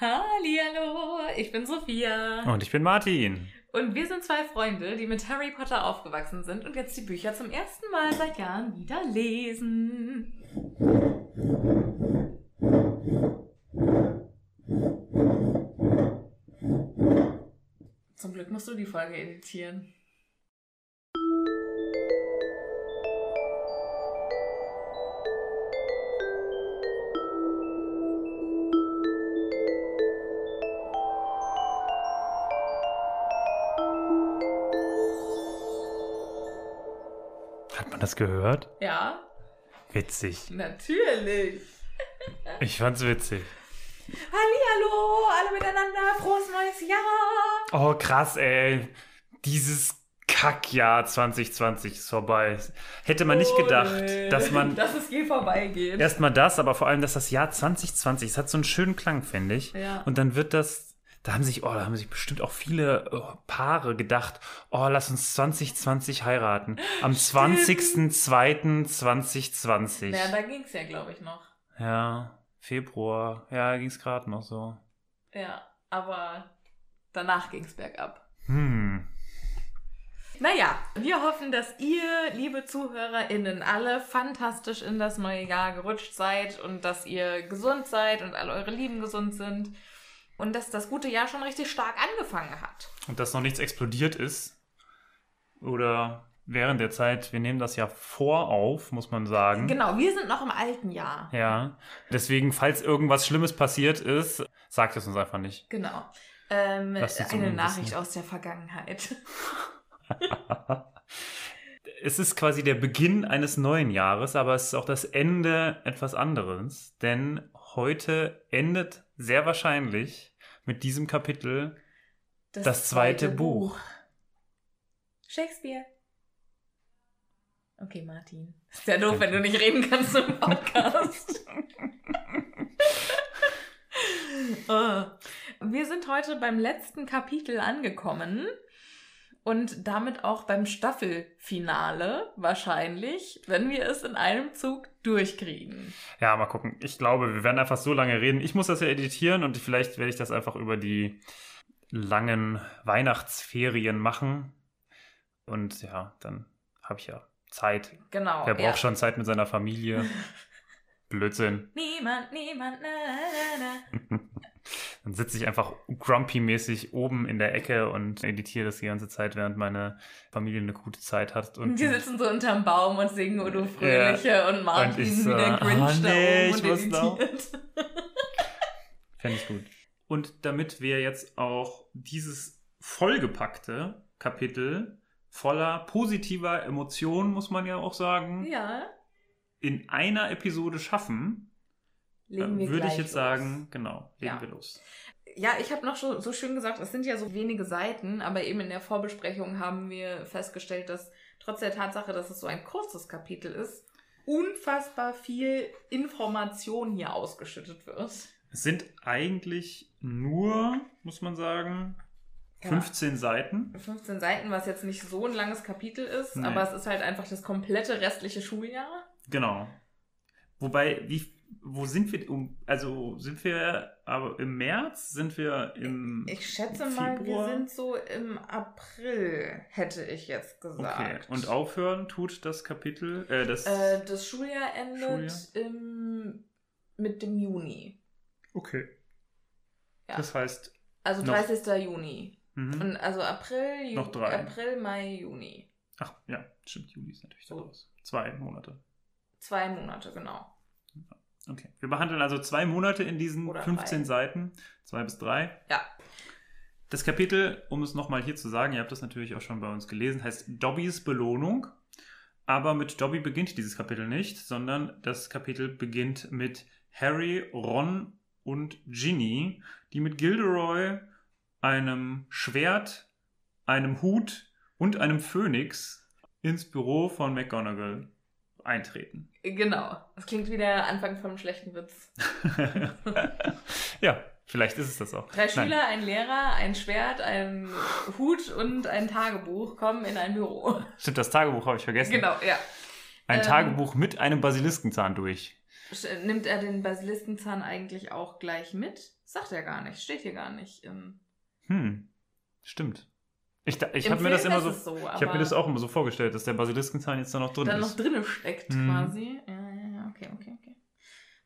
Hallihallo, ich bin Sophia. Und ich bin Martin. Und wir sind zwei Freunde, die mit Harry Potter aufgewachsen sind und jetzt die Bücher zum ersten Mal seit Jahren wieder lesen. Zum Glück musst du die Folge editieren. Das gehört? Ja, Witzig. natürlich. Ich fand's witzig. Hallihallo, alle miteinander, frohes neues Jahr. Oh, krass, ey. Dieses Kackjahr 2020 ist vorbei. Hätte man nicht gedacht, dass man Dass es je vorbeigeht. erstmal das, aber vor allem, dass das Jahr 2020, es hat so einen schönen Klang, finde ich. Ja. Und dann wird das, da haben sich, oh, da haben sich bestimmt auch viele oh, Paare gedacht, oh, lass uns 2020 heiraten. Am 20.02.2020. Ja, da ging es ja, glaube ich, noch. Ja, Februar. Ja, ging es gerade noch so. Ja, aber danach ging es bergab. Hm. Naja, wir hoffen, dass ihr, liebe ZuhörerInnen, alle fantastisch in das neue Jahr gerutscht seid und dass ihr gesund seid und alle eure Lieben gesund sind und dass das gute Jahr schon richtig stark angefangen hat. Und dass noch nichts explodiert ist. Oder während der Zeit, wir nehmen das ja vor auf, muss man sagen. Genau, wir sind noch im alten Jahr. Ja. Deswegen, falls irgendwas Schlimmes passiert ist, sagt es uns einfach nicht. Genau. Ähm, eine. Nachricht aus der Vergangenheit. Es ist quasi der Beginn eines neuen Jahres, aber es ist auch das Ende etwas anderes. Denn heute endet sehr wahrscheinlich mit diesem Kapitel Das zweite Buch. Shakespeare. Okay, Martin. Ist ja doof, wenn du nicht reden kannst im Podcast. Oh. Wir sind heute beim letzten Kapitel angekommen und damit auch beim Staffelfinale wahrscheinlich, wenn wir es in einem Zug durchkriegen. Ja, mal gucken. Ich glaube, wir werden einfach so lange reden. Ich muss das ja editieren und vielleicht werde ich das einfach über die langen Weihnachtsferien machen. Und ja, dann habe ich ja Zeit. Genau. Wer braucht ja. schon Zeit mit seiner Familie? Blödsinn. Niemand, niemand, na, na, na. Dann sitze ich einfach grumpy-mäßig oben in der Ecke und editiere das die ganze Zeit, während meine Familie eine gute Zeit hat. Und Die sitzen so unterm Baum und singen O du Fröhliche und Martin Und ich so, wie der Grinch oh da nee, oben ich und editiert. Fände ich gut. Und damit wir jetzt auch dieses vollgepackte Kapitel voller positiver Emotionen, muss man ja auch sagen, Ja, in einer Episode schaffen, legen wir äh, würde gleich ich jetzt los. sagen, genau, legen Ja. wir los. Ja, ich habe noch so, so schön gesagt, es sind ja so wenige Seiten, aber eben in der Vorbesprechung haben wir festgestellt, dass trotz der Tatsache, dass es so ein kurzes Kapitel ist, unfassbar viel Information hier ausgeschüttet wird. Es sind eigentlich nur, muss man sagen, Ja. 15 Seiten. 15 Seiten, was jetzt nicht so ein langes Kapitel ist, Nee. aber es ist halt einfach das komplette restliche Schuljahr. Genau. Wobei, wie, wo sind wir, um, also sind wir aber im März? Sind wir im. Ich schätze mal, wir Februar? sind so im April, hätte ich jetzt gesagt. Okay, und aufhören tut das Kapitel, äh, das. Äh, das Schuljahr endet Schuljahr? Im, mit dem Juni. okay. Ja. Das heißt, Also Noch- 30. Juni. mhm. Und also April, Ju Noch drei. April, Mai, Juni. ach ja, stimmt, Juli ist natürlich So. daraus. Zwei Monate. Zwei Monate, genau. Okay. Wir behandeln also zwei Monate in diesen Oder 15 drei. Seiten. Zwei bis drei. Ja. Das Kapitel, um es nochmal hier zu sagen, ihr habt das natürlich auch schon bei uns gelesen, heißt Dobbys Belohnung. Aber mit Dobby beginnt dieses Kapitel nicht, sondern das Kapitel beginnt mit Harry, Ron und Ginny, die mit Gilderoy, einem Schwert, einem Hut und einem Phönix ins Büro von McGonagall eintreten. Genau. Das klingt wie der Anfang von einem schlechten Witz. ja, vielleicht ist es das auch. Drei Nein. Schüler, ein Lehrer, ein Schwert, ein Hut und ein Tagebuch kommen in ein Büro. Stimmt, das Tagebuch habe ich vergessen. Genau, ja. Ein Ähm, Tagebuch mit einem Basiliskenzahn durch. Nimmt er den Basiliskenzahn eigentlich auch gleich mit? Sagt er gar nicht, steht hier gar nicht. Hm, stimmt. Ich, da- ich habe mir das immer so, so, ich habe mir das auch immer so vorgestellt, dass der Basiliskenzahn jetzt da noch drin noch ist. drinne steckt Mhm. quasi. Ja, ja, ja, okay, okay, okay.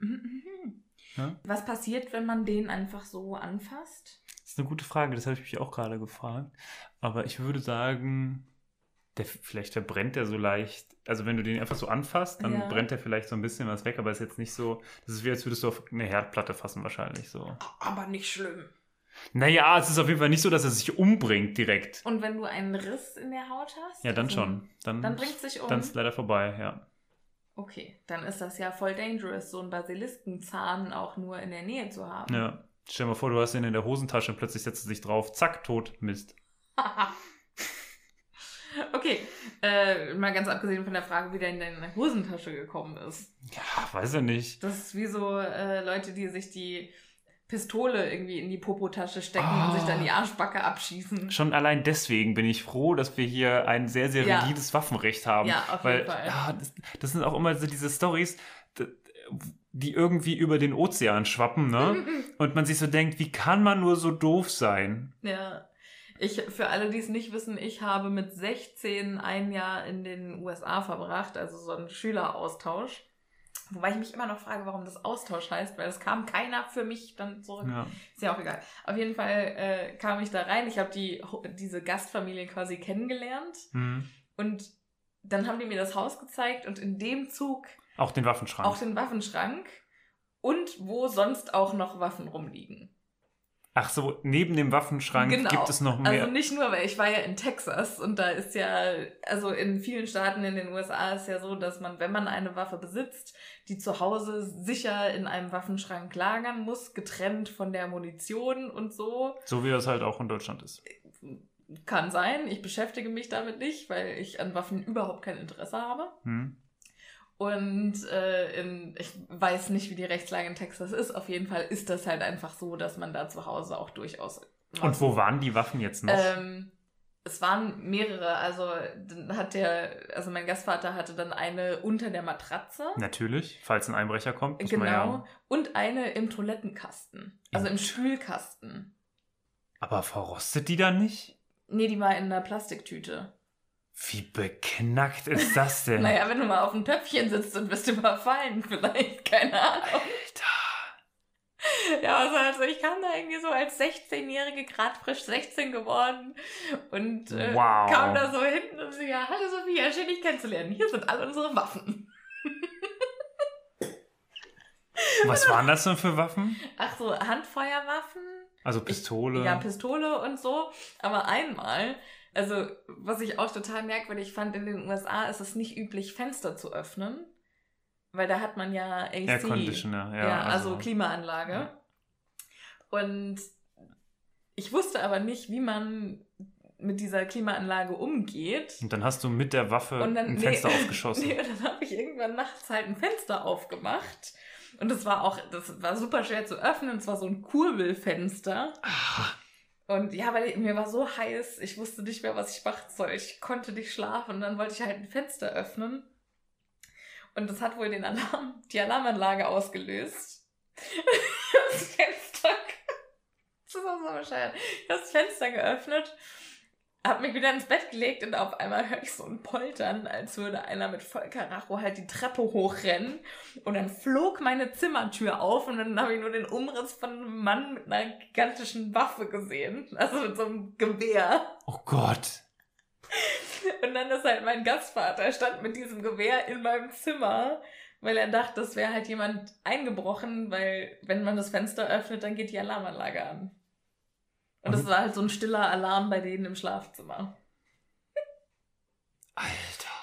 Mhm, mhm. Ja? Was passiert, wenn man den einfach so anfasst? Das ist eine gute Frage, das habe ich mich auch gerade gefragt. Aber ich würde sagen, der, vielleicht verbrennt der so leicht. Also wenn du den einfach so anfasst, dann Ja. brennt der vielleicht so ein bisschen was weg, aber ist jetzt nicht so. Das ist wie als würdest du auf eine Herdplatte fassen wahrscheinlich so. Aber nicht schlimm. Naja, es ist auf jeden Fall nicht so, dass er sich umbringt direkt. Und wenn du einen Riss in der Haut hast? Ja, dann also- schon. Dann, Dann bringt sich um. dann ist leider vorbei, ja. Okay, dann ist das ja voll dangerous, so einen Basiliskenzahn auch nur in der Nähe zu haben. Ja. Stell dir mal vor, du hast ihn in der Hosentasche und plötzlich setzt du dich drauf, zack, tot, Mist. okay, äh, mal ganz abgesehen von der Frage, wie der in deine Hosentasche gekommen ist. Ja, weiß ich nicht. Das ist wie so äh, Leute, die sich die Pistole irgendwie in die Popotasche stecken Ah. und sich dann die Arschbacke abschießen. Schon allein deswegen bin ich froh, dass wir hier ein sehr, sehr Ja. rigides Waffenrecht haben. Ja, auf weil, jeden Fall. Ja, das, das sind auch immer so diese Stories, die irgendwie über den Ozean schwappen, ne? Und man sich so denkt, wie kann man nur so doof sein? Ja. Ich, für alle, die es nicht wissen, ich habe mit 16 ein Jahr in den USA verbracht, also so einen Schüleraustausch. Wobei ich mich immer noch frage, warum das Austausch heißt, weil es kam keiner für mich dann zurück. Ja. Ist ja auch egal. Auf jeden Fall äh, kam ich da rein. Ich habe die, diese Gastfamilie quasi kennengelernt. Mhm. Und dann haben die mir das Haus gezeigt und in dem Zug Auch den Waffenschrank. auch den Waffenschrank und wo sonst auch noch Waffen rumliegen. Ach so, neben dem Waffenschrank Genau. gibt es noch mehr. Also nicht nur, weil ich war ja in Texas und da ist ja, also in vielen Staaten in den USA ist ja so, dass man, wenn man eine Waffe besitzt, die zu Hause sicher in einem Waffenschrank lagern muss, getrennt von der Munition und so. so wie das halt auch in Deutschland ist. Kann sein. Ich beschäftige mich damit nicht, weil ich an Waffen überhaupt kein Interesse habe. Hm? Und äh, in, ich weiß nicht, wie die Rechtslage in Texas ist. Auf jeden Fall ist das halt einfach so, dass man da zu Hause auch durchaus. Und wo waren die Waffen jetzt noch? Ähm, es waren mehrere. Also dann hat der, also mein Gastvater hatte dann eine unter der Matratze. Natürlich, falls ein Einbrecher kommt. muss man genau. Ja, Und eine im Toilettenkasten. Also Im im Spülkasten. aber verrostet die dann nicht? Nee, die war in einer Plastiktüte. Wie beknackt ist das denn? Naja, wenn du mal auf dem Töpfchen sitzt und bist überfallen, vielleicht, keine Ahnung. Alter. Ja, also, also ich kam da irgendwie so als 16-Jährige, gerade frisch 16 geworden und äh, Wow. kam da so hinten und so, ja, hallo Sophia, schön dich kennenzulernen. Hier sind alle unsere Waffen. Was waren das denn für Waffen? Ach so, Handfeuerwaffen? Also Pistole. Ja, Pistole und so. Aber einmal, also was ich auch total merkwürdig fand, in den USA ist es nicht üblich, Fenster zu öffnen. Weil da hat man ja AC. Air Conditioner, ja. Ja, also, Klimaanlage. Ja. Und ich wusste aber nicht, wie man mit dieser Klimaanlage umgeht. Und dann hast du mit der Waffe dann, ein nee, Fenster aufgeschossen. Nee, und dann habe ich irgendwann nachts halt ein Fenster aufgemacht. Und das war auch, das war super schwer zu öffnen. Es war so ein Kurbelfenster. Ah, Und ja, weil mir war so heiß, ich wusste nicht mehr, was ich machen soll. Ich konnte nicht schlafen und dann wollte ich halt ein Fenster öffnen. Und das hat wohl den Alarm, die Alarmanlage ausgelöst. das Fenster. Das ist so bescheuert. Ich habe das Fenster geöffnet, habe mich wieder ins Bett gelegt und auf einmal höre ich so ein Poltern, als würde einer mit Vollkaracho halt die Treppe hochrennen. Und dann flog meine Zimmertür auf und dann habe ich nur den Umriss von einem Mann mit einer gigantischen Waffe gesehen. Also mit so einem Gewehr. Oh Gott. Und dann ist halt mein Gastvater, stand mit diesem Gewehr in meinem Zimmer, weil er dachte, das wäre halt jemand eingebrochen, weil wenn man das Fenster öffnet, dann geht die Alarmanlage an. Und das Und- war halt so ein stiller Alarm bei denen im Schlafzimmer. Alter.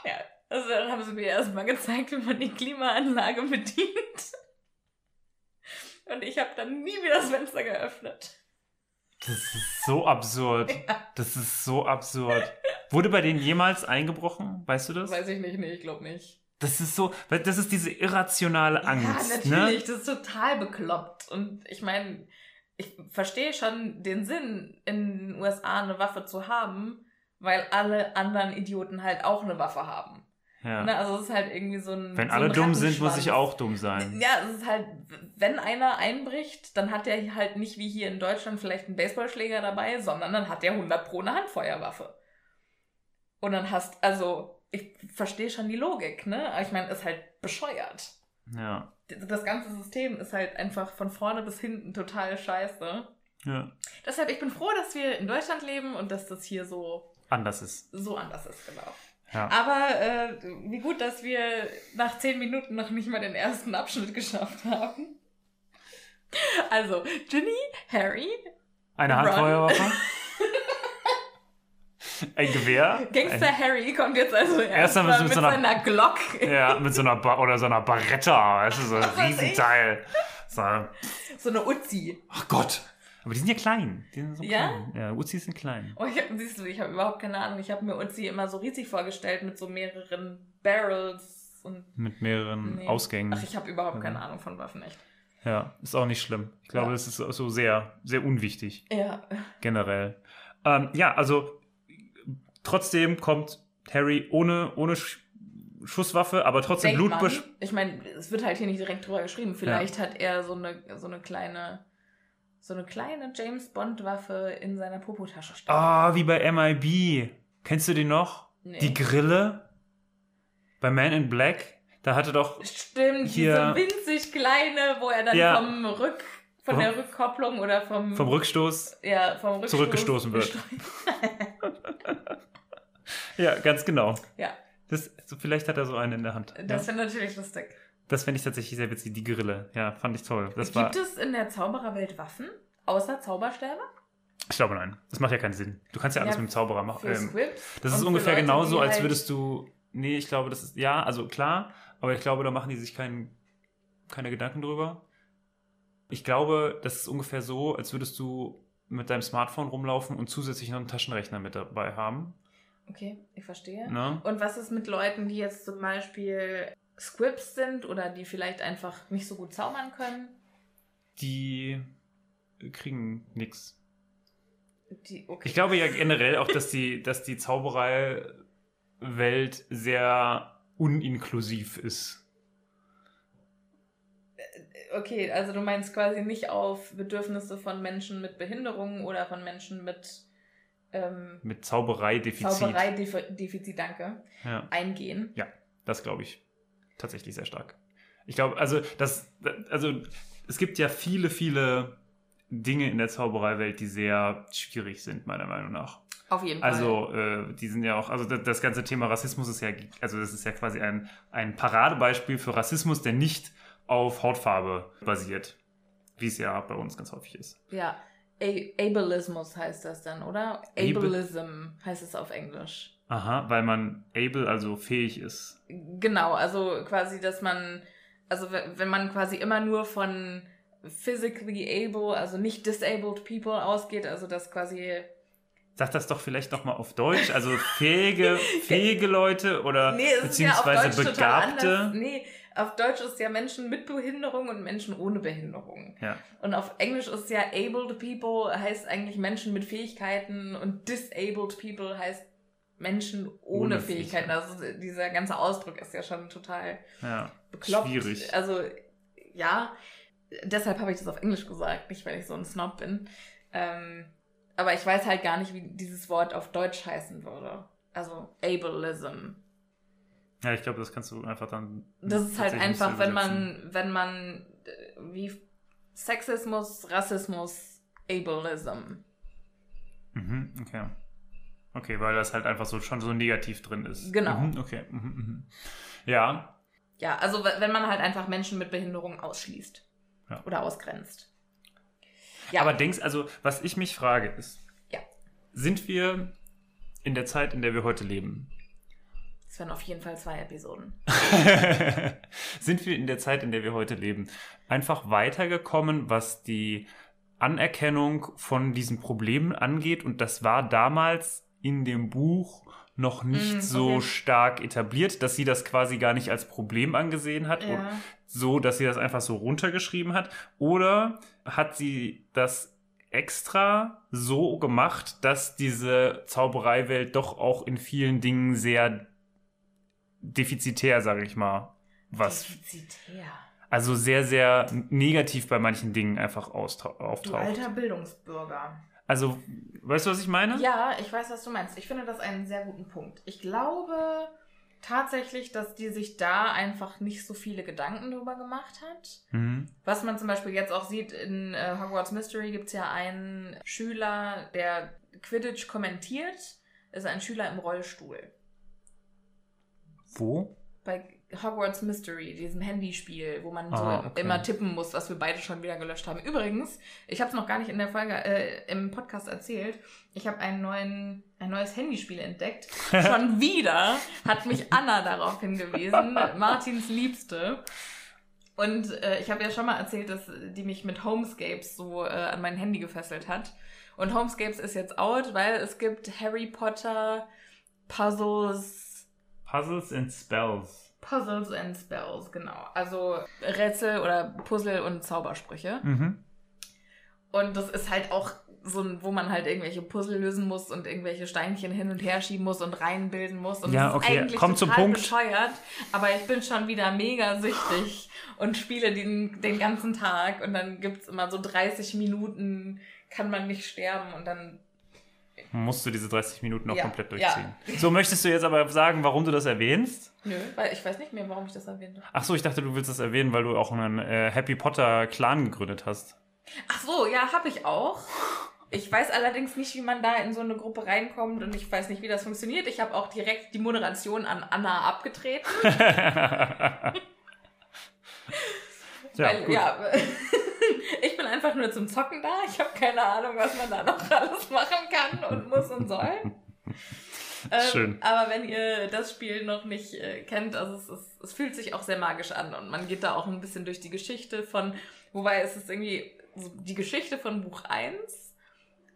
Ja, also dann haben sie mir erstmal gezeigt, wie man die Klimaanlage bedient. Und ich habe dann nie wieder das Fenster geöffnet. Das ist so absurd. Das ist so absurd. Wurde bei denen jemals eingebrochen? Weißt du das? Weiß ich nicht, nee, ich glaube nicht. Das ist so, das ist diese irrationale Angst, ja, natürlich, ne? das ist total bekloppt. Und ich meine, ich verstehe schon den Sinn, in den USA eine Waffe zu haben, weil alle anderen Idioten halt auch eine Waffe haben. Ja. Ne? Also es ist halt irgendwie so ein. Wenn so alle ein dumm sind, muss ich auch dumm sein. Ja, es ist halt, wenn einer einbricht, dann hat der halt nicht wie hier in Deutschland vielleicht einen Baseballschläger dabei, sondern dann hat der 100 pro eine Handfeuerwaffe. Und dann hast, also, ich verstehe schon die Logik, ne? Aber ich meine, ist halt bescheuert. Ja. Das ganze System ist halt einfach von vorne bis hinten total scheiße. ja. Deshalb, ich bin froh, dass wir in Deutschland leben und dass das hier so, Anders ist. so anders ist, genau. Ja. Aber äh, wie gut, dass wir nach zehn Minuten noch nicht mal den ersten Abschnitt geschafft haben. Also, Ginny, Harry, Eine. Handfeuerwaffe. Ein Gewehr. Gangster Ein, Harry kommt jetzt also Erst mit mit so einer- seiner Glock. ja, mit so einer ba oder so einer Barretta. Weißt du, so ein. Riesenteil. So, So eine Uzi. ach Gott. Aber die sind ja klein. Die sind so Ja? klein. Ja, Uzis sind klein. Oh, ich hab, siehst du, ich habe überhaupt keine Ahnung. Ich habe mir Uzi immer so riesig vorgestellt mit so mehreren Barrels und. Mit mehreren Nee. Ausgängen. Ach, ich habe überhaupt keine Ja. Ahnung von Waffen, echt. Ja, ist auch nicht schlimm. Ich glaube, Ja. das ist so sehr, sehr unwichtig. Ja. generell. Ähm, ja, also trotzdem kommt Harry ohne, ohne Sch Schusswaffe, aber trotzdem. Blutbesch... Ich meine, es wird halt hier nicht direkt drüber geschrieben. Vielleicht hat er so eine, so eine kleine, so eine kleine James Bond Waffe in seiner Popotasche stehen. Ah, wie bei MIB. Kennst du den noch? Nee. Die Grille? Bei Man in Black? Da hatte doch Stimmt, Hier- diese winzig kleine, wo er dann Ja. vom Rück, von der Rückkopplung oder vom, vom Rückstoß. ja, vom Rückstoß zurückgestoßen wird. Ja, ganz genau. Ja, Das, so, vielleicht hat er so einen in der Hand. das ja. wäre natürlich lustig. das fände ich tatsächlich sehr witzig. Die Grille. Ja, fand ich toll. Das war, Gibt es in der Zaubererwelt Waffen? Außer Zauberstäbe? ich glaube nein. Das macht ja keinen Sinn. Du kannst ja alles Ja, mit dem Zauberer machen. Ähm, das ist ungefähr Leute, genauso, als halt- würdest du. Nee, ich glaube, das ist. Ja, also klar, aber ich glaube, da machen die sich kein, keine Gedanken drüber. Ich glaube, das ist ungefähr so, als würdest du mit deinem Smartphone rumlaufen und zusätzlich noch einen Taschenrechner mit dabei haben. Okay, ich verstehe. Ne? Und was ist mit Leuten, die jetzt zum Beispiel Squibs sind oder die vielleicht einfach nicht so gut zaubern können? Die kriegen nichts. Okay. Ich glaube ja generell auch, dass die, dass die Zauberei-Welt sehr uninklusiv ist. Okay, also du meinst quasi nicht auf Bedürfnisse von Menschen mit Behinderungen oder von Menschen mit ähm, Mit Zaubereidefizit. Zaubereidefizit, danke, Ja, eingehen. das glaube ich tatsächlich sehr stark. Ich glaube, also das, also es gibt ja viele, viele Dinge in der Zaubereiwelt, die sehr schwierig sind, meiner Meinung nach. Auf jeden Fall. Also, äh, die sind ja auch, also das, das ganze Thema Rassismus ist ja, also das ist ja quasi ein, ein Paradebeispiel für Rassismus, der nicht auf Hautfarbe basiert. Wie es ja bei uns ganz häufig ist. Ja, Ableismus heißt das dann, oder? Able- Ableism heißt es auf Englisch. Aha, weil man able, also fähig ist. Genau, also quasi, dass man, also we- wenn man quasi immer nur von physically able, also nicht disabled people ausgeht, also dass quasi Sag das doch vielleicht nochmal auf Deutsch. Also fähige, fähige Leute oder Nee, ja beziehungsweise anders. Begabte. Nee, auf Deutsch ist ja Menschen mit Behinderung und Menschen ohne Behinderung. Ja. Und auf Englisch ist ja abled people heißt eigentlich Menschen mit Fähigkeiten und disabled people heißt Menschen ohne, Ohne Fähigkeiten. Also dieser ganze Ausdruck ist ja schon total ja. bekloppt. Schwierig. Also ja, deshalb habe ich das auf Englisch gesagt, nicht weil ich so ein Snob bin. Ähm, aber ich weiß halt gar nicht, wie dieses Wort auf Deutsch heißen würde. Also ableism. Ja, ich glaube, das kannst du einfach dann. Das ist halt einfach, wenn man, wenn man äh, wie Sexismus, Rassismus, Ableism. Mhm, okay. Okay, weil das halt einfach so schon so negativ drin ist. Genau. Mhm, okay. Mhm, mhm. Ja, Ja, also wenn man halt einfach Menschen mit Behinderung ausschließt. Ja. Oder ausgrenzt. Ja, aber denkst, also, was ich mich frage ist, Ja. sind wir in der Zeit, in der wir heute leben, es werden auf jeden Fall zwei Episoden. sind wir in der Zeit, in der wir heute leben, einfach weitergekommen, was die Anerkennung von diesen Problemen angeht? Und das war damals in dem Buch noch nicht Mm, so okay. stark etabliert, dass sie das quasi gar nicht als Problem angesehen hat. Ja. so, dass sie das einfach so runtergeschrieben hat? Oder hat sie das extra so gemacht, dass diese Zaubereiwelt doch auch in vielen Dingen sehr defizitär, sage ich mal, was, Defizitär. also sehr, sehr negativ bei manchen Dingen einfach austau- Du auftaucht. alter Bildungsbürger. Also, weißt du, was ich meine? Ja, ich weiß, was du meinst. Ich finde das einen sehr guten Punkt. Ich glaube tatsächlich, dass die sich da einfach nicht so viele Gedanken drüber gemacht hat. Mhm. Was man zum Beispiel jetzt auch sieht, in äh, Hogwarts Mystery gibt es ja einen Schüler, der Quidditch kommentiert, ist ein Schüler im Rollstuhl. Wo? Bei Hogwarts Mystery, diesem Handyspiel, wo man so Ah, okay. immer tippen muss, was wir beide schon wieder gelöscht haben. Übrigens, ich habe es noch gar nicht in der Folge äh, im Podcast erzählt. Ich habe einen neuen, ein neues Handyspiel entdeckt. schon wieder hat mich Anna darauf hingewiesen, Martins Liebste. Und äh, ich habe ja schon mal erzählt, dass die mich mit Homescapes so äh, an mein Handy gefesselt hat. Und Homescapes ist jetzt out, weil es gibt Harry Potter Puzzles Puzzles and Spells. Puzzles and Spells, genau. Also Rätsel oder Puzzle und Zaubersprüche. Mhm. Und das ist halt auch so ein, wo man halt irgendwelche Puzzle lösen muss und irgendwelche Steinchen hin und her schieben muss und reinbilden muss. Und Ja, das ist okay, eigentlich komm zum total Punkt. bescheuert. Aber ich bin schon wieder mega süchtig und spiele den, den ganzen Tag. Und dann gibt's immer so 30 Minuten, kann man nicht sterben und dann musst du diese 30 Minuten noch Ja, komplett ja. durchziehen. So, möchtest du jetzt aber sagen, warum du das erwähnst? Nö, weil ich weiß nicht mehr, warum ich das erwähnte. Ach so, ich dachte, du willst das erwähnen, weil du auch einen äh, Happy Potter Clan gegründet hast. Ach so, ja, habe ich auch. Ich weiß allerdings nicht, wie man da in so eine Gruppe reinkommt und ich weiß nicht, wie das funktioniert. Ich habe auch direkt die Moderation an Anna abgetreten. Ja, weil, gut. ja, ich bin einfach nur zum Zocken da. Ich habe keine Ahnung, was man da noch alles machen kann und muss und soll. Ähm, Schön. Aber wenn ihr das Spiel noch nicht äh, kennt, also es, ist, es fühlt sich auch sehr magisch an und man geht da auch ein bisschen durch die Geschichte von, wobei es ist irgendwie die Geschichte von Buch 1,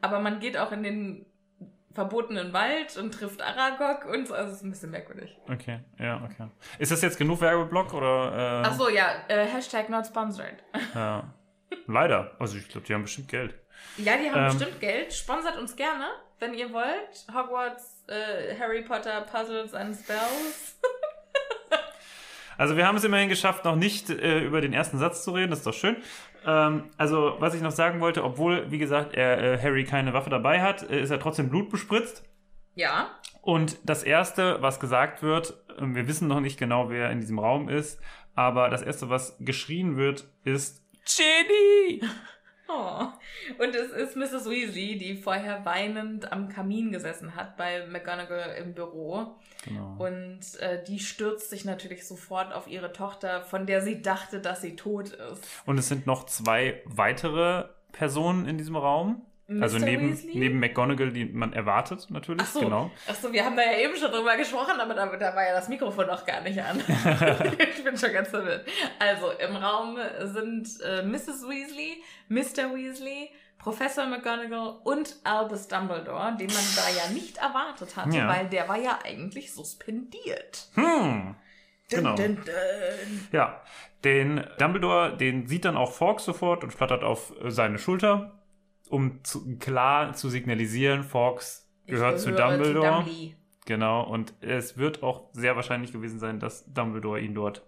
aber man geht auch in den verbotenen Wald und trifft Aragog und so, also es ist ein bisschen merkwürdig. Okay, ja, okay. Ist das jetzt genug Werbeblock oder? Äh, Ach so, ja, äh, Hashtag not sponsored. Ja. Leider. Also ich glaube, die haben bestimmt Geld. Ja, die haben Ähm. bestimmt Geld. Sponsert uns gerne, wenn ihr wollt. Hogwarts, äh, Harry Potter, Puzzles and Spells. Also wir haben es immerhin geschafft, noch nicht äh, über den ersten Satz zu reden. Das ist doch schön. Ähm, also was ich noch sagen wollte, obwohl, wie gesagt, er äh, Harry keine Waffe dabei hat, äh, ist er trotzdem Blut bespritzt. Ja. Und das Erste, was gesagt wird, äh, wir wissen noch nicht genau, wer in diesem Raum ist, aber das Erste, was geschrien wird, ist Ginny! Oh. Und es ist Mrs. Weasley, die vorher weinend am Kamin gesessen hat bei McGonagall im Büro. Genau. Und äh, die stürzt sich natürlich sofort auf ihre Tochter, von der sie dachte, dass sie tot ist. Und es sind noch zwei weitere Personen in diesem Raum. Also neben, Weasley? neben McGonagall, die man erwartet natürlich. Ach so, Genau. ach so, wir haben da ja eben schon drüber gesprochen, aber da, da war ja das Mikrofon noch gar nicht an. ich bin schon ganz verwirrt. Also, im Raum sind äh, Mrs. Weasley, Mr. Weasley, Professor McGonagall und Albus Dumbledore, den man da ja nicht erwartet hatte, Ja. weil der war ja eigentlich suspendiert. Hm. Genau. Dun, dun, dun. Ja, den Dumbledore, den sieht dann auch Fawkes sofort und flattert auf seine Schulter, um zu, klar zu signalisieren, Fawkes Ich gehört zu Dumbledore. Dumbly. genau, und es wird auch sehr wahrscheinlich gewesen sein, dass Dumbledore ihn dort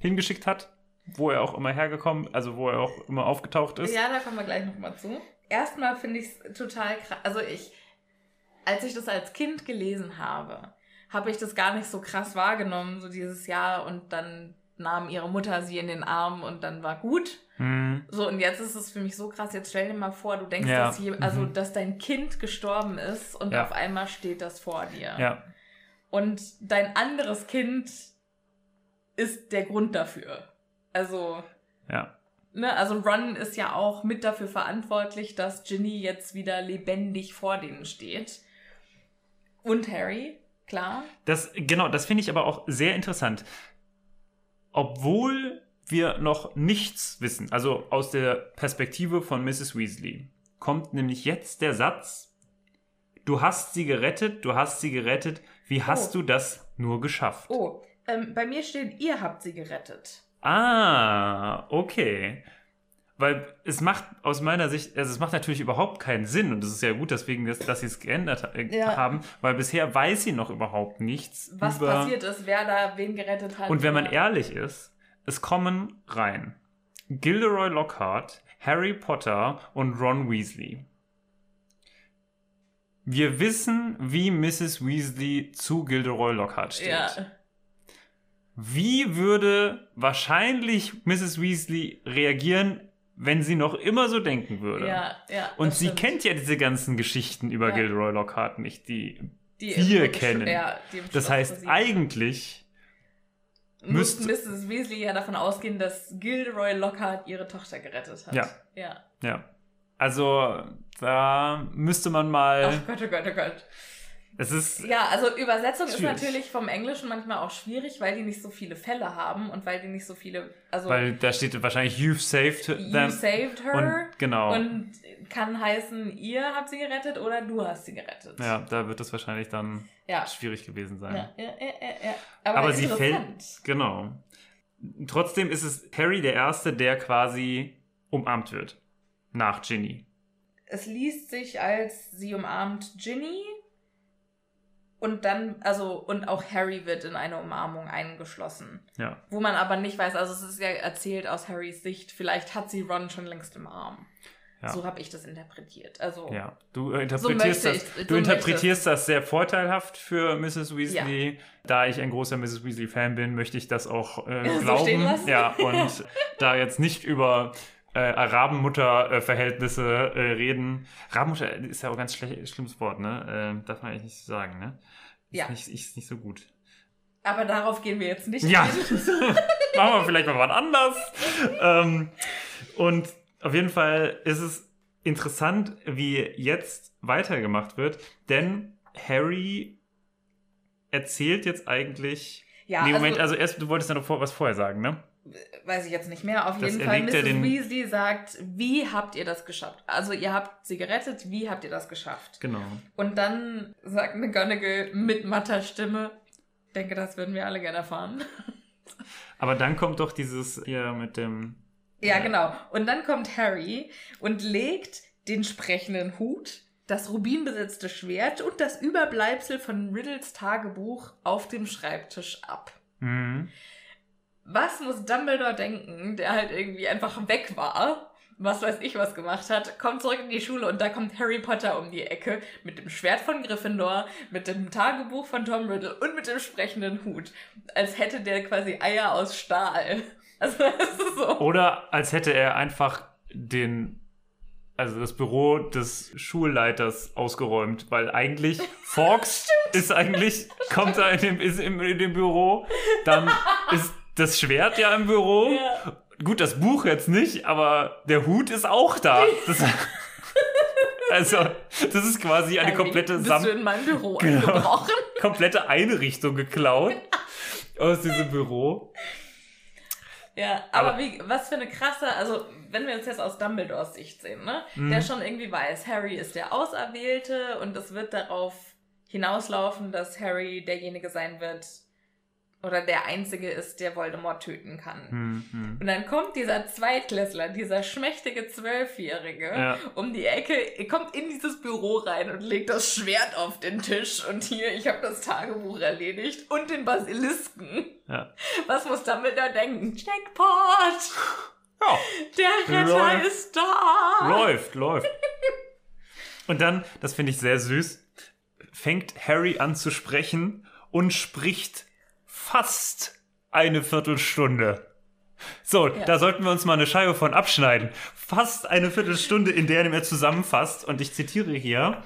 hingeschickt hat, wo er auch immer hergekommen, also wo er auch immer aufgetaucht ist. Ja, da kommen wir gleich nochmal zu. Erstmal finde ich es total krass. Also ich, als ich das als Kind gelesen habe, habe ich das gar nicht so krass wahrgenommen, so dieses Jahr und dann nahm ihre Mutter sie in den Arm und dann war gut. Hm, So, und jetzt ist es für mich so krass. Jetzt stell dir mal vor, du denkst, Ja, dass, je, also, mhm. dass dein Kind gestorben ist und Ja. auf einmal steht das vor dir. ja, Und dein anderes Kind ist der Grund dafür. Also, ja. Ne, also Ron ist ja auch mit dafür verantwortlich, dass Ginny jetzt wieder lebendig vor denen steht. Und Harry, klar. Das, genau, das finde ich aber auch sehr interessant. Obwohl wir noch nichts wissen, also aus der Perspektive von Mrs. Weasley, kommt nämlich jetzt der Satz, du hast sie gerettet, du hast sie gerettet, wie hast Oh. du das nur geschafft? Oh, ähm, bei mir steht, ihr habt sie gerettet. Ah, okay. Weil es macht aus meiner Sicht, also es macht natürlich überhaupt keinen Sinn und es ist ja gut, deswegen, dass, dass sie es geändert äh, Ja. haben, weil bisher weiß sie noch überhaupt nichts Was über... passiert ist, wer da wen gerettet hat. Und wenn man ehrlich ist, es kommen rein Gilderoy Lockhart, Harry Potter und Ron Weasley. Wir wissen, wie Mrs. Weasley zu Gilderoy Lockhart steht. Ja, Wie würde wahrscheinlich Mrs. Weasley reagieren, wenn sie noch immer so denken würde? ja, ja. Und sie stimmt. kennt ja diese ganzen Geschichten über Ja. Gilderoy Lockhart nicht, die Die wir kennen. Ja, die das heißt eigentlich müsste- Mrs. Weasley ja davon ausgehen, dass Gilderoy Lockhart ihre Tochter gerettet hat. Ja. Ja. Ja. Also, da müsste man mal. Ach Gott, oh Gott, oh Gott. Es ist. Ja, also Übersetzung ist Schwierig. natürlich vom Englischen manchmal auch schwierig, weil die nicht so viele Fälle haben und weil die nicht so viele, also Weil da steht wahrscheinlich You've saved you them. saved her Und genau. und kann heißen, ihr habt sie gerettet oder du hast sie gerettet. ja, da wird es wahrscheinlich dann ja. schwierig gewesen sein. Ja, ja, ja, ja. Aber, Aber sie fällt. Genau. Trotzdem ist es Harry der Erste, der quasi umarmt wird. Nach Ginny. Es liest sich als sie umarmt Ginny und dann, also, und auch Harry wird in eine Umarmung eingeschlossen. Ja. Wo man aber nicht weiß, also es ist ja erzählt aus Harrys Sicht, vielleicht hat sie Ron schon längst im Arm. Ja. So habe ich das interpretiert. Also Ja, du interpretierst, möchte das, ich- du so interpretierst das sehr vorteilhaft für Mrs. Weasley. Da ich ein großer Mrs. Weasley-Fan bin, möchte ich das auch äh, So glauben. lassen. Ja, und da jetzt nicht über äh, Arabenmutter-Verhältnisse äh, reden. Rabenmutter ist ja auch ein ganz schlimmes Wort, ne? Äh, darf man eigentlich nicht sagen, ne? Ist Ja. Nicht, ist nicht so gut. aber darauf gehen wir jetzt nicht Ja, machen wir vielleicht mal was anders. Ähm, und auf jeden Fall ist es interessant, wie jetzt weitergemacht wird, denn Harry erzählt jetzt eigentlich. Ja, nee, Moment, also- also, erst, du wolltest ja noch vor, was vorher sagen, ne? Weiß ich jetzt nicht mehr. Auf Das jeden Fall, ja Mrs. Weasley sagt, wie habt ihr das geschafft? Also ihr habt sie gerettet, wie habt ihr das geschafft? Genau. Und dann sagt McGonagall mit matter Stimme, ich denke, das würden wir alle gerne erfahren. Aber dann kommt doch dieses hier mit dem. Ja, genau. Und dann kommt Harry und legt den sprechenden Hut, das rubinbesetzte Schwert und das Überbleibsel von Riddles Tagebuch auf dem Schreibtisch ab. Mhm. Was muss Dumbledore denken, der halt irgendwie einfach weg war, was weiß ich was gemacht hat, kommt zurück in die Schule und da kommt Harry Potter um die Ecke mit dem Schwert von Gryffindor, mit dem Tagebuch von Tom Riddle und mit dem sprechenden Hut. Als hätte der quasi Eier aus Stahl. Also das ist so. Oder als hätte er einfach den. Also das Büro des Schulleiters ausgeräumt, weil eigentlich Fox ist eigentlich, kommt da in dem, ist in dem Büro, dann ist das Schwert ja im Büro. Ja. Gut, das Buch jetzt nicht, aber der Hut ist auch da. Das, also, das ist quasi eine komplette Sam in meinem Büro Genau. komplette Einrichtung geklaut aus diesem Büro. Ja, aber, Aber- wie, was für eine krasse, also wenn wir uns jetzt aus Dumbledores Sicht sehen, ne? Mhm. Der schon irgendwie weiß, Harry ist der Auserwählte und es wird darauf hinauslaufen, dass Harry derjenige sein wird oder der Einzige ist, der Voldemort töten kann. Hm, hm. Und dann kommt dieser Zweitklässler, dieser schmächtige Zwölfjährige Ja. um die Ecke, kommt in dieses Büro rein und legt das Schwert auf den Tisch und hier, ich habe das Tagebuch erledigt und den Basilisken. Ja. Was muss Dumbledore denken? Jackpot! ja. Der Retter Läuft. ist da! Läuft, läuft. Und dann, das finde ich sehr süß, fängt Harry an zu sprechen und spricht fast eine Viertelstunde. So, da sollten wir uns mal eine Scheibe von abschneiden. Fast eine Viertelstunde, in der er zusammenfasst. Und ich zitiere hier.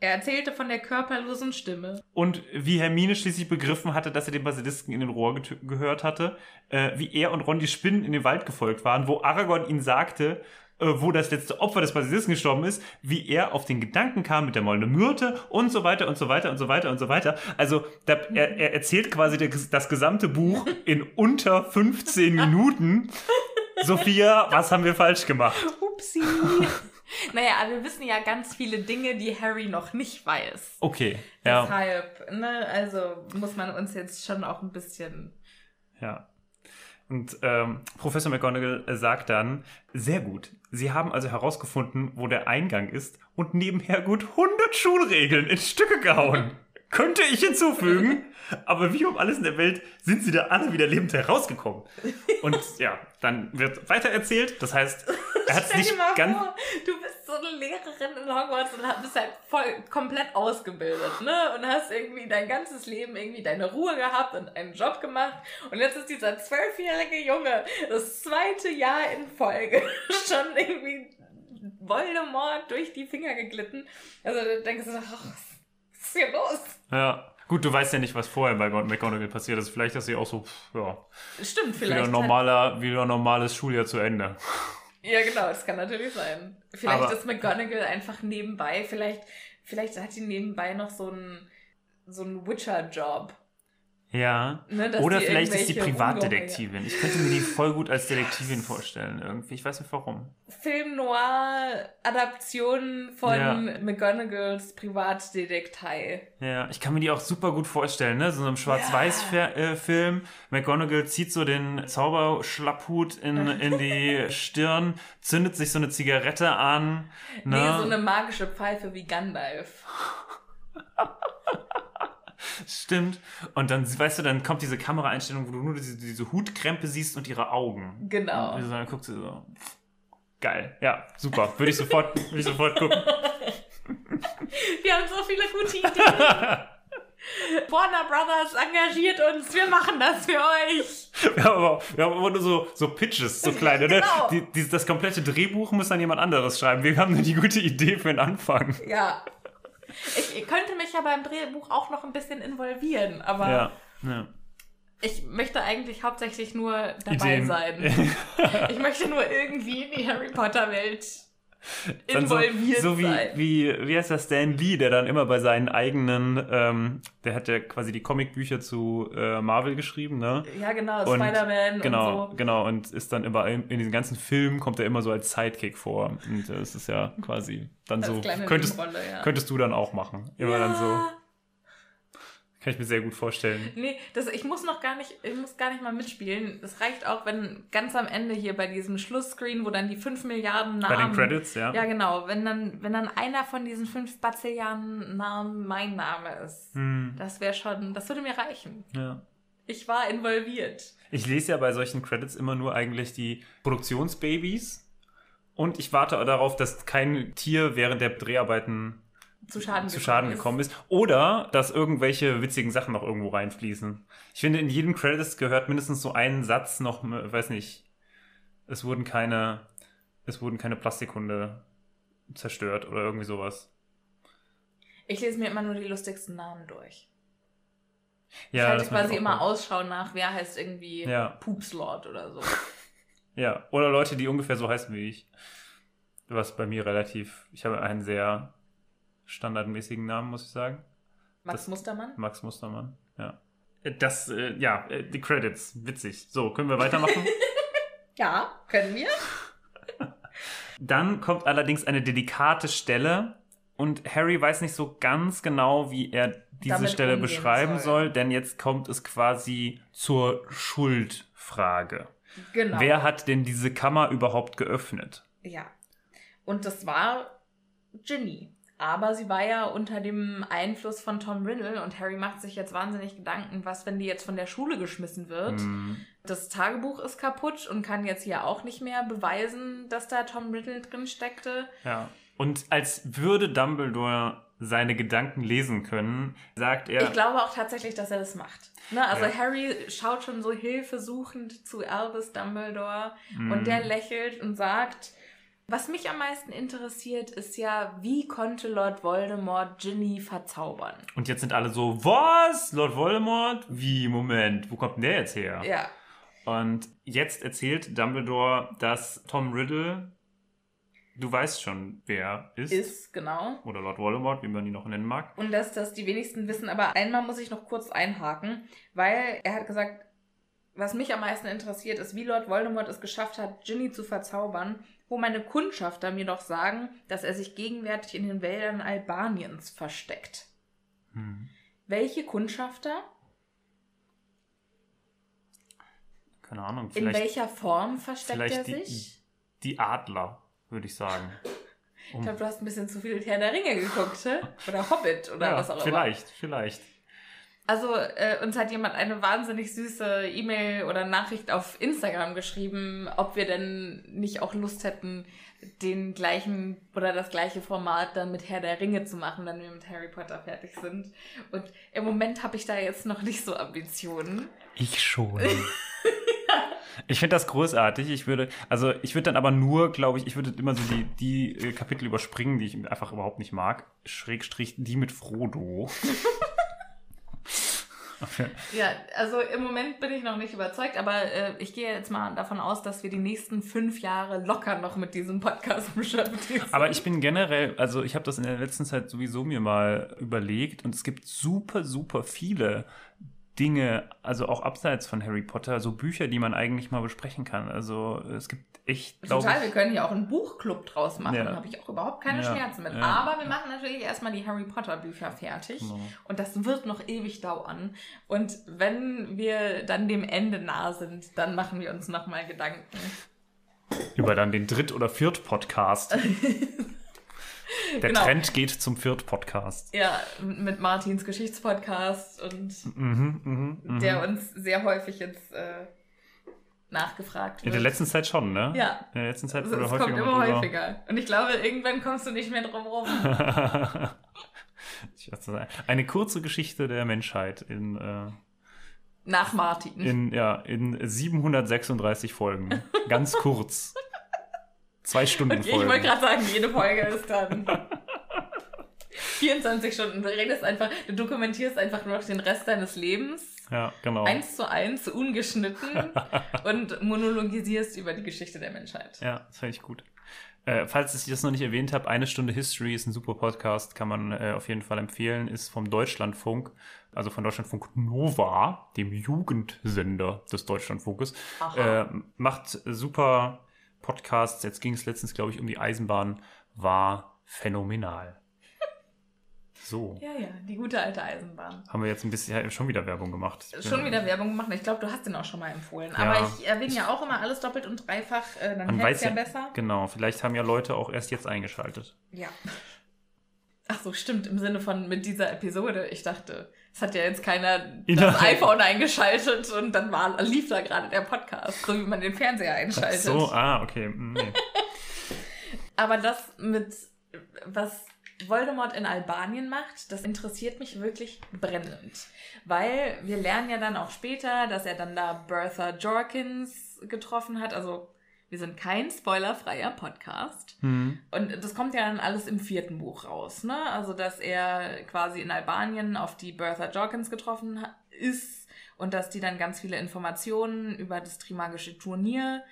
Er erzählte von der körperlosen Stimme. Und wie Hermine schließlich begriffen hatte, dass er den Basilisken in den Rohr gehört hatte, äh, wie er und Ron die Spinnen in den Wald gefolgt waren, wo Aragorn ihn sagte, wo das letzte Opfer des Basilisken gestorben ist, wie er auf den Gedanken kam mit der Mollende Myrte und so weiter und so weiter und so weiter und so weiter. Also da, er, er erzählt quasi das gesamte Buch in unter 15 Minuten. Sophia, was haben wir falsch gemacht? Upsi! naja, aber wir wissen ja ganz viele Dinge, die Harry noch nicht weiß. Okay, ja. Deshalb, ne, also muss man uns jetzt schon auch ein bisschen. Ja. Und ähm, Professor McGonagall äh, sagt dann, sehr gut. Sie haben also herausgefunden, wo der Eingang ist und nebenher gut 100 Schulregeln in Stücke gehauen. Könnte ich hinzufügen, aber wie um alles in der Welt sind sie da alle wieder lebend herausgekommen. Und ja, dann wird weiter erzählt. Das heißt, er hat es Stell dir nicht mal ganz. vor, du bist so eine Lehrerin in Hogwarts und bist halt voll komplett ausgebildet, ne? Und hast irgendwie dein ganzes Leben irgendwie deine Ruhe gehabt und einen Job gemacht. Und jetzt ist dieser zwölfjährige Junge das zweite Jahr in Folge schon irgendwie Voldemort durch die Finger geglitten. Also da denkst du ach, was ist hier los? Ja. Gut, du weißt ja nicht, was vorher bei McGonagall passiert ist. Vielleicht ist sie auch so, pff, ja, Stimmt, wieder, vielleicht. Hat, normaler, wieder normales Schuljahr zu Ende. ja, genau, das kann natürlich sein. Vielleicht Aber- ist McGonagall einfach nebenbei, vielleicht, vielleicht hat die nebenbei noch so einen, so einen Witcher-Job. Ja. Ne, Oder vielleicht ist die irgendwelche Privatdetektivin. Ich könnte mir die voll gut als Detektivin vorstellen irgendwie. Ich weiß nicht warum. Film-Noir-Adaption von Ja. McGonagalls Privatdetektei. Ja, ich kann mir die auch super gut vorstellen, ne? So einem Schwarz-Weiß-Film. McGonagall zieht so den Zauberschlapphut in, in die Stirn, zündet sich so eine Zigarette an. Ne? Nee, so eine magische Pfeife wie Gandalf. Stimmt. Und dann, weißt du, dann kommt diese Kameraeinstellung, wo du nur diese, diese Hutkrempe siehst und ihre Augen. Genau. Und dann guckt sie so. Geil. Ja, super. Würde ich sofort, würde ich sofort gucken. Wir haben so viele gute Ideen. Warner Brothers engagiert uns, wir machen das für euch. Wir haben, aber, wir haben immer nur so, so Pitches, so kleine. Genau. Ne? Die, die, das komplette Drehbuch muss dann jemand anderes schreiben. Wir haben nur die gute Idee für den Anfang. Ja. Ich, ich könnte mich ja beim Drehbuch auch noch ein bisschen involvieren, aber Ja. ja. ich möchte eigentlich hauptsächlich nur dabei Ideen. sein. Ich möchte nur irgendwie in die Harry Potter Welt Dann so, involviert so wie, sein. wie, wie heißt das, Stan Lee, der dann immer bei seinen eigenen, ähm, der hat ja quasi die Comicbücher zu äh, Marvel geschrieben, ne? Ja, genau, Spider-Man Genau, und so. genau, und ist dann immer in, diesen ganzen Filmen kommt er immer so als Sidekick vor. Und äh, es ist ja quasi dann Als so, könntest, ja. könntest du dann auch machen. Immer ja. dann so, kann ich mir sehr gut vorstellen. Nee, das, ich muss noch gar nicht, ich muss gar nicht mal mitspielen. Das reicht auch, wenn ganz am Ende hier bei diesem Schlussscreen, wo dann die 5 Milliarden Namen. Bei den Credits, ja. Ja, genau. Wenn dann, wenn dann einer von diesen 5 Bazilliarden Namen mein Name ist. Hm, Das wäre schon, das würde mir reichen. ja. Ich war involviert. Ich lese ja bei solchen Credits immer nur eigentlich die Produktionsbabys. Und ich warte darauf, dass kein Tier während der Dreharbeiten Zu Schaden, zu Schaden gekommen ist. Oder dass irgendwelche witzigen Sachen noch irgendwo reinfließen. Ich finde, in jedem Credits gehört mindestens so ein Satz noch, äh, weiß nicht, es wurden keine, es wurden keine Plastikhunde zerstört oder irgendwie sowas. Ich lese mir immer nur die lustigsten Namen durch. Ja, ich halte quasi immer mal. Ausschau nach, wer heißt irgendwie Ja. Poopslord oder so. Ja, oder Leute, die ungefähr so heißen wie ich. Was bei mir relativ, ich habe einen sehr standardmäßigen Namen, muss ich sagen. Max Das- Mustermann? Max Mustermann, ja. Äh, Das, äh, ja, äh, die Credits, witzig. So, können wir weitermachen? Ja, können wir. Dann kommt allerdings eine delikate Stelle und Harry weiß nicht so ganz genau, wie er diese Damit Stelle beschreiben soll. soll. denn jetzt kommt es quasi zur Schuldfrage. Genau. Wer hat denn diese Kammer überhaupt geöffnet? Ja. Und das war Ginny. Aber sie war ja unter dem Einfluss von Tom Riddle und Harry macht sich jetzt wahnsinnig Gedanken, was, wenn die jetzt von der Schule geschmissen wird. Hm, Das Tagebuch ist kaputt und kann jetzt hier auch nicht mehr beweisen, dass da Tom Riddle drin steckte. ja. Und als würde Dumbledore seine Gedanken lesen können, sagt er. Ich glaube auch tatsächlich, dass er das macht. Ne? Also Ja. Harry schaut schon so hilfesuchend zu Albus Dumbledore hm, und der lächelt und sagt, was mich am meisten interessiert, ist ja, wie konnte Lord Voldemort Ginny verzaubern? Und jetzt sind alle so, was? Lord Voldemort? Wie, Moment, wo kommt denn der jetzt her? Ja. Und jetzt erzählt Dumbledore, dass Tom Riddle, du weißt schon, wer ist. Ist, genau. Oder Lord Voldemort, wie man ihn noch nennen mag. Und dass das die wenigsten wissen, aber einmal muss ich noch kurz einhaken, weil er hat gesagt, was mich am meisten interessiert, ist, wie Lord Voldemort es geschafft hat, Ginny zu verzaubern, wo meine Kundschafter mir doch sagen, dass er sich gegenwärtig in den Wäldern Albaniens versteckt. Hm. Welche Kundschafter? Keine Ahnung, In vielleicht, welcher Form versteckt er vielleicht die, sich? die Adler, würde ich sagen. Um, Ich glaube, du hast ein bisschen zu viel Herr der Ringe geguckt? Oder Hobbit oder ja, was auch immer. vielleicht, vielleicht. Also, äh, uns hat jemand eine wahnsinnig süße E-Mail oder Nachricht auf Instagram geschrieben, ob wir denn nicht auch Lust hätten, den gleichen oder das gleiche Format dann mit Herr der Ringe zu machen, wenn wir mit Harry Potter fertig sind. Und im Moment habe ich da jetzt noch nicht so Ambitionen. Ich schon. Ich finde das großartig. Ich würde, also ich würde dann aber nur, glaube ich, ich würde immer so die, die äh, Kapitel überspringen, die ich einfach überhaupt nicht mag. Schrägstrich die mit Frodo. Okay. Ja, also im Moment bin ich noch nicht überzeugt, aber äh, ich gehe jetzt mal davon aus, dass wir die nächsten fünf Jahre locker noch mit diesem Podcast beschäftigt sind. Aber ich bin generell, also ich habe das in der letzten Zeit sowieso mir mal überlegt und es gibt super, super viele Dinge, also auch abseits von Harry Potter, so Bücher, die man eigentlich mal besprechen kann. Also es gibt echt, Total, ich, wir können hier auch einen Buchclub draus machen. Ja. Da habe ich auch überhaupt keine Ja, Schmerzen mit. ja. Aber wir machen natürlich erstmal die Harry Potter Bücher fertig. Genau. Und das wird noch ewig dauern. Und wenn wir dann dem Ende nah sind, dann machen wir uns nochmal Gedanken. über dann den Dritt- oder Viert-Podcast. Der Genau. Trend geht zum Viert-Podcast. Ja, mit Martins Geschichtspodcast und Mhm, mhm, mhm. der uns sehr häufig jetzt äh, nachgefragt In wird. der letzten Zeit schon, ne? Ja. In der letzten Zeit Also es häufiger kommt immer häufiger. Und ich glaube, irgendwann kommst du nicht mehr drum rum. Eine kurze Geschichte der Menschheit in, äh, Nach Martin. in, ja, in 736 Folgen. Ganz kurz. Zwei Stunden Okay, ich wollte gerade sagen, jede Folge ist dann 24 Stunden. Du redest einfach, du dokumentierst einfach nur noch den Rest deines Lebens. ja, genau. Eins zu eins, ungeschnitten und monologisierst über die Geschichte der Menschheit. Ja, das fand ich gut. Äh, falls ich das noch nicht erwähnt habe, eine Stunde History ist ein super Podcast, kann man äh, auf jeden Fall empfehlen, ist vom Deutschlandfunk, also von Deutschlandfunk Nova, dem Jugendsender des Deutschlandfunkes. Äh, macht super Podcasts. Jetzt ging es letztens, glaube ich, um die Eisenbahn, war phänomenal. So, Ja, ja, die gute alte Eisenbahn. haben wir jetzt ein bisschen ja, schon wieder Werbung gemacht. Schon wieder Werbung gemacht. Ich glaube, du hast den auch schon mal empfohlen. Ja. Aber ich erwähne ja auch immer alles doppelt und dreifach. Äh, dann Man weiß ja ja, besser. genau, vielleicht haben ja Leute auch erst jetzt eingeschaltet. Ja. Ach so, stimmt. Im Sinne von mit dieser Episode. Ich dachte, es hat ja jetzt keiner das iPhone eingeschaltet und dann war, lief da gerade der Podcast, so wie man den Fernseher Ach einschaltet. so, ah, okay. mm, Nee. Aber das mit, was Voldemort in Albanien macht, das interessiert mich wirklich brennend. Weil wir lernen ja dann auch später, dass er dann da Bertha Jorkins getroffen hat. Also wir sind kein spoilerfreier Podcast. Hm. Und das kommt ja dann alles im vierten Buch raus, ne? Also, dass er quasi in Albanien auf die Bertha Jorkins getroffen ist und dass die dann ganz viele Informationen über das Trimagische Turnier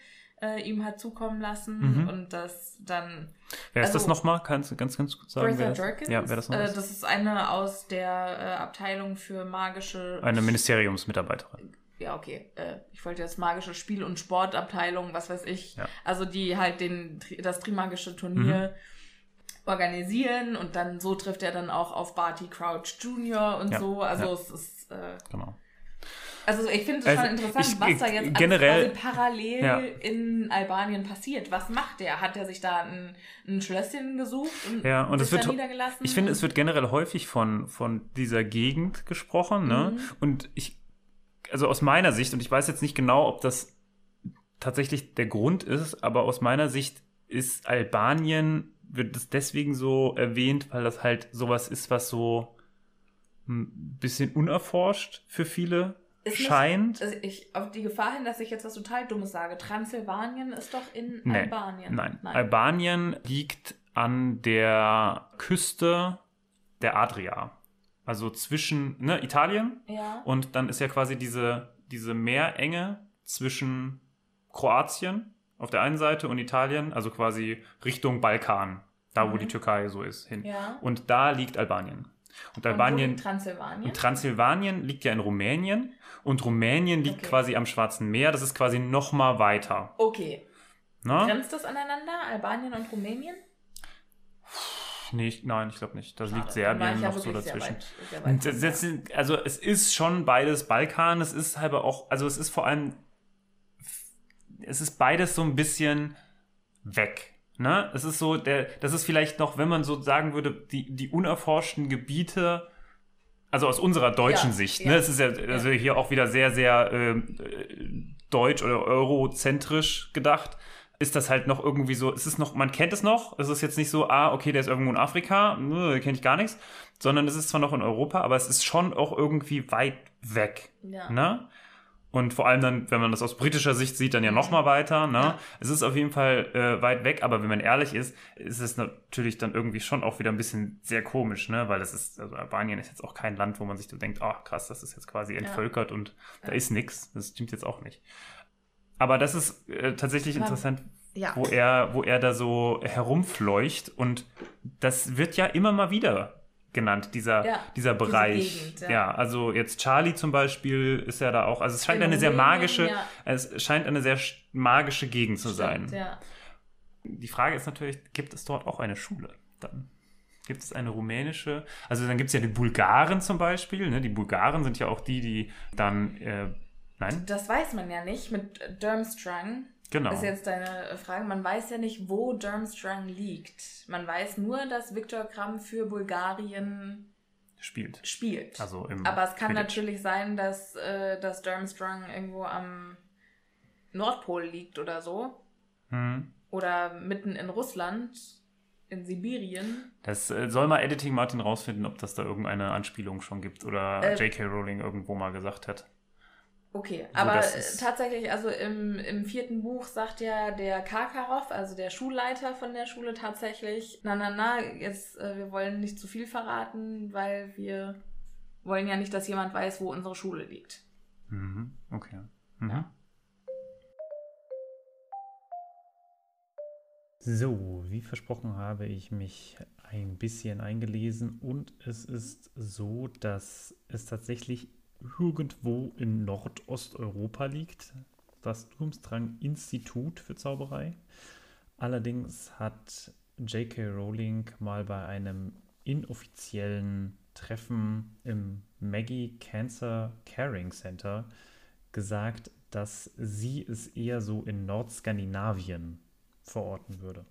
äh, ihm hat zukommen lassen Mhm. und dass dann Wer ist Also- das nochmal? Kannst du ganz, ganz kurz sagen? Bertha wer das, Jorkins, Ja, wer das noch äh, ist? das ist eine aus der äh, Abteilung für magische Eine Ministeriumsmitarbeiterin. Ja, okay. Äh, ich wollte jetzt magische Spiel- und Sportabteilung, was weiß ich. Ja. Mhm. Also die halt den, das Trimagische Turnier organisieren und dann so trifft er dann auch auf Barty Crouch Jr. und Ja, so. Also ja. es ist, äh, Genau. also ich finde es Also schon interessant, ich- was da jetzt generell- parallel Ja. in Albanien passiert. Was macht er? Hat er sich da ein, ein Schlösschen gesucht und, Ja, und es sich wird niedergelassen? Ich finde, es wird generell häufig von, von dieser Gegend gesprochen, ne? Mhm. Und ich, also aus meiner Sicht, und ich weiß jetzt nicht genau, ob das tatsächlich der Grund ist, aber aus meiner Sicht ist Albanien, wird es deswegen so erwähnt, weil das halt sowas ist, was so ein bisschen unerforscht für viele Ist nicht- scheint. Also ich, auf die Gefahr hin, dass ich jetzt was total Dummes sage. Transsilvanien ist doch in Nee, Albanien. Nein. Albanien liegt an der Küste der Adria. Also zwischen ne, Italien Ja. und dann ist ja quasi diese, diese Meerenge zwischen Kroatien auf der einen Seite und Italien, also quasi Richtung Balkan, da wo Mhm. die Türkei so ist, hin. Ja. Und da liegt Albanien. Und Und Albanien, liegt Transsilvanien. und Transsilvanien liegt ja in Rumänien und Rumänien liegt Okay. quasi am Schwarzen Meer, das ist quasi noch mal weiter. okay. Ne? Grenzt das aneinander, Albanien und Rumänien? Nee, ich, nein, ich glaube nicht. Da liegt Serbien noch so wirklich sehr dazwischen. weit- sehr weit das, also es ist schon beides Balkan, es ist aber auch, also es ist vor allem, es ist beides so ein bisschen weg. Ne? Es ist so, der, das ist vielleicht noch, wenn man so sagen würde, die, die unerforschten Gebiete, also aus unserer deutschen Ja, Sicht, ja. ne? Es ist ja also hier auch wieder sehr, sehr äh, deutsch oder eurozentrisch gedacht. Ist das halt noch irgendwie so, es ist noch, man kennt es noch, es ist jetzt nicht so, ah, okay, der ist irgendwo in Afrika, kenne ich gar nichts, sondern es ist zwar noch in Europa, aber es ist schon auch irgendwie weit weg. Ja. Ne? Und vor allem dann, wenn man das aus britischer Sicht sieht, dann ja noch mal weiter. Ne? Ja. Es ist auf jeden Fall äh, weit weg, aber wenn man ehrlich ist, ist es natürlich dann irgendwie schon auch wieder ein bisschen sehr komisch, ne? Weil das ist, also Albanien ist jetzt auch kein Land, wo man sich so denkt, ah krass, das ist jetzt quasi entvölkert und da ist nix. Das stimmt jetzt auch nicht. Aber das ist äh, tatsächlich interessant, Ja. wo er, wo er da so herumfleucht und das wird ja immer mal wieder genannt, dieser, Ja, dieser diese Bereich. Gegend, ja. ja. also jetzt Charlie zum Beispiel ist ja da auch, also es scheint In eine sehr magische, ja. es scheint eine sehr sch- magische Gegend zu sein. Stimmt, ja. Die Frage ist natürlich, gibt es dort auch eine Schule dann? Gibt es eine rumänische? Also dann gibt es ja die Bulgaren zum Beispiel. Ne? Die Bulgaren sind ja auch die, die dann, äh, nein, Das weiß man ja nicht mit Durmstrang. genau. Ist jetzt deine Frage. Man weiß ja nicht, wo Durmstrang liegt. Man weiß nur, dass Viktor Kram für Bulgarien spielt. spielt. Also im Aber es kann Quidditch. natürlich sein, dass, äh, dass Durmstrang irgendwo am Nordpol liegt oder so. Hm. Oder mitten in Russland, in Sibirien. Das äh, soll mal Editing Martin rausfinden, ob das da irgendeine Anspielung schon gibt oder Äh. J.K. Rowling irgendwo mal gesagt hat. Okay, So, aber äh, tatsächlich, also im, im vierten Buch sagt ja der Karkaroff, also der Schulleiter von der Schule tatsächlich, na na na, jetzt, äh, wir wollen nicht zu viel verraten, weil wir wollen ja nicht, dass jemand weiß, wo unsere Schule liegt. Mhm. Okay. Mhm. Ja. So, wie versprochen habe ich mich ein bisschen eingelesen und es ist so, dass es tatsächlich irgendwo in Nordosteuropa liegt, das Durmstrang Institut für Zauberei. Allerdings hat J.K. Rowling mal bei einem inoffiziellen Treffen im Maggie Cancer Caring Center gesagt, dass sie es eher so in Nordskandinavien verorten würde.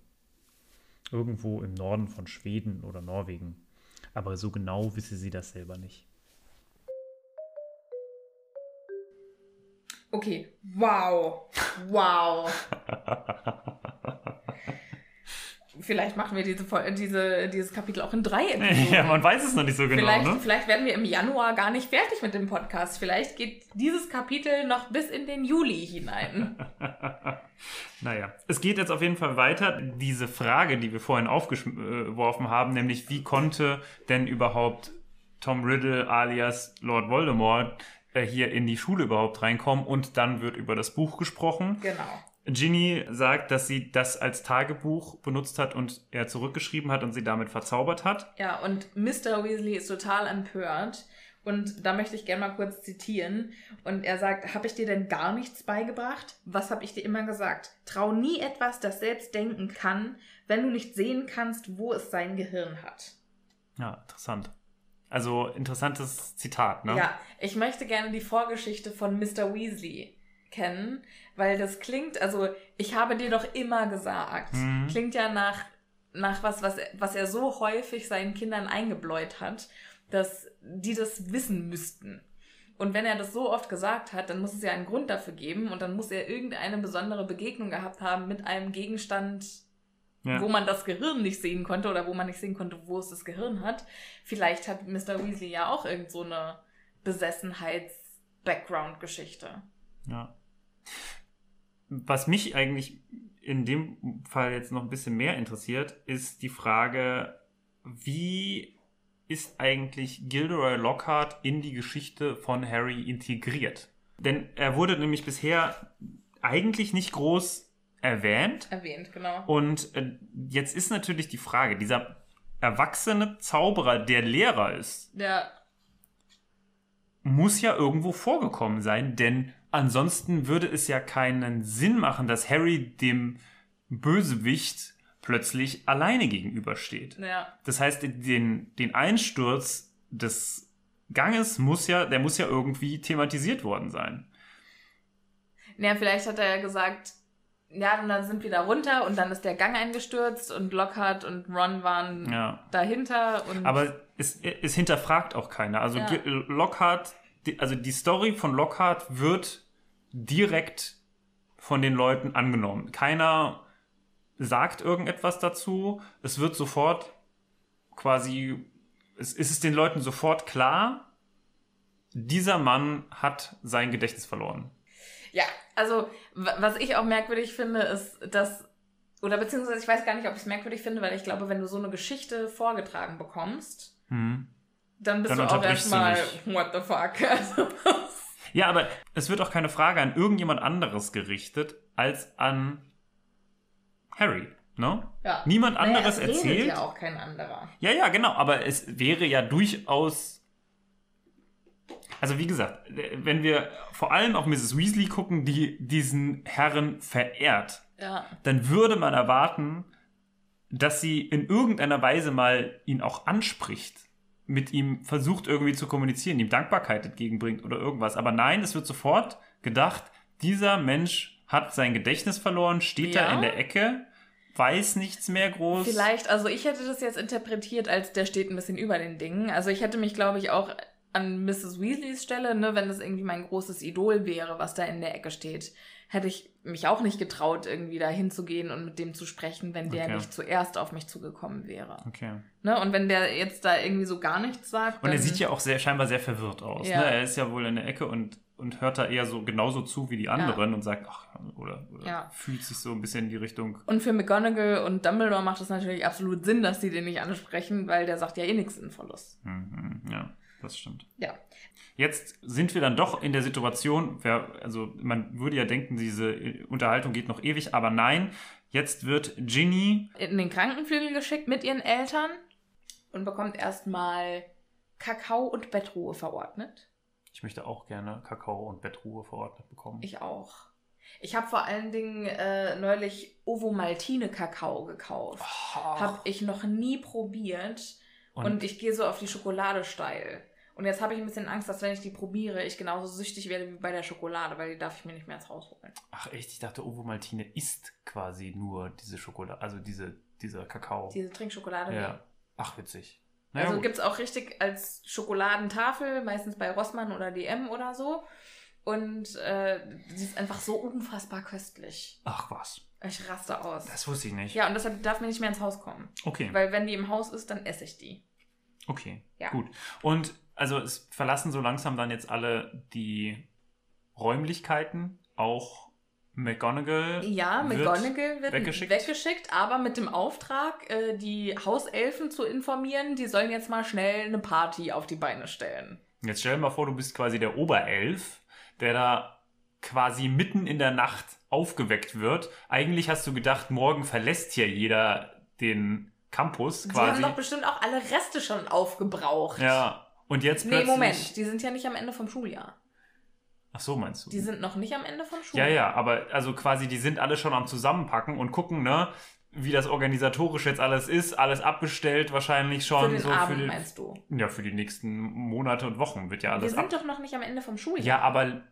Irgendwo im Norden von Schweden oder Norwegen. Aber so genau wisse sie das selber nicht. Okay, wow, wow. Vielleicht machen wir diese, diese, dieses Kapitel auch in drei Episoden. ja, man weiß es noch nicht so genau, Vielleicht, ne? vielleicht werden wir im Januar gar nicht fertig mit dem Podcast. Vielleicht geht dieses Kapitel noch bis in den Juli hinein. Naja, es geht jetzt auf jeden Fall weiter. Diese Frage, die wir vorhin aufgeworfen haben, nämlich wie konnte denn überhaupt Tom Riddle alias Lord Voldemort hier in die Schule überhaupt reinkommen und dann wird über das Buch gesprochen. Genau. Ginny sagt, dass sie das als Tagebuch benutzt hat und er zurückgeschrieben hat und sie damit verzaubert hat. Ja, und Mr. Weasley ist total empört. Und da möchte ich gerne mal kurz zitieren. Und er sagt, habe ich dir denn gar nichts beigebracht? Was habe ich dir immer gesagt? Trau nie etwas, das selbst denken kann, wenn du nicht sehen kannst, wo es sein Gehirn hat. Ja, interessant. Also interessantes Zitat, ne? Ja, ich möchte gerne die Vorgeschichte von Mr. Weasley kennen, weil das klingt, also ich habe dir doch immer gesagt, Mhm. klingt ja nach, nach was, was, er- was er so häufig seinen Kindern eingebläut hat, dass die das wissen müssten. Und wenn er das so oft gesagt hat, dann muss es ja einen Grund dafür geben und dann muss er irgendeine besondere Begegnung gehabt haben mit einem Gegenstand, Ja. wo man das Gehirn nicht sehen konnte oder wo man nicht sehen konnte, wo es das Gehirn hat. Vielleicht hat Mr. Weasley ja auch irgend so eine Besessenheits-Background-Geschichte. Ja. Was mich eigentlich in dem Fall jetzt noch ein bisschen mehr interessiert, ist die Frage, wie ist eigentlich Gilderoy Lockhart in die Geschichte von Harry integriert? Denn er wurde nämlich bisher eigentlich nicht groß erwähnt. Erwähnt, genau. Und äh, jetzt ist natürlich die Frage, dieser erwachsene Zauberer, der Lehrer ist, Ja, muss ja irgendwo vorgekommen sein, denn ansonsten würde es ja keinen Sinn machen, dass Harry dem Bösewicht plötzlich alleine gegenübersteht. ja. Das heißt, den, den Einsturz des Ganges muss ja, der muss ja irgendwie thematisiert worden sein. Naja, vielleicht hat er ja gesagt, ja, und dann sind wir da runter und dann ist der Gang eingestürzt und Lockhart und Ron waren Ja. dahinter und Aber es, es hinterfragt auch keiner. Also Ja. Lockhart, also die Story von Lockhart wird direkt von den Leuten angenommen. Keiner sagt irgendetwas dazu. Es wird sofort quasi, es es ist den Leuten sofort klar, dieser Mann hat sein Gedächtnis verloren. Ja, also wa- was ich auch merkwürdig finde, ist, dass, oder beziehungsweise ich weiß gar nicht, ob ich es merkwürdig finde, weil ich glaube, wenn du so eine Geschichte vorgetragen bekommst, Mhm. dann bist Dann du auch erstmal, what the fuck. Also, Ja, aber es wird auch keine Frage an irgendjemand anderes gerichtet als an Harry, ne? ja. Niemand Naja, anderes es redet erzählt. ja auch kein anderer. Ja, ja, genau, aber es wäre ja durchaus. Also wie gesagt, wenn wir vor allem auf Mrs. Weasley gucken, die diesen Herren verehrt, Ja. dann würde man erwarten, dass sie in irgendeiner Weise mal ihn auch anspricht, mit ihm versucht irgendwie zu kommunizieren, ihm Dankbarkeit entgegenbringt oder irgendwas. Aber nein, es wird sofort gedacht, dieser Mensch hat sein Gedächtnis verloren, steht da Ja. in der Ecke, weiß nichts mehr groß. Vielleicht, also ich hätte das jetzt interpretiert, als der steht ein bisschen über den Dingen. Also ich hätte mich, glaube ich, auch an Mrs. Weasleys Stelle, ne, wenn das irgendwie mein großes Idol wäre, was da in der Ecke steht, hätte ich mich auch nicht getraut, irgendwie da hinzugehen und mit dem zu sprechen, wenn der Okay. nicht zuerst auf mich zugekommen wäre. Okay. Ne? Und wenn der jetzt da irgendwie so gar nichts sagt. Und er sieht ja auch sehr, scheinbar sehr verwirrt aus. Ja. Ne? Er ist ja wohl in der Ecke und, und hört da eher so genauso zu wie die anderen und sagt, ach, oder, oder Ja. fühlt sich so ein bisschen in die Richtung. Und für McGonagall und Dumbledore macht es natürlich absolut Sinn, dass die den nicht ansprechen, weil der sagt ja eh nichts Sinnvolles. Mhm, ja, das stimmt. Ja. Jetzt sind wir dann doch in der Situation, wer, also man würde ja denken, diese Unterhaltung geht noch ewig, aber nein, jetzt wird Ginny, In den Krankenflügel geschickt mit ihren Eltern und bekommt erstmal Kakao und Bettruhe verordnet. ich möchte auch gerne Kakao und Bettruhe verordnet bekommen. Ich auch. Ich habe vor allen Dingen äh, neulich Ovomaltine Kakao gekauft. Habe ich noch nie probiert und, Und- ich gehe so auf die Schokolade steil. Und jetzt habe ich ein bisschen Angst, dass wenn ich die probiere, ich genauso süchtig werde wie bei der Schokolade, weil die darf ich mir nicht mehr ins Haus holen. Ach echt, ich dachte, Ovomaltine ist quasi nur diese Schokolade, also diese, dieser Kakao. Diese Trinkschokolade. nee. ja. Ach, witzig. Naja, also gibt es auch richtig als Schokoladentafel, meistens bei Rossmann oder DM oder so. Und äh, sie ist einfach so unfassbar köstlich. Ach was, Ich raste aus. das wusste ich nicht. ja, und deshalb darf mir nicht mehr ins Haus kommen. Okay. Weil wenn die im Haus ist, dann esse ich die. Okay, Ja. gut. Und also es verlassen so langsam dann jetzt alle die Räumlichkeiten, auch McGonagall. Ja, wird McGonagall wird weggeschickt. weggeschickt. aber mit dem Auftrag, äh, die Hauselfen zu informieren, die sollen jetzt mal schnell eine Party auf die Beine stellen. Jetzt stell dir mal vor, du bist quasi der Oberelf, der da quasi mitten in der Nacht aufgeweckt wird. Eigentlich hast du gedacht, morgen verlässt hier jeder den Campus Die quasi. haben doch bestimmt auch alle Reste schon aufgebraucht. ja. Und jetzt Nee, plötzlich. Moment, die sind ja nicht am Ende vom Schuljahr. Ach so, meinst du? Die sind noch nicht am Ende vom Ja, Schuljahr. ja, aber also quasi, die sind alle schon am Zusammenpacken und gucken, ne, wie das organisatorisch jetzt alles ist. Alles abbestellt wahrscheinlich schon. Für den so Abend, für die, meinst du? Ja, für die nächsten Monate und Wochen wird ja Wir alles sind ab. doch noch nicht am Ende vom Schuljahr. Ja, aber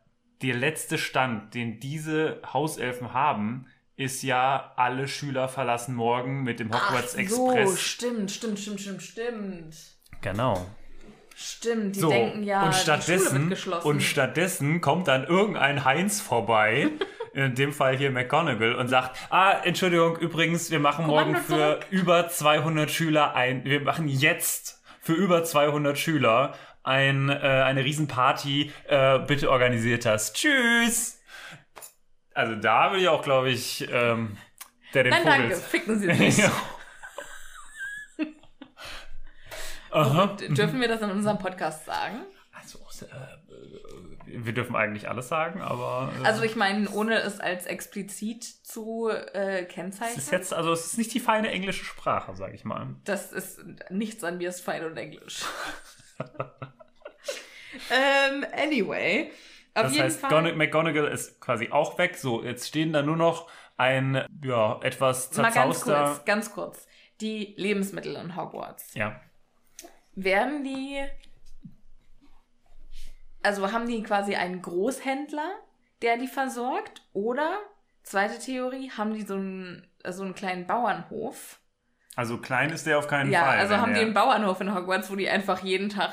der letzte Stand, den diese Hauselfen haben, ist ja, alle Schüler verlassen morgen mit dem Hogwarts Ach so, Express. stimmt, stimmt, stimmt, stimmt, stimmt. Genau. Stimmt, die So, denken ja, und die Schule stattdessen, und stattdessen kommt dann irgendein Heinz vorbei, in dem Fall hier McGonagall, und sagt, ah, Entschuldigung, übrigens, wir machen morgen für zurück. über 200 Schüler ein, wir machen jetzt für über 200 Schüler ein, äh, eine Riesenparty, äh, bitte organisiert das. Tschüss! Also da will ich auch, glaube ich, ähm, der den Nein, Vogel... danke, ficken Sie mich. ja. Aha. Dürfen wir das in unserem Podcast sagen? Also, äh, wir dürfen eigentlich alles sagen, aber. Äh, Also ich meine, ohne es als explizit zu äh, es kennzeichnen. ist jetzt, also es ist nicht die feine englische Sprache, sage ich mal. Das ist nichts an mir ist fein und englisch. ähm, anyway. Auf das jeden heißt, Fall. Gon- McGonagall ist quasi auch weg. So, jetzt stehen da nur noch ein, ja, etwas Mal ganz zerzauster. kurz, ganz kurz. Die Lebensmittel in Hogwarts. Ja. Werden die. Also haben die quasi einen Großhändler, der die versorgt? Oder, zweite Theorie, haben die so einen, so einen kleinen Bauernhof? Also klein ist der auf keinen Ja, Fall. also wenn haben die einen Bauernhof in Hogwarts, wo die einfach jeden Tag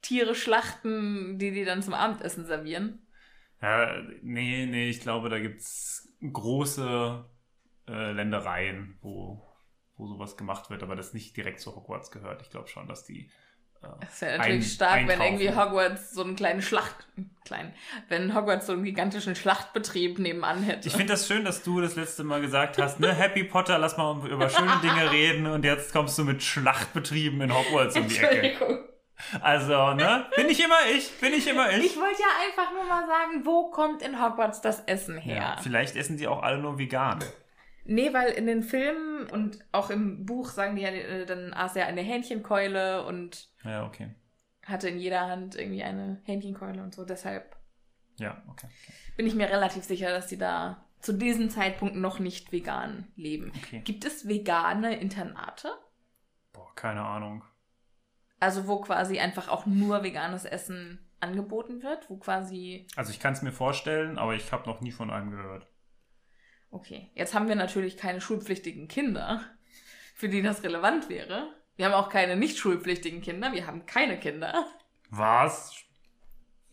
Tiere schlachten, die die dann zum Abendessen servieren. Ja, nee, nee, ich glaube, da gibt's große äh, Ländereien, wo, wo sowas gemacht wird, aber das nicht direkt zu Hogwarts gehört. Ich glaube schon, dass die. Äh, Das wäre natürlich ein- stark, wenn einkaufen. irgendwie Hogwarts so einen kleinen Schlacht, klein, wenn Hogwarts so einen gigantischen Schlachtbetrieb nebenan hätte. Ich finde das schön, dass du das letzte Mal gesagt hast, ne, Happy Potter, lass mal über schöne Dinge reden und jetzt kommst du mit Schlachtbetrieben in Hogwarts um die Ecke. Entschuldigung. Also, ne, bin ich immer ich, bin ich immer ich. Ich wollte ja einfach nur mal sagen, wo kommt in Hogwarts das Essen her? Ja, vielleicht essen die auch alle nur vegan. Nee, weil in den Filmen und auch im Buch sagen die ja, äh, dann aß er eine Hähnchenkeule und Ja, okay. hatte in jeder Hand irgendwie eine Hähnchenkeule und so. Deshalb Ja, okay. okay. bin ich mir relativ sicher, dass die da zu diesem Zeitpunkt noch nicht vegan leben. Okay. Gibt es vegane Internate? Boah, keine Ahnung. Also wo quasi einfach auch nur veganes Essen angeboten wird, wo quasi Also ich kann es mir vorstellen, aber ich habe noch nie von einem gehört. Okay, jetzt haben wir natürlich keine schulpflichtigen Kinder, für die das relevant wäre. Wir haben auch keine nicht schulpflichtigen Kinder, wir haben keine Kinder. Was?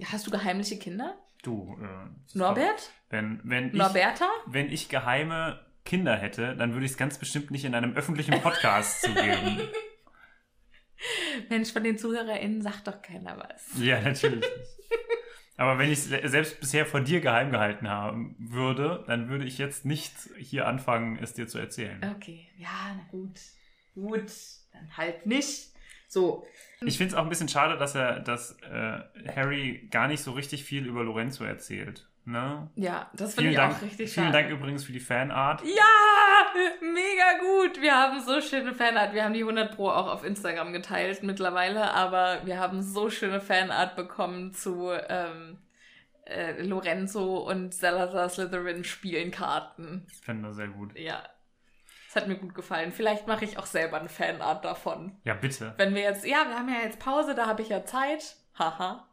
Hast du heimliche Kinder? Du, äh, Norbert? Wenn, wenn, ich, Norberta? wenn ich geheime Kinder hätte, dann würde ich es ganz bestimmt nicht in einem öffentlichen Podcast zugeben. Mensch, von den ZuhörerInnen sagt doch keiner was. Ja, natürlich nicht. Aber wenn ich es selbst bisher vor dir geheim gehalten haben würde, dann würde ich jetzt nicht hier anfangen, es dir zu erzählen. Okay, ja, na gut. Gut, dann halt nicht. So. Ich finde es auch ein bisschen schade, dass er, dass äh, Harry gar nicht so richtig viel über Lorenzo erzählt. Ne? Ja, das finde Vielen ich Dank, auch richtig vielen schade. Dank übrigens für die Fanart. Ja, mega gut. Wir haben so schöne Fanart. Wir haben die 100 Pro auch auf Instagram geteilt mittlerweile, aber wir haben so schöne Fanart bekommen zu ähm, äh, Lorenzo und Salazar Slytherin spielen Karten. Ich finde das sehr gut. Ja, das hat mir gut gefallen. Vielleicht mache ich auch selber eine Fanart davon. Ja, bitte. Wenn wir jetzt, ja, wir haben ja jetzt Pause, da habe ich ja Zeit. Haha.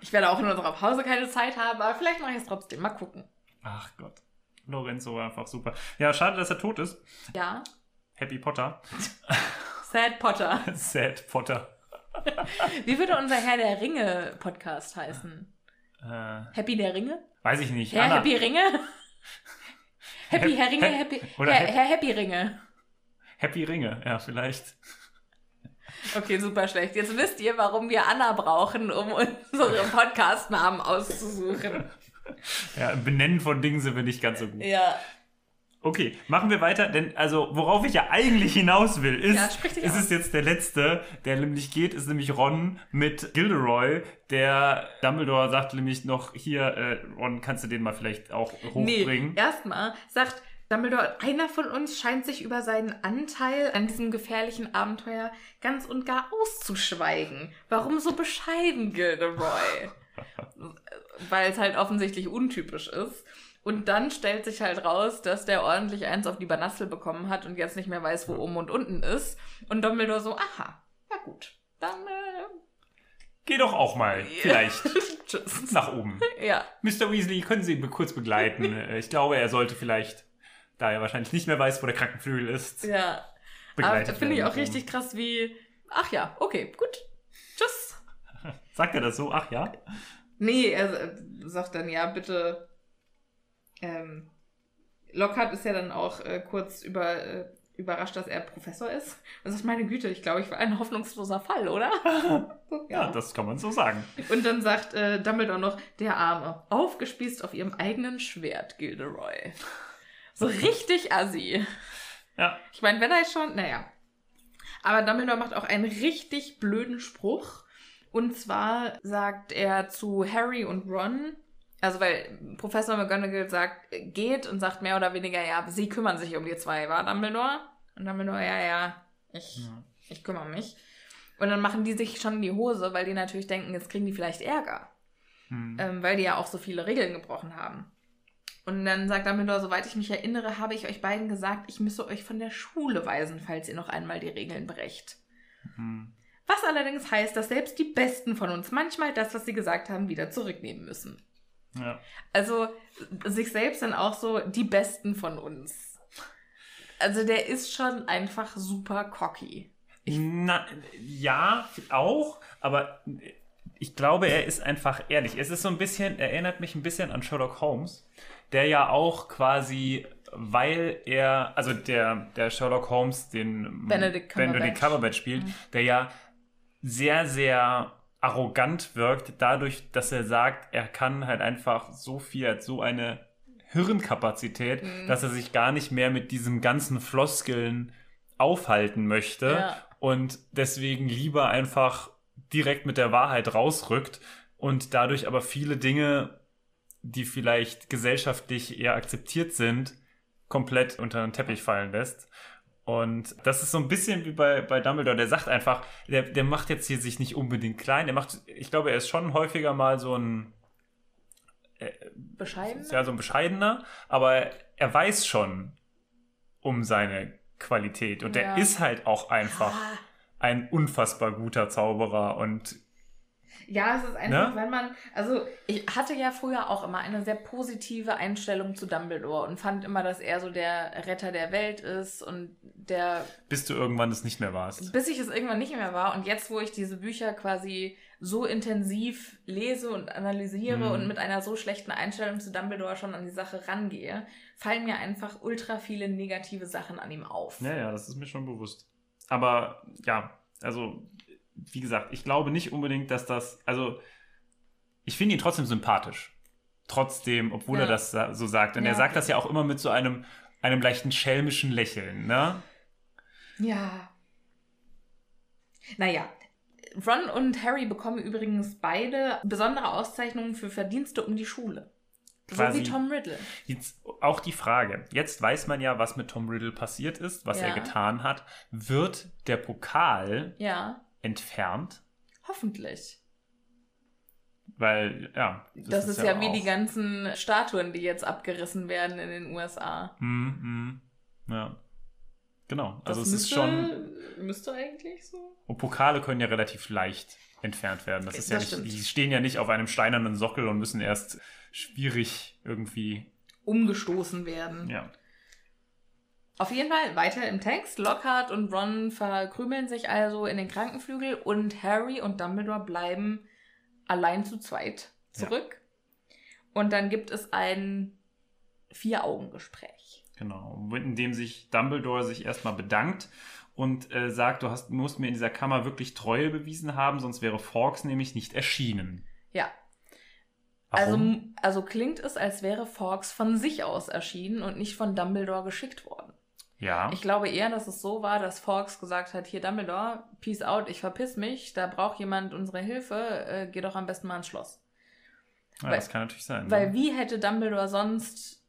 Ich werde auch in unserer Pause keine Zeit haben, aber vielleicht mache ich es trotzdem. Mal gucken. Ach Gott. Lorenzo war einfach super. Ja, schade, dass er tot ist. Ja. Happy Potter. Sad Potter. Sad Potter. Wie würde unser Herr der Ringe Podcast heißen? Äh, Happy der Ringe? weiß ich nicht. Herr Anna, Happy Ringe? Happy Hap- Herr Ringe, Hap- Happy. oder Herr, Herr Happy Ringe. Happy Ringe, ja, vielleicht. Okay, super schlecht. Jetzt wisst ihr, warum wir Anna brauchen, um unsere Podcast-Namen auszusuchen. Ja, Benennen von Dingen sind wir nicht ganz so gut. Ja. Okay, machen wir weiter, denn also worauf ich ja eigentlich hinaus will, ist, Ja, sprich dich ist aus. es jetzt der letzte, der nämlich geht, ist nämlich Ron mit Gilderoy, der Dumbledore sagt nämlich noch, hier, äh, Ron, kannst du den mal vielleicht auch hochbringen? Nee, erstmal sagt Dumbledore, einer von uns scheint sich über seinen Anteil an diesem gefährlichen Abenteuer ganz und gar auszuschweigen. Warum so bescheiden, Gilderoy? Weil es halt offensichtlich untypisch ist. Und dann stellt sich halt raus, dass der ordentlich eins auf die Banassel bekommen hat und jetzt nicht mehr weiß, wo oben und unten ist. Und Dumbledore so, aha, ja gut, dann äh, Geh doch auch mal, vielleicht, tschüss. nach oben. Ja, Mr. Weasley, können Sie ihn kurz begleiten? Ich glaube, er sollte vielleicht, da er wahrscheinlich nicht mehr weiß, wo der Krankenflügel ist, ja. Aber begleitet finde ich auch richtig krass, wie, ach ja, okay, gut. Sagt er das so? Ach ja? Nee, er sagt dann, ja, bitte. Ähm, Lockhart ist ja dann auch äh, kurz über, äh, überrascht, dass er Professor ist. Und sagt, meine Güte, ich glaube, ich war ein hoffnungsloser Fall, oder? Ja, das kann man so sagen. Und dann sagt äh, Dumbledore noch, der Arme, aufgespießt auf ihrem eigenen Schwert, Gilderoy. So richtig assi. Ja, Ich meine, wenn er schon, naja. Aber Dumbledore macht auch einen richtig blöden Spruch. Und zwar sagt er zu Harry und Ron, also weil Professor McGonagall sagt, geht und sagt mehr oder weniger, ja, sie kümmern sich um die zwei, war Dumbledore? Und Dumbledore, ja, ja, ich, Ja. ich kümmere mich. Und dann machen die sich schon in die Hose, weil die natürlich denken, jetzt kriegen die vielleicht Ärger. Hm. Ähm, weil die ja auch so viele Regeln gebrochen haben. Und dann sagt Dumbledore, soweit ich mich erinnere, habe ich euch beiden gesagt, ich müsse euch von der Schule weisen, falls ihr noch einmal die Regeln brecht. Hm. Was allerdings heißt, dass selbst die Besten von uns manchmal das, was sie gesagt haben, wieder zurücknehmen müssen. Ja. Also sich selbst dann auch so die Besten von uns. Also der ist schon einfach super cocky. Na, ja, auch, aber ich glaube, er ist einfach ehrlich. Es ist so ein bisschen, erinnert mich ein bisschen an Sherlock Holmes, der ja auch quasi, weil er, also der, der Sherlock Holmes, den Benedict Cumberbatch. Benedict Cumberbatch spielt, der ja sehr, sehr arrogant wirkt, dadurch, dass er sagt, er kann halt einfach so viel, hat so eine Hirnkapazität, Mhm. dass er sich gar nicht mehr mit diesen ganzen Floskeln aufhalten möchte Ja. und deswegen lieber einfach direkt mit der Wahrheit rausrückt und dadurch aber viele Dinge, die vielleicht gesellschaftlich eher akzeptiert sind, komplett unter den Teppich fallen lässt. Und das ist so ein bisschen wie bei, bei Dumbledore, der sagt einfach, der, der macht jetzt hier sich nicht unbedingt klein, der macht, ich glaube, er ist schon häufiger mal so ein, Bescheiden? ja, so ein bescheidener, aber er weiß schon um seine Qualität. Und Ja. er ist halt auch einfach ein unfassbar guter Zauberer. Und Ja, es ist einfach, Ne? wenn man, also ich hatte ja früher auch immer eine sehr positive Einstellung zu Dumbledore und fand immer, dass er so der Retter der Welt ist und der, Bis du irgendwann es nicht mehr warst. bis ich es irgendwann nicht mehr war und jetzt, wo ich diese Bücher quasi so intensiv lese und analysiere Mhm. und mit einer so schlechten Einstellung zu Dumbledore schon an die Sache rangehe, fallen mir einfach ultra viele negative Sachen an ihm auf. Ja, ja, das ist mir schon bewusst. Aber ja, also, wie gesagt, ich glaube nicht unbedingt, dass das, also, ich finde ihn trotzdem sympathisch. Trotzdem, obwohl Ja. er das so sagt. Und Ja, er sagt okay. das ja auch immer mit so einem, einem leichten schelmischen Lächeln, ne? Ja. Naja, Ron und Harry bekommen übrigens beide besondere Auszeichnungen für Verdienste um die Schule. Quasi- So wie Tom Riddle. Jetzt auch die Frage. Jetzt weiß man ja, was mit Tom Riddle passiert ist, was Ja. er getan hat. Wird der Pokal Ja, entfernt? hoffentlich. Weil, ja. Das, ist, ja, wie auch- die ganzen Statuen, die jetzt abgerissen werden in den USA. Mhm, mhm. Ja. Genau. Also das es ist schon. Müsste eigentlich so. Und Pokale können ja relativ leicht entfernt werden. Das ist ja Das nicht, die stehen ja nicht auf einem steinernen Sockel und müssen erst schwierig irgendwie. Umgestoßen werden. Ja. Auf jeden Fall weiter im Text. Lockhart und Ron verkrümeln sich also in den Krankenflügel und Harry und Dumbledore bleiben allein zu zweit zurück. Und dann gibt es ein Vier-Augen-Gespräch. Genau. In dem sich Dumbledore sich erstmal bedankt und äh, sagt, du hast, musst mir in dieser Kammer wirklich Treue bewiesen haben, sonst wäre Fawkes nämlich nicht erschienen. Ja, also, Warum? also klingt es, als wäre Fawkes von sich aus erschienen und nicht von Dumbledore geschickt worden. Ja. Ich glaube eher, dass es so war, dass Fawkes gesagt hat, hier Dumbledore, peace out, ich verpiss mich, da braucht jemand unsere Hilfe, äh, geh doch am besten mal ins Schloss. ja weil- das kann natürlich sein. Weil ne? wie hätte Dumbledore sonst,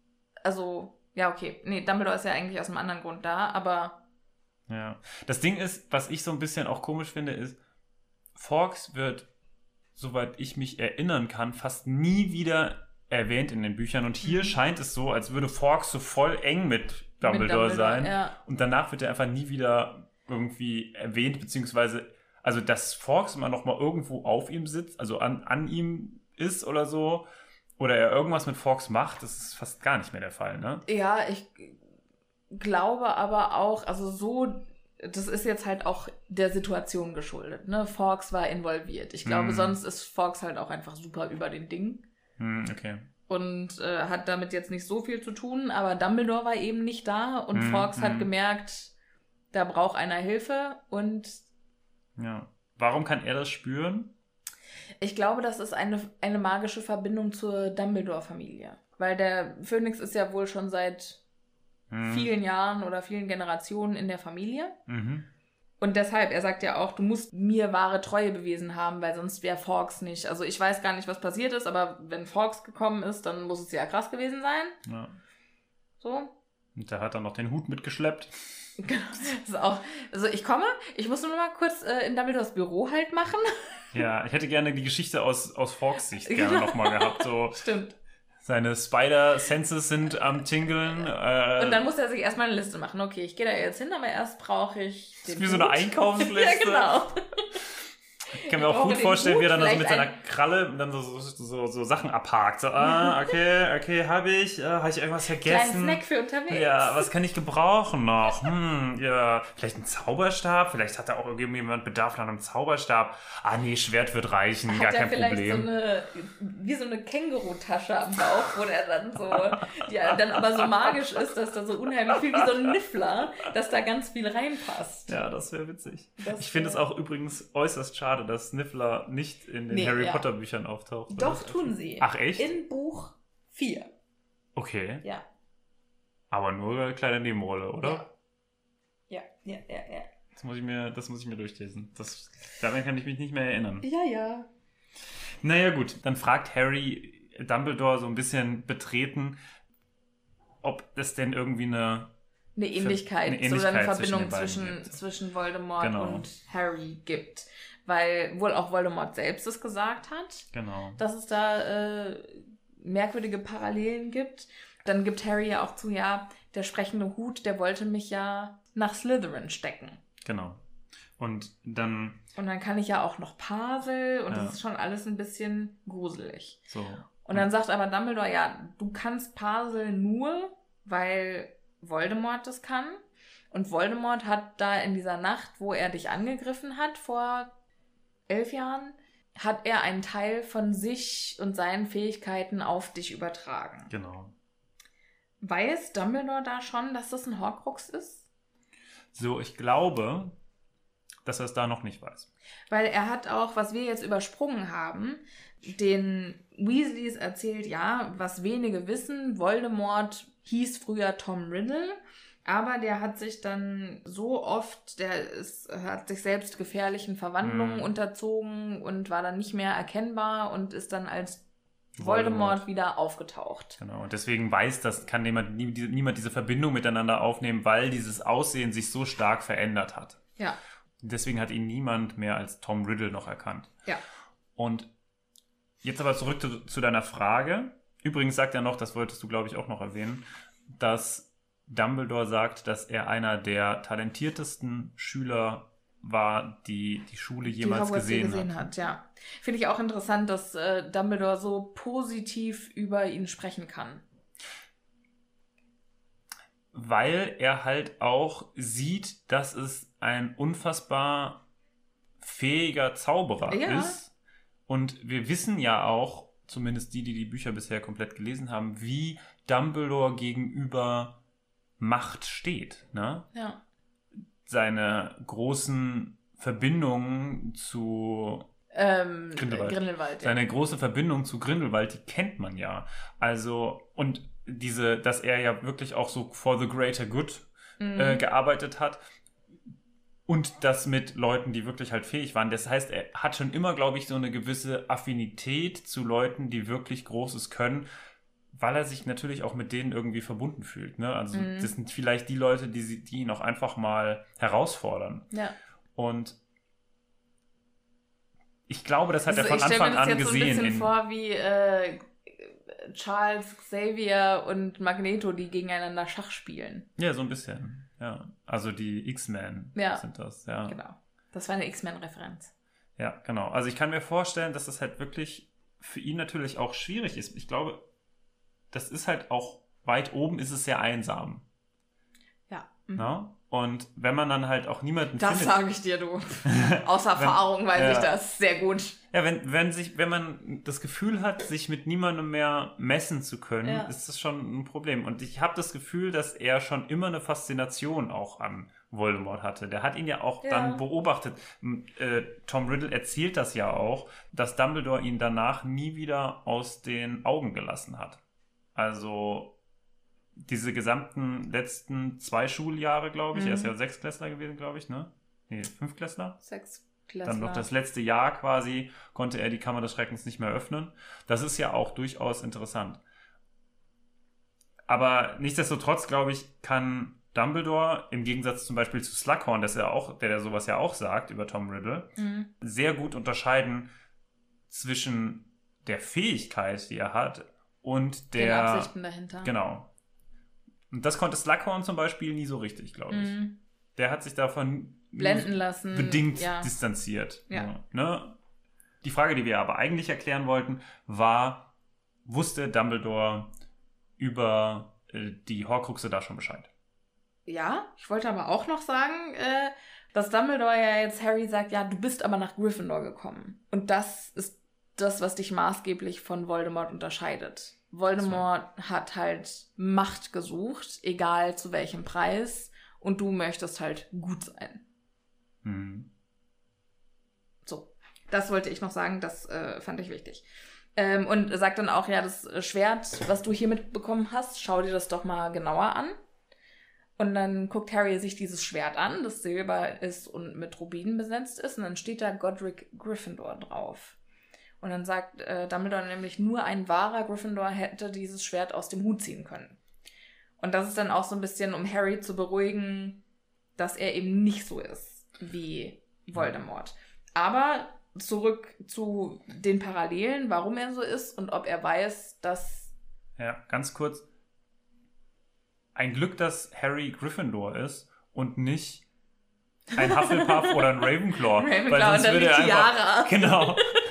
also, ja okay, nee, Dumbledore ist ja eigentlich aus einem anderen Grund da, aber Ja. Das Ding ist, was ich so ein bisschen auch komisch finde, ist, Fawkes wird, soweit ich mich erinnern kann, fast nie wieder erwähnt in den Büchern. Und hier Mhm. scheint es so, als würde Fawkes so voll eng mit Dumbledore, sein. Ja. Und danach wird er einfach nie wieder irgendwie erwähnt, beziehungsweise, also dass Fawkes immer noch mal irgendwo auf ihm sitzt, also an, an ihm ist oder so, oder er irgendwas mit Fawkes macht, das ist fast gar nicht mehr der Fall, ne? Ja, ich glaube aber auch, also so, das ist jetzt halt auch der Situation geschuldet, ne? Fawkes war involviert. Ich glaube, Mhm. sonst ist Fawkes halt auch einfach super über den Ding. Hm, okay. Und äh, hat damit jetzt nicht so viel zu tun, aber Dumbledore war eben nicht da und Mhm, Fawkes hat mhm. gemerkt, da braucht einer Hilfe und Ja. Warum kann er das spüren? ich glaube, das ist eine, eine magische Verbindung zur Dumbledore-Familie. Weil der Phönix ist ja wohl schon seit Hm. vielen Jahren oder vielen Generationen in der Familie. Mhm. Und deshalb, er sagt ja auch, du musst mir wahre Treue bewiesen haben, weil sonst wäre Fawkes nicht. Also ich weiß gar nicht, was passiert ist, aber wenn Fawkes gekommen ist, dann muss es ja krass gewesen sein. Ja. So. Und der hat dann noch den Hut mitgeschleppt. Genau. Das ist auch, also ich komme, ich muss nur mal kurz äh, in Dumbledores Büro halt machen. Ja, ich hätte gerne die Geschichte aus, aus Fawkes Sicht gerne Genau. nochmal gehabt. So, Stimmt. Seine Spider-Senses sind am Tingeln. Äh, Und dann muss er sich erstmal eine Liste machen. Okay, ich gehe da jetzt hin, aber erst brauche ich. das ist den wie so eine. Einkaufsliste. ja, genau. Ich kann mir auch gut vorstellen, wie er dann so mit seiner Kralle dann so, so, so, so Sachen abhakt. So, ah, okay, okay, habe ich, äh, habe ich irgendwas Kleinen vergessen? Snack für unterwegs. Ja, was kann ich gebrauchen noch? Hm, ja, vielleicht ein Zauberstab? Vielleicht hat da auch irgendjemand Bedarf nach einem Zauberstab. Ah, nee, Schwert wird reichen, Hat gar kein vielleicht Problem. so eine, wie so eine Känguru-Tasche am Bauch, wo der dann so, die dann aber so magisch ist, dass da so unheimlich viel wie so ein Niffler, dass da ganz viel reinpasst. Ja, das wäre witzig. Das ich finde es auch übrigens äußerst schade, dass Sniffler nicht in den Nee, Harry ja. Potter Büchern auftaucht. Doch, tun sie. Ach, echt? In Buch 4. Okay. Ja. Aber nur eine kleine Nebenrolle, oder? Ja, ja, ja, ja. Das muss ich mir, das muss ich mir durchlesen. Das, daran kann ich mich nicht mehr erinnern. Ja, ja. Naja, gut. Dann fragt Harry Dumbledore so ein bisschen betreten, ob es denn irgendwie eine. Eine Ähnlichkeit, eine oder eine Ähnlichkeit Verbindung zwischen zwischen, zwischen Voldemort Genau. und Harry gibt. Weil wohl auch Voldemort selbst es gesagt hat, Genau. dass es da äh, merkwürdige Parallelen gibt. Dann gibt Harry ja auch zu, ja, der sprechende Hut, der wollte mich ja nach Slytherin stecken. Genau. Und dann Und dann kann ich ja auch noch Pavel und Ja. das ist schon alles ein bisschen gruselig. so. Und dann sagt aber Dumbledore, ja, du kannst Pavel nur, weil Voldemort das kann. Und Voldemort hat da in dieser Nacht, wo er dich angegriffen hat, vor elf Jahren, hat er einen Teil von sich und seinen Fähigkeiten auf dich übertragen. Genau. Weiß Dumbledore da schon, dass das ein Horcrux ist? So, ich glaube, dass er es da noch nicht weiß. Weil er hat auch, was wir jetzt übersprungen haben, den Weasleys erzählt, ja, was wenige wissen, Voldemort hieß früher Tom Riddle, aber der hat sich dann so oft, der ist, hat sich selbst gefährlichen Verwandlungen Mhm. unterzogen und war dann nicht mehr erkennbar und ist dann als Voldemort. Voldemort, wieder aufgetaucht. Genau. Und deswegen weiß das, kann niemand, niemand diese Verbindung miteinander aufnehmen, weil dieses Aussehen sich so stark verändert hat. Ja, Deswegen hat ihn niemand mehr als Tom Riddle noch erkannt. ja. Und jetzt aber zurück zu, zu deiner Frage. Übrigens sagt er noch, das wolltest du, glaube ich, auch noch erwähnen, dass Dumbledore sagt, dass er einer der talentiertesten Schüler war, die die Schule jemals die gesehen, gesehen hat. hat. Ja, finde ich auch interessant, dass äh, Dumbledore so positiv über ihn sprechen kann. Weil er halt auch sieht, dass es ein unfassbar fähiger Zauberer Ja. ist. Und wir wissen ja auch, zumindest die, die die Bücher bisher komplett gelesen haben, wie Dumbledore gegenüber Macht steht. Ne? Ja. Seine großen Verbindungen zu Ähm, Grindelwald. Grindelwald. Grindelwald ja. seine große Verbindung zu Grindelwald, die kennt man ja. Also, und diese, dass er ja wirklich auch so for the greater good Mhm. äh, gearbeitet hat. Und das mit Leuten, die wirklich halt fähig waren. Das heißt, er hat schon immer, glaube ich, so eine gewisse Affinität zu Leuten, die wirklich Großes können, weil er sich natürlich auch mit denen irgendwie verbunden fühlt. Ne? Also Mhm. das sind vielleicht die Leute, die, sie- die ihn auch einfach mal herausfordern. ja. Und ich glaube, das hat Also er von ich stell mir Anfang das an jetzt so ein gesehen. bisschen vor wie äh, Charles Xavier und Magneto, die gegeneinander Schach spielen. ja, so ein bisschen. Ja, also die X-Men Ja. sind das. Ja. Genau. Das war eine X-Men-Referenz. ja, genau. Also ich kann mir vorstellen, dass das halt wirklich für ihn natürlich auch schwierig ist. Ich glaube, das ist halt auch weit oben ist es sehr einsam. Ja. Mhm. Ne? Und wenn man dann halt auch niemanden Das findet. sage ich dir, du. Aus Erfahrung weiß ja. ich das sehr gut. Ja, wenn, wenn sich, wenn man das Gefühl hat, sich mit niemandem mehr messen zu können, Ja. ist das schon ein Problem. Und ich habe das Gefühl, dass er schon immer eine Faszination auch an Voldemort hatte. Der hat ihn ja auch Ja. dann beobachtet. Äh, Tom Riddle erzählt das ja auch, dass Dumbledore ihn danach nie wieder aus den Augen gelassen hat. Also diese gesamten letzten zwei Schuljahre, glaube ich. Mhm. Er ist ja Sechsklässler gewesen, glaube ich, ne? Nee, Fünftklässler? Sechs Dann noch das letzte Jahr quasi konnte er die Kammer des Schreckens nicht mehr öffnen. Das ist ja auch durchaus interessant. Aber nichtsdestotrotz, glaube ich, kann Dumbledore im Gegensatz zum Beispiel zu Slughorn, das ja auch, der, der sowas ja auch sagt über Tom Riddle, Mhm. sehr gut unterscheiden zwischen der Fähigkeit, die er hat, und Den der Absichten dahinter. Genau. Und das konnte Slughorn zum Beispiel nie so richtig, glaube ich. Mhm. Der hat sich davon Blenden lassen. bedingt Ja. distanziert. Ja. ne? Die Frage, die wir aber eigentlich erklären wollten, war, wusste Dumbledore über äh, die Horcruxe da schon Bescheid? Ja, ich wollte aber auch noch sagen, äh, dass Dumbledore ja jetzt Harry sagt, ja, du bist aber nach Gryffindor gekommen. Und das ist das, was dich maßgeblich von Voldemort unterscheidet. Voldemort hat halt Macht gesucht, egal zu welchem Preis. Und du möchtest halt gut sein. Hm. So, das wollte ich noch sagen, das äh, fand ich wichtig. Ähm, und sagt dann auch, ja, das Schwert, was du hier mitbekommen hast, schau dir das doch mal genauer an. Und dann guckt Harry sich dieses Schwert an, das silber ist und mit Rubinen besetzt ist. Und dann steht da Godric Gryffindor drauf. Und dann sagt äh, Dumbledore nämlich, nur ein wahrer Gryffindor hätte dieses Schwert aus dem Hut ziehen können. Und das ist dann auch so ein bisschen, um Harry zu beruhigen, dass er eben nicht so ist wie Voldemort. Aber zurück zu den Parallelen, warum er so ist und ob er weiß, dass. Ja, ganz kurz. Ein Glück, dass Harry Gryffindor ist und nicht ein Hufflepuff oder ein Ravenclaw. Ravenclaw weil sonst und dann würde er Tiara. einfach, Genau.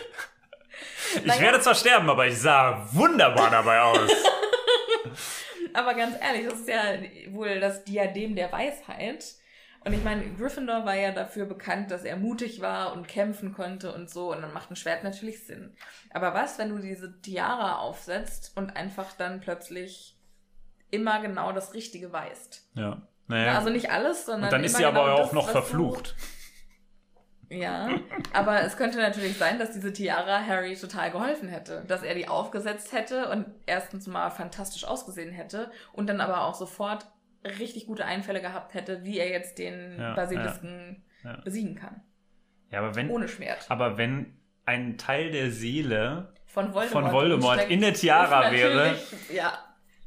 Ich Naja. werde zwar sterben, aber ich sah wunderbar dabei aus. Aber ganz ehrlich, das ist ja wohl das Diadem der Weisheit. Und ich meine, Gryffindor war ja dafür bekannt, dass er mutig war und kämpfen konnte und so. Und dann macht ein Schwert natürlich Sinn. Aber was, wenn du diese Tiara aufsetzt und einfach dann plötzlich immer genau das Richtige weißt? Ja. Naja. Also nicht alles, sondern. und dann ist sie aber genau auch das, noch verflucht. Ja, aber es könnte natürlich sein, dass diese Tiara Harry total geholfen hätte. Dass er die aufgesetzt hätte und erstens mal fantastisch ausgesehen hätte und dann aber auch sofort richtig gute Einfälle gehabt hätte, wie er jetzt den Ja, Basilisken ja, ja. besiegen kann. Ja, aber wenn, Ohne Schwert. aber wenn ein Teil der Seele Von Voldemort, von Voldemort in der Tiara wäre, Ja.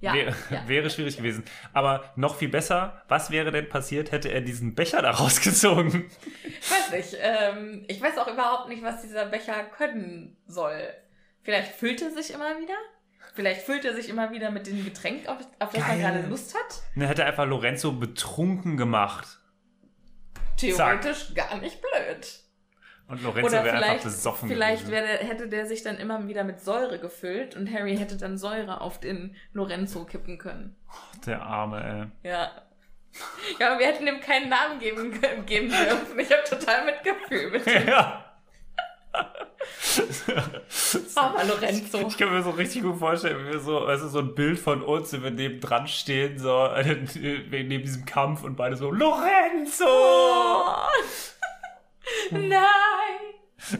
Ja, wäre, ja. wäre schwierig gewesen. Aber noch viel besser, was wäre denn passiert, hätte er diesen Becher da rausgezogen? Ich weiß nicht. Ähm, ich weiß auch überhaupt nicht, was dieser Becher können soll. Vielleicht füllt er sich immer wieder? Vielleicht füllt er sich immer wieder mit dem Getränk, auf, auf das man Geil. gerade Lust hat? Dann hätte er einfach Lorenzo betrunken gemacht. Theoretisch gar nicht blöd. Und Lorenzo Oder wäre einfach vielleicht, besoffen vielleicht der, hätte der sich dann immer wieder mit Säure gefüllt und Harry hätte dann Säure auf den Lorenzo kippen können. Der Arme, Ja. Ja, aber wir hätten ihm keinen Namen geben, können- geben dürfen. Ich habe total Mitgefühl mit ey. dem ja. armer Lorenzo. Ich kann mir so richtig gut vorstellen, wie wir so, weißt du, so ein Bild von uns, wenn wir neben dran stehen, so, neben diesem Kampf und beide so, Lorenzo! Oh. Nein!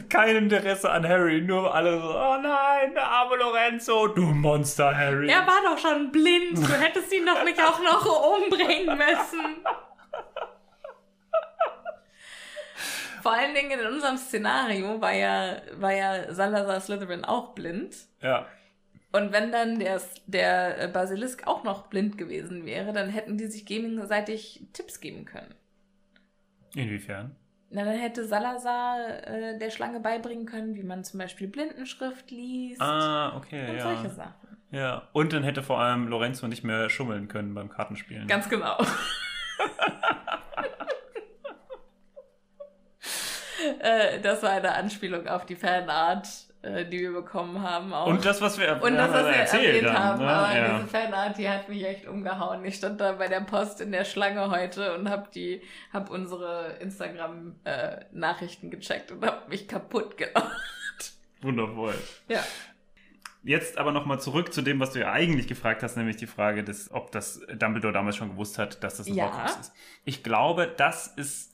Kein Interesse an Harry, nur alle so, oh nein, der arme Lorenzo, du Monster, Harry. Er war doch schon blind. Du hättest ihn doch nicht auch noch umbringen müssen. Vor allen Dingen in unserem Szenario war ja, war ja Salazar Slytherin auch blind. Ja. Und wenn dann der, der Basilisk auch noch blind gewesen wäre, dann hätten die sich gegenseitig Tipps geben können. Inwiefern? Na, dann hätte Salazar äh, der Schlange beibringen können, wie man zum Beispiel Blindenschrift liest Ah, okay, und ja. solche Sachen. Ja. Und dann hätte vor allem Lorenzo nicht mehr schummeln können beim Kartenspielen. Ganz genau. äh, das war eine Anspielung auf die Fanart, äh, die wir bekommen haben. Auch. Und das, was wir, Und das, was wir erzählt erwähnt haben, ne? aber ja. diese Fanart, die hat mich echt umgehauen. Ich stand da bei der Post in der Schlange heute und hab die, hab unsere Instagram-Nachrichten gecheckt und hab mich kaputt gelacht. Wundervoll. Ja. Jetzt aber nochmal zurück zu dem, was du ja eigentlich gefragt hast, nämlich die Frage, des, ob das Dumbledore damals schon gewusst hat, dass das ein Ja. Horcrux ist. Ich glaube, das ist,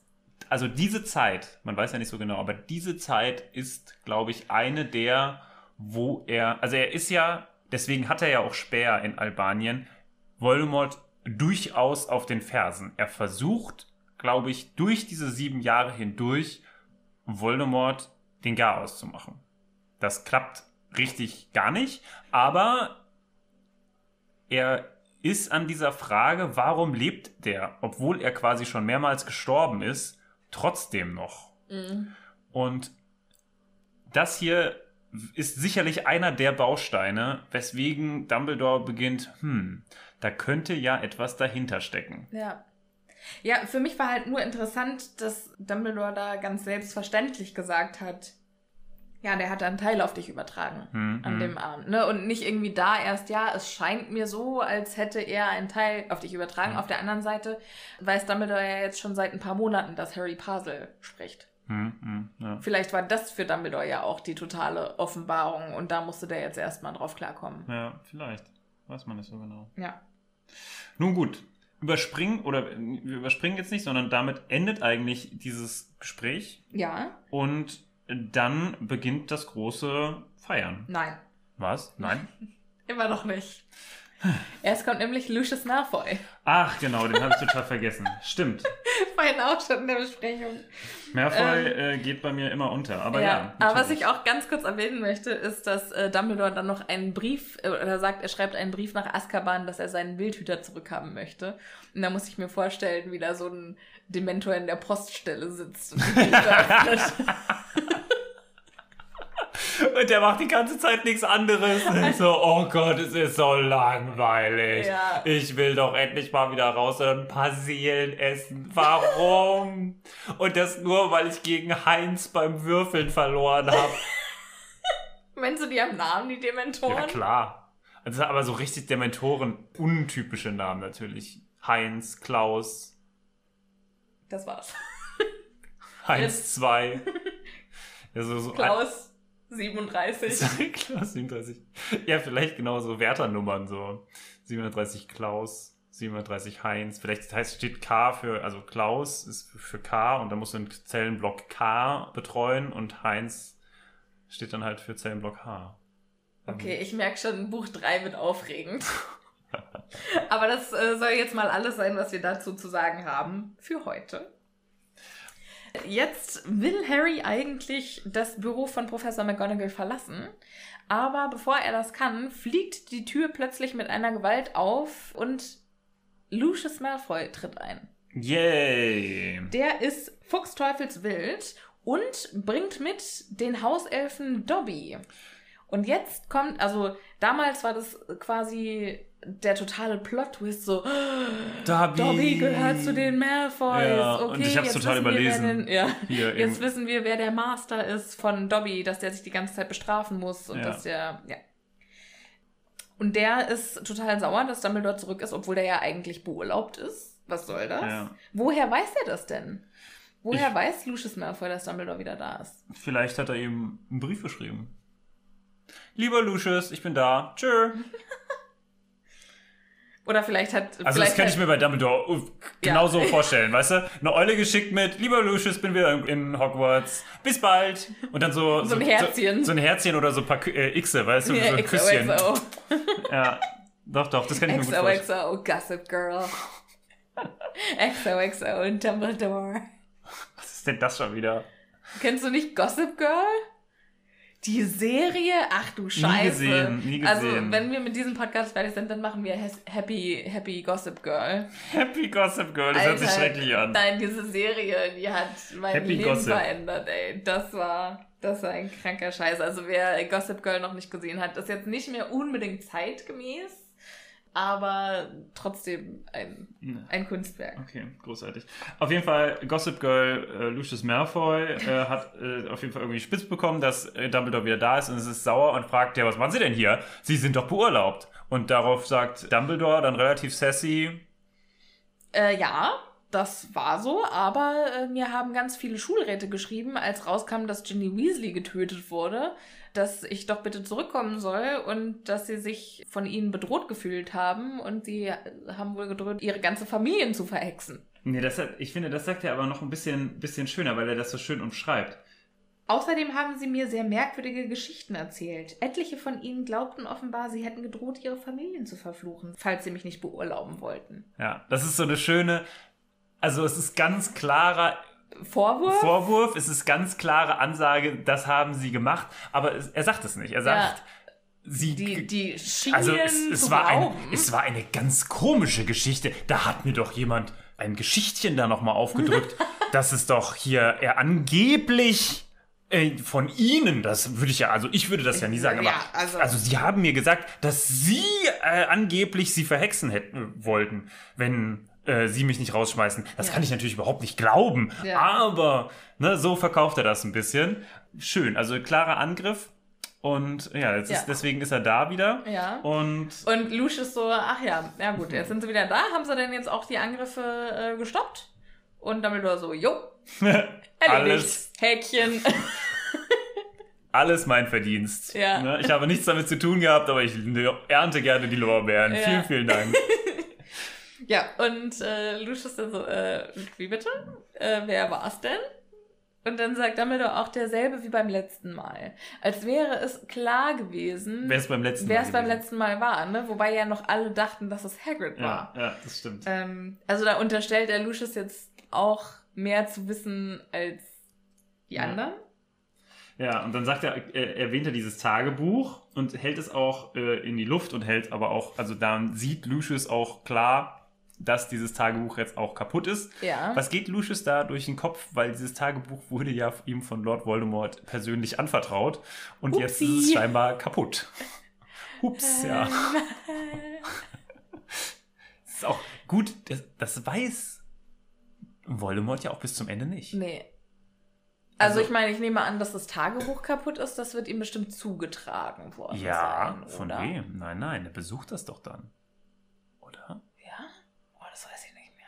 also diese Zeit, man weiß ja nicht so genau, aber diese Zeit ist, glaube ich, eine der, wo er, also er ist ja, deswegen hat er ja auch Speer in Albanien, Voldemort durchaus auf den Fersen. Er versucht, glaube ich, durch diese sieben Jahre hindurch Voldemort den Garaus zu machen. Das klappt richtig gar nicht, aber er ist an dieser Frage, warum lebt der, obwohl er quasi schon mehrmals gestorben ist, trotzdem noch. Mhm. Und das hier ist sicherlich einer der Bausteine, weswegen Dumbledore beginnt, hm, da könnte ja etwas dahinter stecken. Ja. Ja, für mich war halt nur interessant, dass Dumbledore da ganz selbstverständlich gesagt hat, ja, der hat einen Teil auf dich übertragen Hm, an hm. dem Abend. Ne? Und nicht irgendwie da erst, ja, es scheint mir so, als hätte er einen Teil auf dich übertragen. Hm. Auf der anderen Seite weiß Dumbledore ja jetzt schon seit ein paar Monaten, dass Harry Parsel spricht. Hm, hm, ja. Vielleicht war das für Dumbledore ja auch die totale Offenbarung und da musste der jetzt erstmal drauf klarkommen. ja, vielleicht. Weiß man nicht so genau. Ja. Nun gut, überspringen, oder wir überspringen jetzt nicht, sondern damit endet eigentlich dieses Gespräch Ja? und dann beginnt das große Feiern. Nein. Was? Nein? Immer noch nicht. Erst kommt nämlich Lucius Malfoy. Ach, genau, den habe ich total vergessen. Stimmt. Vorhin auch schon in der Besprechung. Malfoy äh, geht bei mir immer unter, aber ja. aber was ich auch ganz kurz erwähnen möchte, ist, dass äh, Dumbledore dann noch einen Brief, äh, oder sagt, er schreibt einen Brief nach Azkaban, dass er seinen Wildhüter zurückhaben möchte. Und da muss ich mir vorstellen, wie da so ein Dementor in der Poststelle sitzt und. Und der macht die ganze Zeit nichts anderes. Und so, oh Gott, es ist so langweilig. Ja. Ich will doch endlich mal wieder raus und ein paar Seelen essen. Warum? Und das nur, weil ich gegen Heinz beim Würfeln verloren habe. Meinst du, die haben Namen, die Dementoren? Ja, klar. Also, aber so richtig Dementoren, untypische Namen natürlich. Heinz, Klaus, Das war's. Heinz 2. Also so Klaus 37. Klaus 37. Ja, vielleicht genau so Wärternummern, so 37 Klaus, 37 Heinz. Vielleicht heißt, steht K für, also Klaus ist für K und dann muss ein Zellenblock K betreuen und Heinz steht dann halt für Zellenblock H. Okay, ich merke schon, Buch 3 wird aufregend. Aber das äh, soll jetzt mal alles sein, was wir dazu zu sagen haben für heute. Jetzt will Harry eigentlich das Büro von Professor McGonagall verlassen. Aber bevor er das kann, fliegt die Tür plötzlich mit einer Gewalt auf und Lucius Malfoy tritt ein. Yay! Der ist fuchsteufelswild und bringt mit den Hauselfen Dobby. Und jetzt kommt, also damals war das quasi der totale Plot-Twist, so Dobby. Dobby gehört zu den Malfoys. Ja, okay, und ich hab's jetzt total wissen wir, wer überlesen. Den, ja, Hier jetzt wissen wir, wer der Master ist von Dobby, dass der sich die ganze Zeit bestrafen muss und Ja. dass der, ja. Und der ist total sauer, dass Dumbledore zurück ist, obwohl der ja eigentlich beurlaubt ist. Was soll das? Ja. Woher weiß er das denn? Woher Ich- weiß Lucius Malfoy, dass Dumbledore wieder da ist? Vielleicht hat er ihm einen Brief geschrieben. Lieber Lucius, ich bin da. Tschö. Oder vielleicht hat. Also vielleicht das kann ich mir bei Dumbledore uh, genauso vorstellen, weißt du? Eine Eule geschickt mit, lieber Lucius, bin wieder in Hogwarts. Bis bald. Und dann so... So ein Herzchen. So, so ein Herzchen oder so ein paar äh, Xe, weißt du? Ja, so ein Küsschen. XOXO. Ja, doch, doch, das kann ich mir gut vorstellen. XOXO, Gossip Girl. XOXO und Dumbledore. Was ist denn das schon wieder? Kennst du nicht Gossip Girl? Die Serie? Ach du Scheiße. gesehen, nie Also, gesehen. wenn wir mit diesem Podcast fertig sind, dann machen wir Happy, Happy Gossip Girl. Happy Gossip Girl, das hört sich schrecklich an. Nein, diese Serie, die hat mein Happy Leben Gossip. verändert, ey. Das war, das war ein kranker Scheiß. Also, wer Gossip Girl noch nicht gesehen hat, ist jetzt nicht mehr unbedingt zeitgemäß, aber trotzdem ein, ein Kunstwerk. Okay, großartig. Auf jeden Fall, Gossip Girl äh, Lucius Malfoy äh, hat äh, auf jeden Fall irgendwie spitz bekommen, dass äh, Dumbledore wieder da ist und es ist sauer und fragt, ja, was machen Sie denn hier? Sie sind doch beurlaubt. Und darauf sagt Dumbledore dann relativ sassy, Äh, ja, das war so, aber äh, mir haben ganz viele Schulräte geschrieben, als rauskam, dass Ginny Weasley getötet wurde, dass ich doch bitte zurückkommen soll und dass sie sich von ihnen bedroht gefühlt haben und sie haben wohl gedroht, ihre ganze Familien zu verhexen. Nee, das hat, ich finde, das sagt er aber noch ein bisschen, bisschen schöner, weil er das so schön umschreibt. Außerdem haben sie mir sehr merkwürdige Geschichten erzählt. Etliche von ihnen glaubten offenbar, sie hätten gedroht, ihre Familien zu verfluchen, falls sie mich nicht beurlauben wollten. Ja, das ist so eine schöne, also es ist ganz klarer Vorwurf? Vorwurf, es ist ganz klare Ansage, das haben sie gemacht, aber es, er sagt es nicht. Er sagt, sie die, die schienen Also es, es, war ein, es war eine ganz komische Geschichte. Da hat mir doch jemand ein Geschichtchen da nochmal aufgedrückt, dass es doch hier er angeblich äh, von Ihnen, das würde ich ja, also ich würde das ja nie sagen, aber Ja, also- also Sie haben mir gesagt, dass Sie äh, angeblich Sie verhexen hätten wollten, wenn äh, Sie mich nicht rausschmeißen. Das Ja. kann ich natürlich überhaupt nicht glauben, Ja. aber ne, so verkauft er das ein bisschen. Schön, also klarer Angriff. Und ja, Ja. Ist, deswegen ist er da wieder. Ja. Und Und Lucius so, ach ja, ja gut, jetzt sind sie wieder da. Haben sie denn jetzt auch die Angriffe äh, gestoppt? Und Dumbledore so, jo, alles, Häkchen. alles mein Verdienst. Ja. Ne, Ich habe nichts damit zu tun gehabt, aber ich ernte gerne die Lorbeeren. Ja. Vielen, vielen Dank. ja, und äh, Lucius dann so, äh, wie bitte? Äh, wer war's denn? Und dann sagt Dumbledore auch derselbe wie beim letzten Mal. Als wäre es klar gewesen, Wer es beim letzten wer Mal beim letzten Mal war, ne? Wobei ja noch alle dachten, dass es Hagrid war. Ja, ja, das stimmt. Ähm, also da unterstellt er Lucius jetzt auch mehr zu wissen als die Ja. anderen. Ja, und dann sagt er, er erwähnt er dieses Tagebuch und hält es auch äh, in die Luft und hält aber auch, also dann sieht Lucius auch klar, dass dieses Tagebuch jetzt auch kaputt ist. Ja. Was geht Lucius da durch den Kopf? Weil dieses Tagebuch wurde ja ihm von Lord Voldemort persönlich anvertraut und jetzt ist es Upsi. scheinbar kaputt. Hups, ja. Das ist auch gut, das, das weiß Voldemort ja auch bis zum Ende nicht. Nee. Also, Also- ich meine, ich nehme an, dass das Tagebuch kaputt ist. Das wird ihm bestimmt zugetragen worden Ja, sein, von wem? Nein, nein, er besucht das doch dann. Oder? Das weiß ich nicht mehr.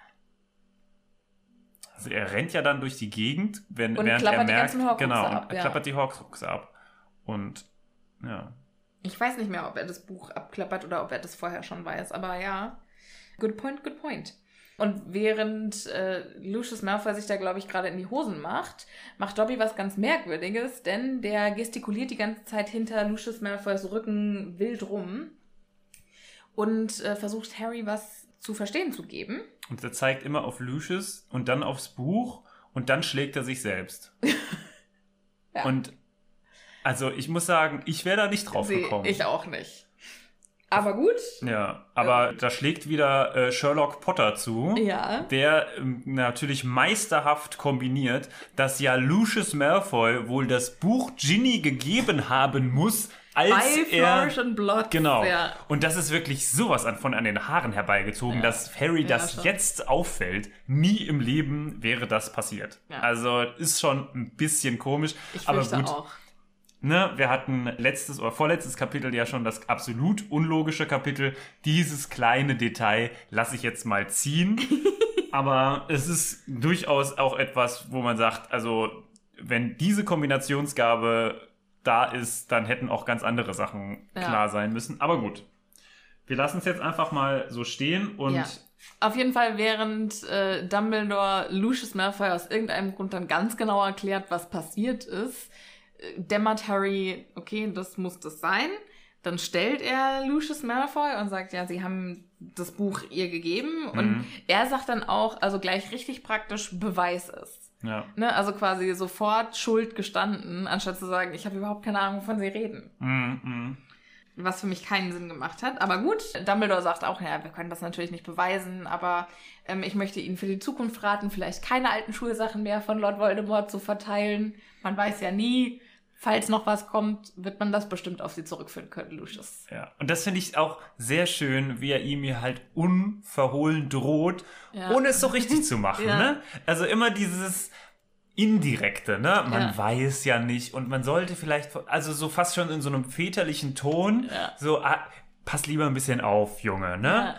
Also er rennt ja dann durch die Gegend, wenn, Und während klappert er die merkt, genau, und ab, er ja. klappert die Horcruxe ab. Und ja, Ich weiß nicht mehr, ob er das Buch abklappert oder ob er das vorher schon weiß, aber ja. Good point, good point. Und während äh, Lucius Malfoy sich da, glaube ich, gerade in die Hosen macht, macht Dobby was ganz Merkwürdiges, denn der gestikuliert die ganze Zeit hinter Lucius Malfoys Rücken wild rum und äh, versucht Harry was zu verstehen zu geben. und er zeigt immer auf Lucius und dann aufs Buch und dann schlägt er sich selbst. Ja. Und also ich muss sagen, ich wäre da nicht drauf Sie- gekommen. Ich auch nicht. Aber gut. Ja, aber da schlägt wieder äh, Sherlock Potter zu. Ja. Der ähm, natürlich meisterhaft kombiniert, dass ja Lucius Malfoy wohl das Buch Ginny gegeben haben muss, als Bei er Flourish and Blood. Genau. Ja. Und das ist wirklich sowas an, von an den Haaren herbeigezogen, Ja. dass Harry Ja, das schon. jetzt auffällt. Nie im Leben wäre das passiert. Also ist schon ein bisschen komisch. Ich aber gut, auch. ne, wir hatten letztes oder vorletztes Kapitel ja schon das absolut unlogische Kapitel. Dieses kleine Detail lasse ich jetzt mal ziehen. aber es ist durchaus auch etwas, wo man sagt, also wenn diese Kombinationsgabe da ist, dann hätten auch ganz andere Sachen Ja. klar sein müssen. Aber gut. Wir lassen es jetzt einfach mal so stehen und Ja. Auf jeden Fall, während äh, Dumbledore Lucius Malfoy aus irgendeinem Grund dann ganz genau erklärt, was passiert ist, äh, dämmert Harry, okay, das muss das sein. Dann stellt er Lucius Malfoy und sagt, ja, sie haben das Buch ihr gegeben. Und Mhm. er sagt dann auch, also gleich richtig praktisch, beweis es. Ja. Ne? Also quasi sofort Schuld gestanden, anstatt zu sagen, ich habe überhaupt keine Ahnung, wovon sie reden Mm, mm. was für mich keinen Sinn gemacht hat. Aber gut, Dumbledore sagt auch, ja, wir können das natürlich nicht beweisen, aber ähm, ich möchte Ihnen für die Zukunft raten, vielleicht keine alten Schulsachen mehr von Lord Voldemort zu verteilen. Man weiß ja nie, falls noch was kommt, wird man das bestimmt auf Sie zurückführen können, Lucius. Ja, und das finde ich auch sehr schön, wie er ihm hier halt unverhohlen droht, Ja. ohne es so richtig zu machen. Ja. ne? Also immer dieses Indirekte, ne? Man Ja. weiß ja nicht und man sollte vielleicht, also so fast schon in so einem väterlichen Ton, so, ah, pass lieber ein bisschen auf, Junge, ne?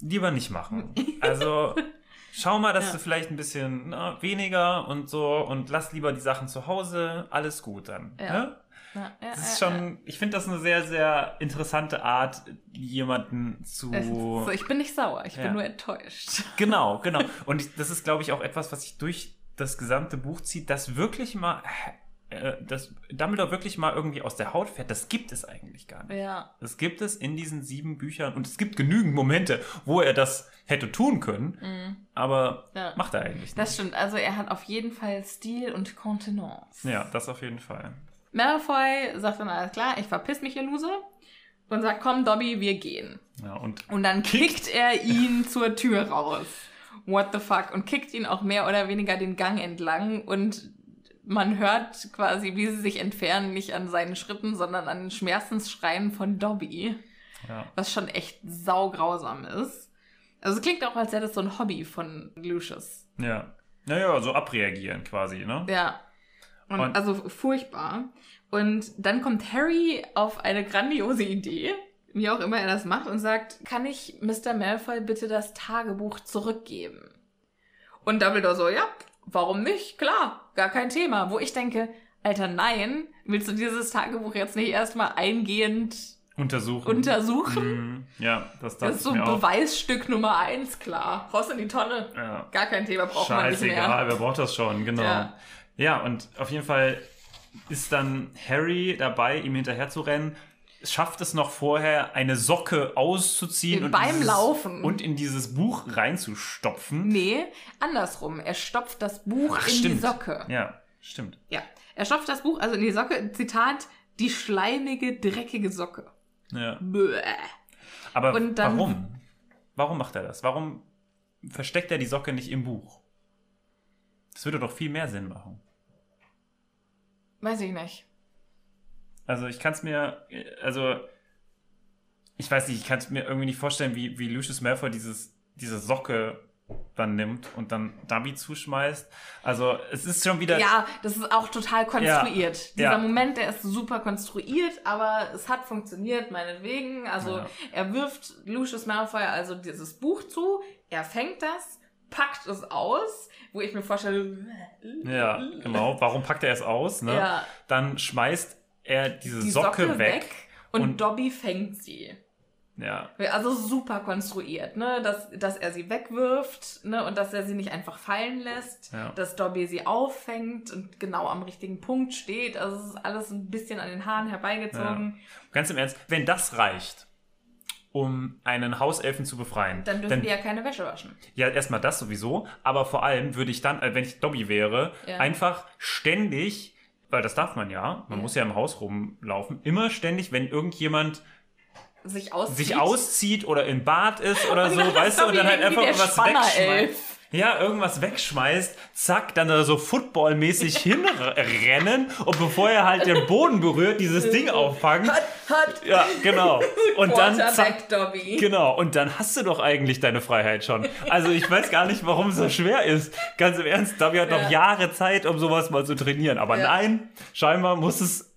Lieber nicht machen. Also schau mal, dass Ja. du vielleicht ein bisschen na, weniger und so und lass lieber die Sachen zu Hause, alles gut dann. Ja. Ne? Ja, Das ist schon, ich finde das eine sehr, sehr interessante Art, jemanden zu. So, ich bin nicht sauer, ich bin nur enttäuscht. Genau, genau. Und ich, das ist, glaube ich, auch etwas, was sich durch das gesamte Buch zieht, das wirklich mal, äh, dass Dumbledore wirklich mal irgendwie aus der Haut fährt. Das gibt es eigentlich gar nicht. Ja. Das gibt es in diesen sieben Büchern und es gibt genügend Momente, wo er das hätte tun können, aber Mhm. Ja. macht er eigentlich nicht. Das stimmt, also er hat auf jeden Fall Stil und Kontenance. ja, das auf jeden Fall. Malfoy sagt dann alles klar, ich verpiss mich, ihr Loser. Und sagt, komm, Dobby, wir gehen. Ja, und Und dann kickt er ihn zur Tür raus. What the fuck? Und kickt ihn auch mehr oder weniger den Gang entlang. Und man hört quasi, wie sie sich entfernen, nicht an seinen Schritten, sondern an den Schmerzensschreien von Dobby. ja. Was schon echt saugrausam ist. Also es klingt auch, als wäre das so ein Hobby von Lucius. Ja. Naja, so abreagieren quasi, ne? Ja. Und, Und- also furchtbar. Und dann kommt Harry auf eine grandiose Idee, wie auch immer er das macht, und sagt, kann ich Mr. Malfoy bitte das Tagebuch zurückgeben? Und Dumbledore so, ja, warum nicht? Klar, gar kein Thema. Wo ich denke, Alter, nein, willst du dieses Tagebuch jetzt nicht erstmal eingehend Untersuchen. untersuchen? Mhm. Ja, das, Das ist so auch. Beweisstück Nummer eins, klar. Raus in die Tonne. Ja. Gar kein Thema, braucht man nicht Scheißegal, wer braucht das schon, genau. Ja. Ja. und auf jeden Fall ist dann Harry dabei, ihm hinterher zu rennen, schafft es noch vorher, eine Socke auszuziehen und, Beim dieses, Laufen. und in dieses Buch reinzustopfen. Nee, andersrum. Er stopft das Buch Ach, in stimmt. die Socke. Ja, stimmt. Ja. Er stopft das Buch also in die Socke. Zitat, die schleimige, dreckige Socke. Ja. Bäh. Aber dann- warum? Warum macht er das? Warum versteckt er die Socke nicht im Buch? Das würde doch viel mehr Sinn machen. Weiß ich nicht. Also ich kann es mir, also ich weiß nicht, ich kann es mir irgendwie nicht vorstellen, wie, wie Lucius Malfoy dieses, diese Socke dann nimmt und dann Dobby zuschmeißt. Also es ist schon wieder. Ja, das ist auch total konstruiert. Ja, Dieser ja. Moment, der ist super konstruiert, aber es hat funktioniert, meinetwegen. Also Ja. er wirft Lucius Malfoy also dieses Buch zu, er fängt das, packt es aus, wo ich mir vorstelle, Ja, genau. Warum packt er es aus? Ne? Dann schmeißt er diese die Socke, Socke, weg. weg, und, und- Dobby fängt sie. Ja. Also super konstruiert, ne? Dass, dass er sie wegwirft, ne? Und dass er sie nicht einfach fallen lässt, Ja. dass Dobby sie auffängt und genau am richtigen Punkt steht. Also es ist alles ein bisschen an den Haaren herbeigezogen. Ganz im Ernst, wenn das reicht, um einen Hauselfen zu befreien, Dann dürfen die ja keine Wäsche waschen. Ja, erstmal das sowieso, aber vor allem würde ich dann, äh, wenn ich Dobby wäre, Ja. einfach ständig, weil das darf man ja, man Ja. muss ja im Haus rumlaufen, immer ständig, wenn irgendjemand Sich auszieht. sich auszieht oder im Bad ist oder so, weißt du, und dann halt einfach irgendwas wegschmeißt. Ja, irgendwas wegschmeißt, zack, dann da so footballmäßig hinrennen und bevor er halt den Boden berührt, dieses Ding auffangen. Hat, hat. Ja, genau. Und dann zack, Dobby. Genau, und dann hast du doch eigentlich deine Freiheit schon. Also ich weiß gar nicht, warum es so schwer ist. Ganz im Ernst, Dobby hat noch Ja. Jahre Zeit, um sowas mal zu trainieren. Aber Ja. nein, scheinbar muss es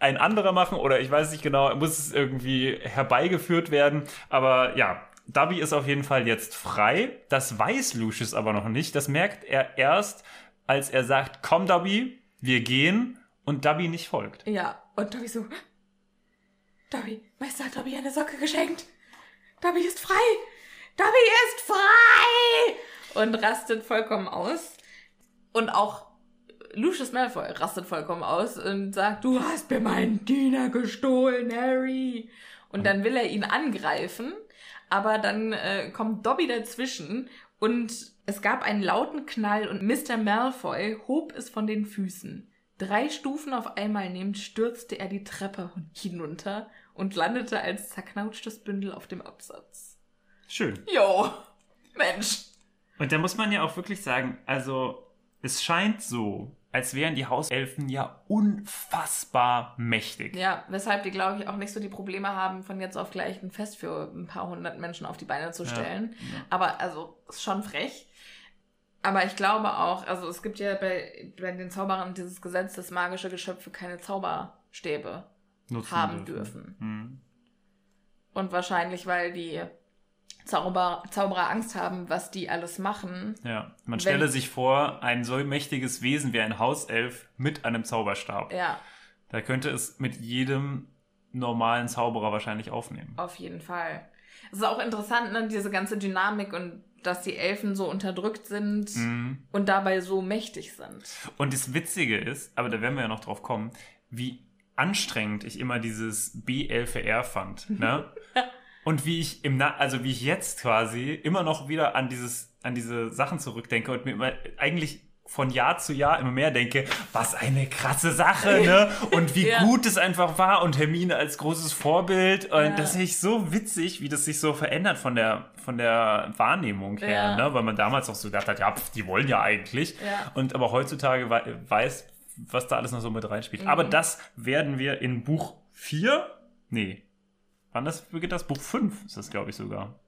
ein anderer machen oder ich weiß nicht genau, muss es irgendwie herbeigeführt werden. Aber ja, Dobby ist auf jeden Fall jetzt frei. Das weiß Lucius aber noch nicht. Das merkt er erst, als er sagt, komm Dobby, wir gehen und Dobby nicht folgt. Ja, und Dobby so, Dobby, Meister hat Dobby eine Socke geschenkt. Dobby ist frei. Dobby ist frei! Und rastet vollkommen aus. Und auch Lucius Malfoy rastet vollkommen aus und sagt, du hast mir meinen Diener gestohlen, Harry. Und dann will er ihn angreifen, aber dann äh, kommt Dobby dazwischen und es gab einen lauten Knall und Mr. Malfoy hob es von den Füßen. Drei Stufen auf einmal nehmend stürzte er die Treppe hinunter und landete als zerknautschtes Bündel auf dem Absatz. Schön. Jo, Mensch. Und da muss man ja auch wirklich sagen, also es scheint so, als wären die Hauselfen ja unfassbar mächtig. Ja, weshalb die, glaube ich, auch nicht so die Probleme haben, von jetzt auf gleich ein Fest für ein paar hundert Menschen auf die Beine zu stellen. ja. Aber, also, ist schon frech. Aber ich glaube auch, also es gibt ja bei, bei den Zauberern dieses Gesetz, dass magische Geschöpfe keine Zauberstäbe Nutzen haben dürfen. Hm. Und wahrscheinlich, weil die Zauber, Zauberer Angst haben, was die alles machen. Ja, man stelle sich vor, ein so mächtiges Wesen wie ein Hauself mit einem Zauberstab. Ja, Da könnte es mit jedem normalen Zauberer wahrscheinlich aufnehmen. auf jeden Fall. Es ist auch interessant, ne, diese ganze Dynamik und dass die Elfen so unterdrückt sind Mhm. und dabei so mächtig sind. Und das Witzige ist, aber da werden wir ja noch drauf kommen, wie anstrengend ich immer dieses B11R fand. Ne? Und wie ich im Na also wie ich jetzt quasi immer noch wieder an dieses, an diese Sachen zurückdenke und mir immer eigentlich von Jahr zu Jahr immer mehr denke, was eine krasse Sache, ne? Und wie Ja. gut es einfach war und Hermine als großes Vorbild. Und Ja. das ist so witzig, wie das sich so verändert von der, von der Wahrnehmung her, Ja. ne? Weil man damals auch so gedacht hat, ja, pf, die wollen ja eigentlich. Ja. Und aber heutzutage wei- weiß, was da alles noch so mit reinspielt. Mhm. Aber das werden wir in Buch 4, nee, wann das beginnt das? Buch 5 ist das, glaube ich, sogar.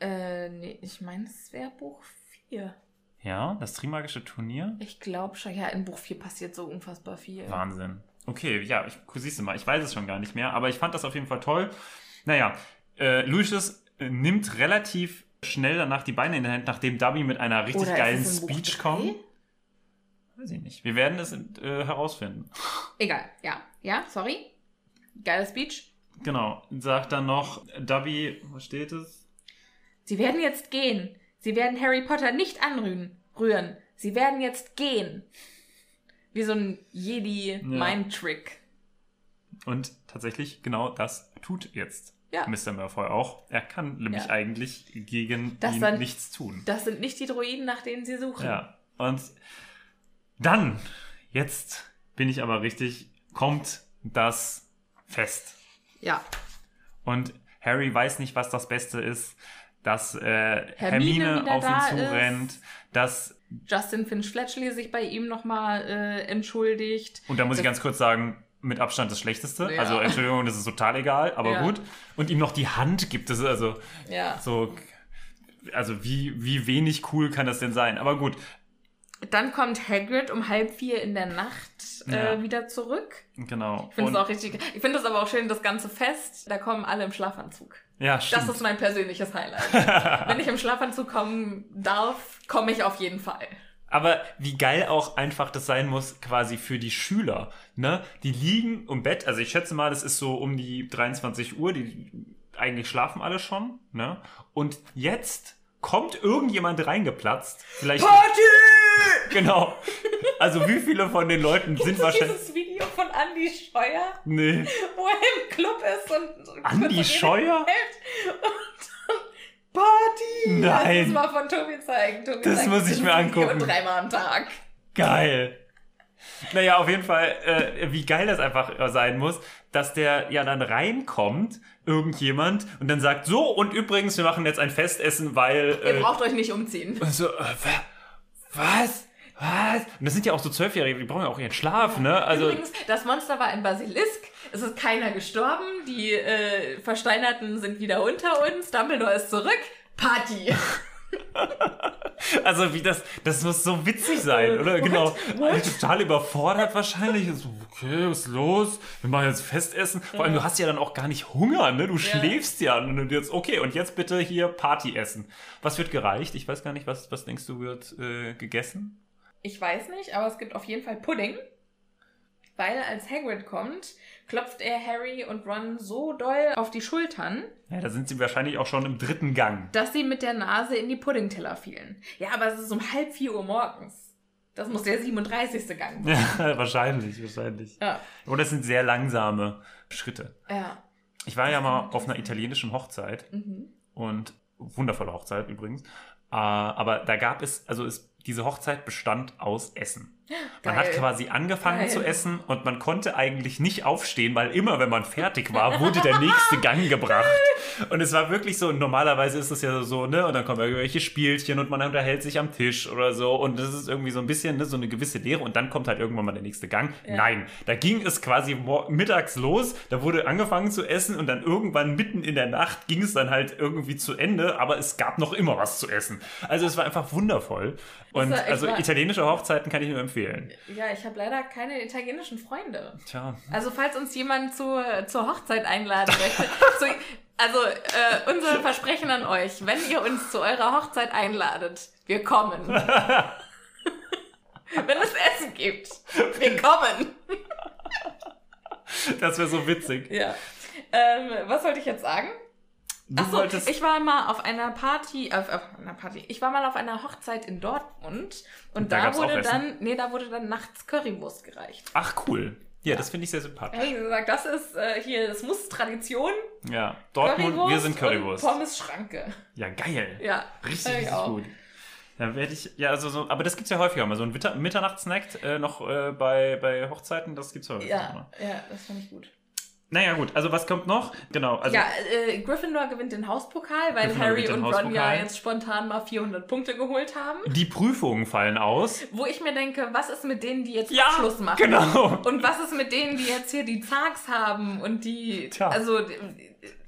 Äh, nee, ich meine, es wäre Buch 4. Ja, das Trimagische Turnier. Ich glaube schon, ja, in Buch 4 passiert so unfassbar viel. Wahnsinn. Okay, ja, ich, siehst du mal, ich weiß es schon gar nicht mehr, aber ich fand das auf jeden Fall toll. Naja, äh, Lucius äh, nimmt relativ schnell danach die Beine in die Hand, nachdem Dobby mit einer richtig Oder geilen Speech kommt. Weiß ich nicht. Wir werden es äh, herausfinden. Egal, ja. Ja, sorry. Geiler Speech. Genau. Sagt dann noch, Dobby, wo steht es? Sie werden jetzt gehen. Sie werden Harry Potter nicht anrühren. Rühren. Sie werden jetzt gehen. Wie so ein Jedi-Mind-Trick. Und tatsächlich, genau das tut jetzt Ja. Mr. Malfoy auch. Er kann nämlich Ja. eigentlich gegen Das ihn dann- nichts tun. Das sind nicht die Droiden, nach denen sie suchen. Ja. Und dann, jetzt bin ich aber richtig, kommt das Fest. Ja. Und Harry weiß nicht, was das Beste ist. dass äh, Hermine Hermine auf ihn zurennt, dass Justin Finch Fletchley sich bei ihm nochmal äh, entschuldigt. Und da muss ich ganz kurz sagen, mit Abstand das Schlechteste. Ja. Also Entschuldigung, das ist total egal, aber Ja. gut. Und ihm noch die Hand gibt es, also Ja. so, also wie, wie wenig cool kann das denn sein? Aber gut, Dann kommt Hagrid um halb vier in der Nacht äh, Ja. wieder zurück. genau. Ich finde es Und- auch richtig. Ich finde es aber auch schön, das ganze Fest. Da kommen alle im Schlafanzug. Ja, Das stimmt. ist mein persönliches Highlight. Wenn ich im Schlafanzug kommen darf, komme ich auf jeden Fall. Aber wie geil auch einfach das sein muss, quasi für die Schüler. Ne? Die liegen im Bett, also ich schätze mal, das ist so um die 23 Uhr, die eigentlich schlafen alle schon. Ne? Und jetzt kommt irgendjemand reingeplatzt. Vielleicht. Party! Genau. Also wie viele von den Leuten sind wahrscheinlich. Dieses Video von Andy Scheuer, Nee. wo er im Club ist und. so Scheuer? hält Und Party! Nein. Lass uns mal von Tobi zeigen. Tobi Das zeigt muss ich mir angucken. Dreimal am Tag. Geil. Naja, auf jeden Fall, äh, wie geil das einfach äh, sein muss, dass der ja dann reinkommt, irgendjemand, und dann sagt, so, und übrigens, wir machen jetzt ein Festessen, weil... Ihr Äh, braucht euch nicht umziehen. so, äh, wa- was? Was? Und das sind ja auch so Zwölfjährige, die brauchen ja auch ihren Schlaf, ne? Also, Übrigens, das Monster war ein Basilisk. Es ist keiner gestorben. Die äh, Versteinerten sind wieder unter uns. Dumbledore ist zurück. Party. also wie das, das muss so witzig sein, oder? What? Genau. What? Total überfordert wahrscheinlich. So, okay, was ist los? Wir machen jetzt Festessen. Vor allem, du hast ja dann auch gar nicht Hunger, ne? Du schläfst ja. Und jetzt, okay, und jetzt bitte hier Party essen. Was wird gereicht? Ich weiß gar nicht, was, was denkst du, wird äh, gegessen? Ich weiß nicht, aber es gibt auf jeden Fall Pudding. Weil als Hagrid kommt, klopft er Harry und Ron so doll auf die Schultern, Ja, da sind sie wahrscheinlich auch schon im dritten Gang. dass sie mit der Nase in die Puddingteller fielen. Ja, aber es ist um halb vier Uhr morgens. Das muss der 37. Gang sein. Ja, wahrscheinlich, wahrscheinlich. Ja. Oder es sind sehr langsame Schritte. ja. Ich war ja kann mal auf einer italienischen Hochzeit Mhm. und wundervolle Hochzeit übrigens. Äh, aber da gab es, also es, diese Hochzeit bestand aus Essen. Man Geil. hat quasi angefangen Geil. zu essen und man konnte eigentlich nicht aufstehen, weil immer, wenn man fertig war, wurde der nächste Gang gebracht. Und es war wirklich so, und normalerweise ist es ja so, ne, und dann kommen irgendwelche Spielchen und man unterhält sich am Tisch oder so und das ist irgendwie so ein bisschen, ne, so eine gewisse Leere und dann kommt halt irgendwann mal der nächste Gang. Ja. Nein, da ging es quasi mittags los, da wurde angefangen zu essen und dann irgendwann mitten in der Nacht ging es dann halt irgendwie zu Ende, aber es gab noch immer was zu essen. Also es war einfach wundervoll. Und also italienische Hochzeiten kann ich nur empfehlen. Ja, ich habe leider keine italienischen Freunde. Tja. Also falls uns jemand zu, zur Hochzeit einladen möchte, zu, also äh, unser Versprechen an euch, wenn ihr uns zu eurer Hochzeit einladet, wir kommen. wenn es Essen gibt, wir kommen. Das wäre so witzig. Ja. Ähm, was wollte ich jetzt sagen? Du Achso, wolltest. ich war mal auf einer Party, auf, auf einer Party. Ich war mal auf einer Hochzeit in Dortmund und Da da, auch wurde dann, nee, da wurde dann nachts Currywurst gereicht. Ach cool. Ja, das finde ich sehr sympathisch. Da habe ich gesagt, das ist äh, hier, das muss Tradition. Ja, Dortmund, wir sind Currywurst. Pommes Schranke. Ja, geil. Ja, Richtig, richtig auch. gut. Dann werde ich, ja, also so, aber das gibt's ja häufiger mal. So ein Mitter- Mitternachtssnack äh, noch äh, bei, bei Hochzeiten, das gibt's häufiger. Ja, mal. ja, das fand ich gut. Naja, gut, also was kommt noch? Genau, also ja, äh, Gryffindor gewinnt den Hauspokal, weil Gryffindor Harry und Ron ja jetzt spontan mal 400 Punkte geholt haben. die Prüfungen fallen aus. Wo ich mir denke, was ist mit denen, die jetzt Ja, Abschluss machen? genau. Und was ist mit denen, die jetzt hier die Zags haben und die, Tja. also, das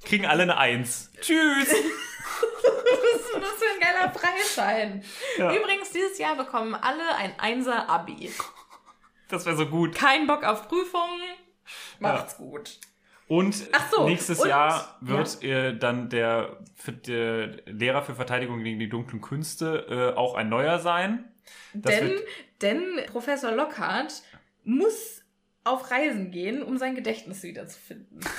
Kriegen alle eine Eins. Tschüss. ist das für ein geiler Freischein. Ja. Übrigens, dieses Jahr bekommen alle ein Einser-Abi. Das wäre so gut. Kein Bock auf Prüfungen, macht's gut. Und so, nächstes und- Jahr wird äh, dann der, der Lehrer für Verteidigung gegen die dunklen Künste äh, auch ein neuer sein. Das denn, denn Professor Lockhart muss auf Reisen gehen, um sein Gedächtnis wiederzufinden.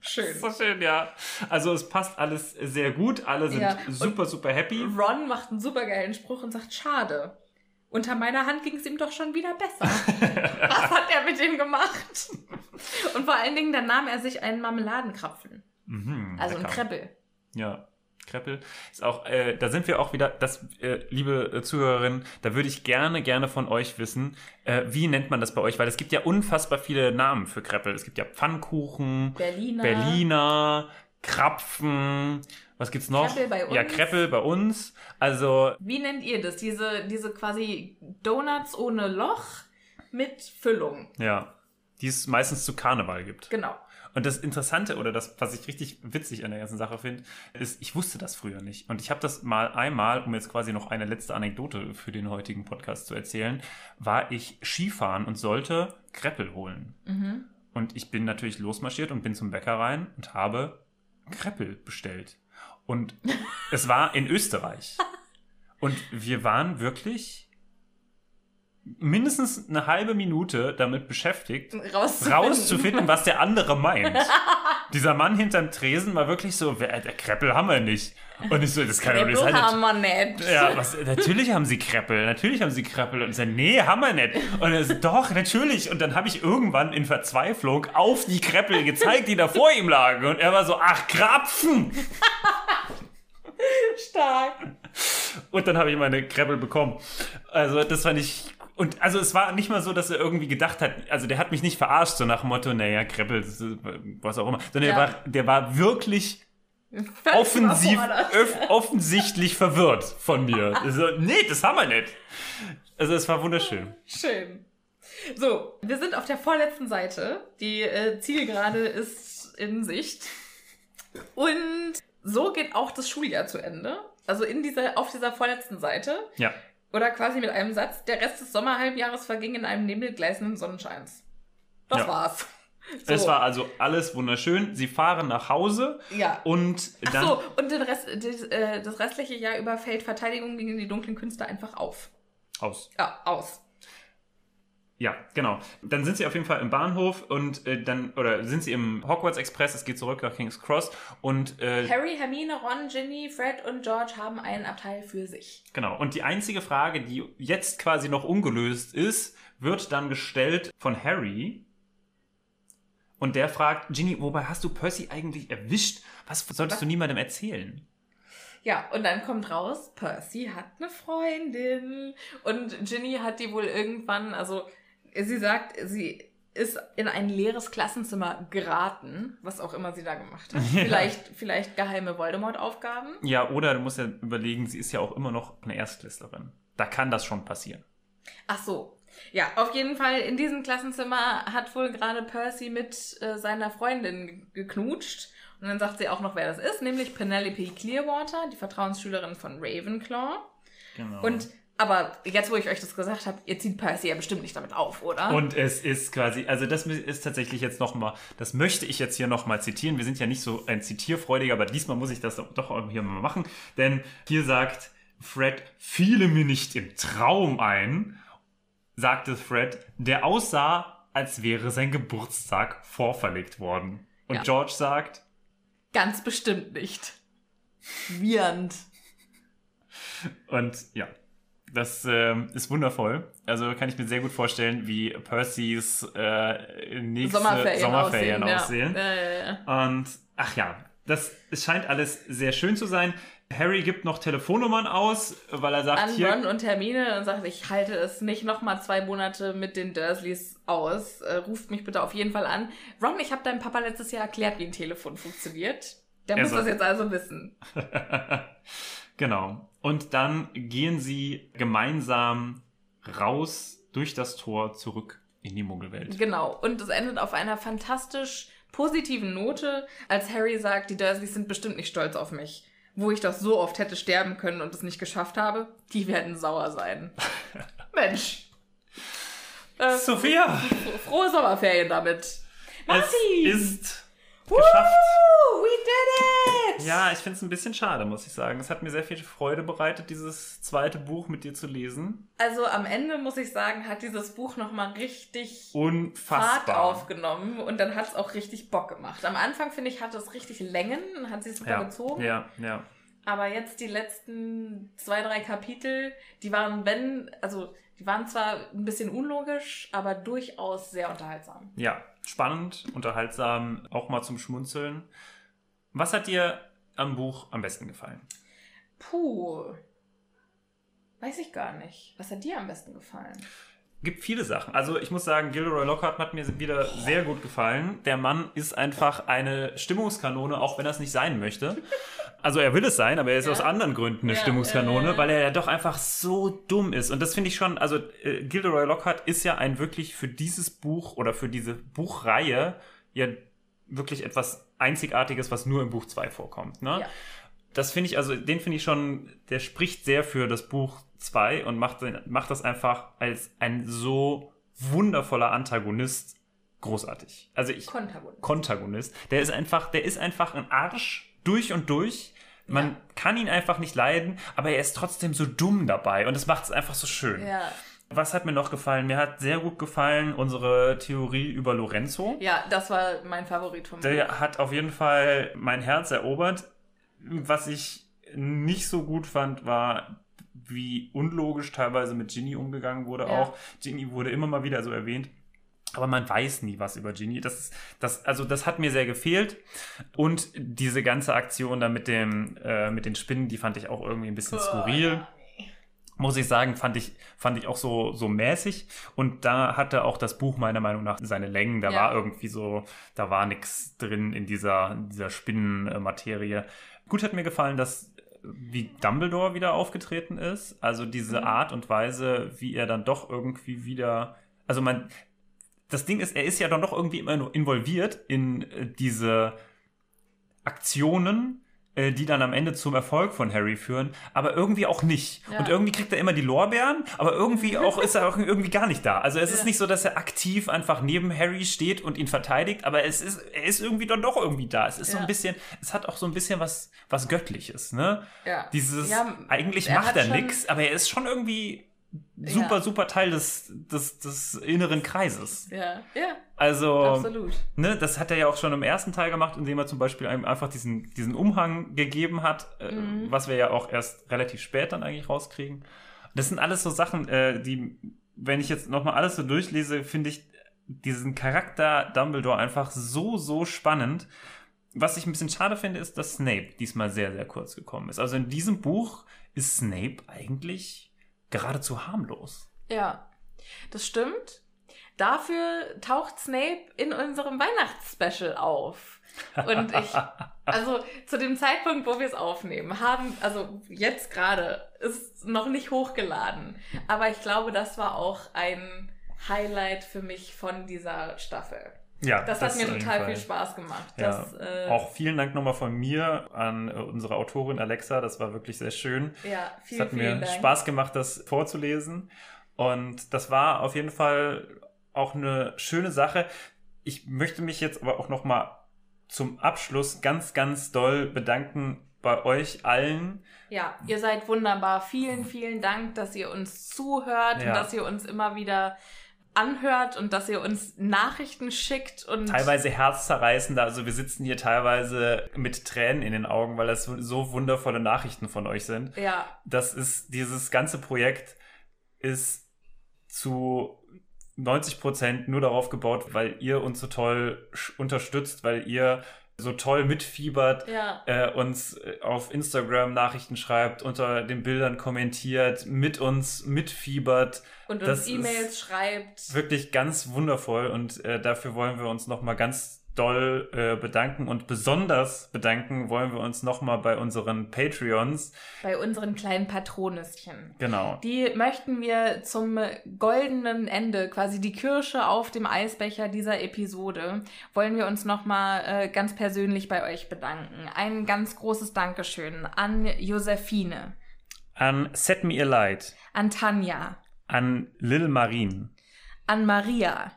Schön. So schön, ja. Also es passt alles sehr gut. Alle sind Ja, super, super happy. Ron macht einen supergeilen Spruch und sagt, schade. Unter meiner Hand ging es ihm doch schon wieder besser. Was hat er mit ihm gemacht? Und vor allen Dingen, dann nahm er sich einen Marmeladenkrapfen. Mhm, Also ein. Kreppel. Ja, Kreppel ist auch, äh, da sind wir auch wieder, das, äh, liebe äh, Zuhörerinnen, da würde ich gerne, gerne von euch wissen, äh, wie nennt man das bei euch? Weil es gibt ja unfassbar viele Namen für Kreppel. Es gibt ja Pfannkuchen, Berliner. Berliner, Krapfen Was gibt's noch? Kreppel bei Ja, uns. Kreppel bei uns. Also, Wie nennt ihr das? Diese, diese quasi Donuts ohne Loch mit Füllung. ja, die es meistens zu Karneval gibt. Genau. Und das Interessante oder das, was ich richtig witzig an der ganzen Sache finde, ist, ich wusste das früher nicht. Und ich habe das mal einmal, um jetzt quasi noch eine letzte Anekdote für den heutigen Podcast zu erzählen, war ich Skifahren und sollte Kreppel holen. Mhm. Und ich bin natürlich losmarschiert und bin zum Bäcker rein und habe Kreppel bestellt. Und es war in Österreich. Und wir waren wirklich mindestens eine halbe Minute damit beschäftigt, Rauszufinden. rauszufinden, was der andere meint. Dieser Mann hinterm Tresen war wirklich so, wer, der Kreppel haben wir nicht. Und ich so, das kann doch nicht Kreppel sein. haben wir nicht. Ja, was, natürlich haben sie Kreppel, natürlich haben sie Kreppel. Und ich so, nee, haben wir nicht. Und er so, doch, natürlich. Und dann habe ich irgendwann in Verzweiflung auf die Kreppel gezeigt, die da vor ihm lagen. Und er war so, ach, Krapfen. Stark. Und dann habe ich meine Kreppel bekommen. Also das war nicht... Und also es war nicht mal so, dass er irgendwie gedacht hat, also der hat mich nicht verarscht, so nach dem Motto, naja, Kreppel, was auch immer. Sondern Ja. der, war, der war wirklich offensiv, öff, offensichtlich verwirrt von mir. So, nee, das haben wir nicht. Also es war wunderschön. Schön. So, wir sind auf der vorletzten Seite. Die äh, Zielgerade ist in Sicht. Und so geht auch das Schuljahr zu Ende. Also in dieser, auf dieser vorletzten Seite. Ja. Oder quasi mit einem Satz, der Rest des Sommerhalbjahres verging in einem Nebel gleißenden Sonnenscheins. Das Ja. war's. So. Es war also alles wunderschön. Sie fahren nach Hause Ja. und Ach dann. so, und den Rest, das, äh, das restliche Jahr über fällt Verteidigung gegen die dunklen Künste einfach auf. Aus. Ja, aus. Ja, genau. Dann sind sie auf jeden Fall im Bahnhof und äh, dann, oder sind sie im Hogwarts Express, es geht zurück nach King's Cross und äh, Harry, Hermine, Ron, Ginny, Fred und George haben einen Abteil für sich. genau. Und die einzige Frage, die jetzt quasi noch ungelöst ist, wird dann gestellt von Harry. Und der fragt, Ginny, wobei hast du Percy eigentlich erwischt? Was solltest du niemandem erzählen? Ja, und dann kommt raus, Percy hat eine Freundin. Und Ginny hat die wohl irgendwann, also sie sagt, sie ist in ein leeres Klassenzimmer geraten, was auch immer sie da gemacht hat. Ja. Vielleicht, vielleicht geheime Voldemort-Aufgaben. Ja, oder du musst ja überlegen, sie ist ja auch immer noch eine Erstklässlerin. Da kann das schon passieren. Ach so. Ja, auf jeden Fall in diesem Klassenzimmer hat wohl gerade Percy mit äh, seiner Freundin geknutscht. Und dann sagt sie auch noch, wer das ist, nämlich Penelope Clearwater, die Vertrauensschülerin von Ravenclaw. Genau. Und aber jetzt, wo ich euch das gesagt habe, ihr zieht Percy ja bestimmt nicht damit auf, oder? Und es ist quasi, also das ist tatsächlich jetzt nochmal, das möchte ich jetzt hier nochmal zitieren. Wir sind ja nicht so ein Zitierfreudiger, aber diesmal muss ich das doch hier mal machen. Denn hier sagt Fred, fiele mir nicht im Traum ein, sagte Fred, der aussah, als wäre sein Geburtstag vorverlegt worden. Und Ja. George sagt, Ganz bestimmt nicht. Wirend. Und ja, das ähm, ist wundervoll. Also kann ich mir sehr gut vorstellen, wie Percys äh, nächste Sommerferien, Sommerferien, aussehen. aussehen. Ja. Ja, ja. Und ach ja, das scheint alles sehr schön zu sein. Harry gibt noch Telefonnummern aus, weil er sagt An hier. Ron und Hermine und sagt, ich halte es nicht nochmal zwei Monate mit den Dursleys aus. Äh, ruft mich bitte auf jeden Fall an. Ron, ich habe deinem Papa letztes Jahr erklärt, wie ein Telefon funktioniert. Der Er muss soll- das jetzt also wissen. genau. Und dann gehen sie gemeinsam raus durch das Tor zurück in die Muggelwelt. Genau. Und es endet auf einer fantastisch positiven Note, als Harry sagt, die Dursleys sind bestimmt nicht stolz auf mich. Wo ich doch so oft hätte sterben können und es nicht geschafft habe, die werden sauer sein. Mensch. Äh, Sophia! frohe Sommerferien damit. Martin! Es ist Woo, geschafft. we did it! Ja, ich finde es ein bisschen schade, muss ich sagen. Es hat mir sehr viel Freude bereitet, dieses zweite Buch mit dir zu lesen. Also am Ende, muss ich sagen, hat dieses Buch nochmal richtig Fahrt Unfassbar. aufgenommen und dann hat es auch richtig Bock gemacht. Am Anfang, finde ich, hat es richtig Längen, hat sich super Ja, gezogen. ja, ja. Aber jetzt die letzten zwei, drei Kapitel, die waren, wenn, also die waren zwar ein bisschen unlogisch, aber durchaus sehr unterhaltsam. Ja, spannend, unterhaltsam, auch mal zum Schmunzeln. Was hat dir am Buch am besten gefallen? Puh. Weiß ich gar nicht. Was hat dir am besten gefallen? Gibt viele Sachen. Also ich muss sagen, Gilderoy Lockhart hat mir wieder sehr gut gefallen. Der Mann ist einfach eine Stimmungskanone, auch wenn er es nicht sein möchte. Also er will es sein, aber er ist Ja. aus anderen Gründen eine Ja, Stimmungskanone, ja. weil er ja doch einfach so dumm ist. Und das finde ich schon, also äh, Gilderoy Lockhart ist ja ein wirklich für dieses Buch oder für diese Buchreihe ja wirklich etwas Einzigartiges, was nur im Buch 2 vorkommt. Ne? Ja. Das finde ich, also den finde ich schon, der spricht sehr für das Buch 2 und macht, macht das einfach als ein so wundervoller Antagonist großartig. Also ich, Konterbunt. Kontagonist. Der ist einfach, der ist einfach ein Arsch durch und durch. Man Ja. kann ihn einfach nicht leiden, aber er ist trotzdem so dumm dabei und das macht es einfach so schön. Ja. Was hat mir noch gefallen? Mir hat sehr gut gefallen unsere Theorie über Lorenzo. ja, das war mein Favorit vom Buch. Der hat auf jeden Fall mein Herz erobert. Was ich nicht so gut fand, war, wie unlogisch teilweise mit Ginny umgegangen wurde Ja. auch. Ginny wurde immer mal wieder so erwähnt. Aber man weiß nie was über Ginny. Das das, also das hat mir sehr gefehlt. Und diese ganze Aktion da mit dem, äh, mit den Spinnen, die fand ich auch irgendwie ein bisschen skurril muss ich sagen, fand ich, fand ich auch so, so mäßig. Und da hatte auch das Buch meiner Meinung nach seine Längen. Da Ja. war irgendwie so, da war nichts drin in dieser, in dieser Spinnenmaterie. Gut hat mir gefallen, dass wie Dumbledore wieder aufgetreten ist. Also diese Mhm. Art und Weise, wie er dann doch irgendwie wieder, also man, das Ding ist, er ist ja dann doch irgendwie immer involviert in äh, diese Aktionen, äh, die dann am Ende zum Erfolg von Harry führen, aber irgendwie auch nicht. Ja. Und irgendwie kriegt er immer die Lorbeeren, aber irgendwie auch ist er auch irgendwie gar nicht da. Also es ist nicht so, dass er aktiv einfach neben Harry steht und ihn verteidigt, aber es ist, er ist irgendwie dann doch irgendwie da. Es ist so Ja. ein bisschen, es hat auch so ein bisschen was, was Göttliches, ne? Ja. Dieses, Ja, eigentlich er macht er nix, aber er ist schon irgendwie super, Ja. super Teil des, des, des inneren Kreises. Ja, ja, Also, absolut. ne, das hat er ja auch schon im ersten Teil gemacht, indem er zum Beispiel einem einfach diesen, diesen Umhang gegeben hat, äh, Mhm. was wir ja auch erst relativ spät dann eigentlich rauskriegen. Das sind alles so Sachen, äh, die, wenn ich jetzt nochmal alles so durchlese, finde ich diesen Charakter Dumbledore einfach so, so spannend. Was ich ein bisschen schade finde, ist, dass Snape diesmal sehr, sehr kurz gekommen ist. Also in diesem Buch ist Snape eigentlich geradezu harmlos. Ja, das stimmt. Dafür taucht Snape in unserem Weihnachtsspecial auf. Und ich, also zu dem Zeitpunkt, wo wir es aufnehmen, haben, also jetzt gerade, ist noch nicht hochgeladen. Aber ich glaube, das war auch ein Highlight für mich von dieser Staffel. Ja, Das, hat mir total Fall. viel Spaß gemacht. Ja, Das, äh, Auch vielen Dank nochmal von mir an äh, unsere Autorin Alexa. Das war wirklich sehr schön. ja, Es vielen, hat mir Dank. Spaß gemacht, das vorzulesen. Und das war auf jeden Fall auch eine schöne Sache. Ich möchte mich jetzt aber auch nochmal zum Abschluss ganz, ganz doll bedanken bei euch allen. Ja, ihr seid wunderbar. Vielen, vielen Dank, dass ihr uns zuhört Ja. und dass ihr uns immer wieder anhört und dass ihr uns Nachrichten schickt und Teilweise herzzerreißende. Also wir sitzen hier teilweise mit Tränen in den Augen, weil das so- wundervolle Nachrichten von euch sind. ja, das ist, dieses ganze Projekt ist zu 90 Prozent nur darauf gebaut, weil ihr uns so toll unterstützt, weil ihr so toll mitfiebert, ja, äh, uns äh, auf Instagram Nachrichten schreibt, unter den Bildern kommentiert, mit uns mitfiebert. und uns E-Mails schreibt. Wirklich ganz wundervoll und äh, dafür wollen wir uns nochmal ganz doll äh, bedanken und besonders bedanken wollen wir uns nochmal bei unseren Patreons. bei unseren kleinen Patronüschen. Genau. Die möchten wir zum goldenen Ende, quasi die Kirsche auf dem Eisbecher dieser Episode, wollen wir uns nochmal äh, ganz persönlich bei euch bedanken. Ein ganz großes Dankeschön an Josephine, An Set Me a Light. an Tanja, an Lil Marine, an Maria,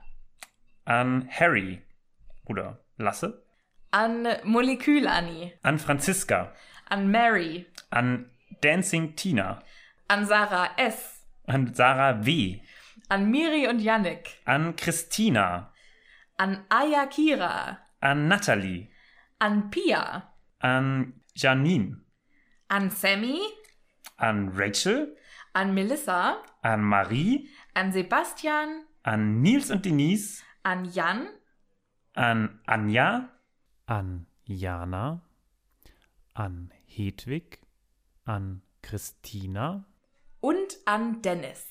an Harry oder Lasse, an Molekül-Anni, an Franziska, an Mary, an Dancing Tina, an Sarah S., an Sarah W., an Miri und Yannick, an Christina, an Aya Kira, an Natalie, an Pia, an Janine, an Sammy, an Rachel, an Melissa, an Marie, an Sebastian, an Nils und Denise, an Jan, an Anja, an Jana, an Hedwig, an Christina, und an Dennis.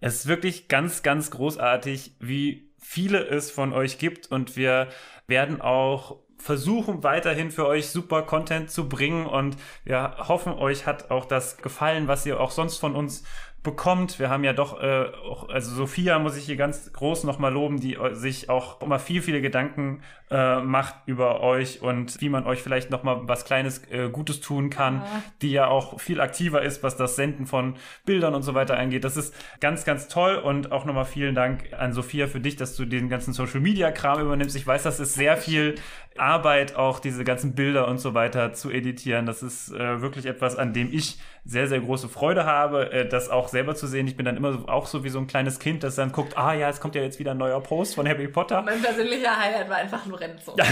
Es ist wirklich ganz, ganz großartig, wie viele es von euch gibt. Und wir werden auch versuchen weiterhin für euch super Content zu bringen. Und wir hoffen, euch hat auch das gefallen, was ihr auch sonst von uns bekommt. Wir haben ja doch, äh, auch, also Sophia muss ich hier ganz groß nochmal loben, die äh, sich auch immer viel, viele Gedanken äh, macht über euch und wie man euch vielleicht nochmal was Kleines äh, Gutes tun kann, ja. die ja auch viel aktiver ist, was das Senden von Bildern und so weiter angeht. Das ist ganz, ganz toll und auch nochmal vielen Dank an Sophia für dich, dass du den ganzen Social Media Kram übernimmst. Ich weiß, das ist sehr viel Arbeit, auch diese ganzen Bilder und so weiter zu editieren. Das ist äh, wirklich etwas, an dem ich sehr, sehr große Freude habe, äh, das auch selber zu sehen. Ich bin dann immer auch so wie so ein kleines Kind, das dann guckt, ah ja, es kommt ja jetzt wieder ein neuer Post von Harry Potter. Mein persönlicher Highlight war einfach nur Renzo. da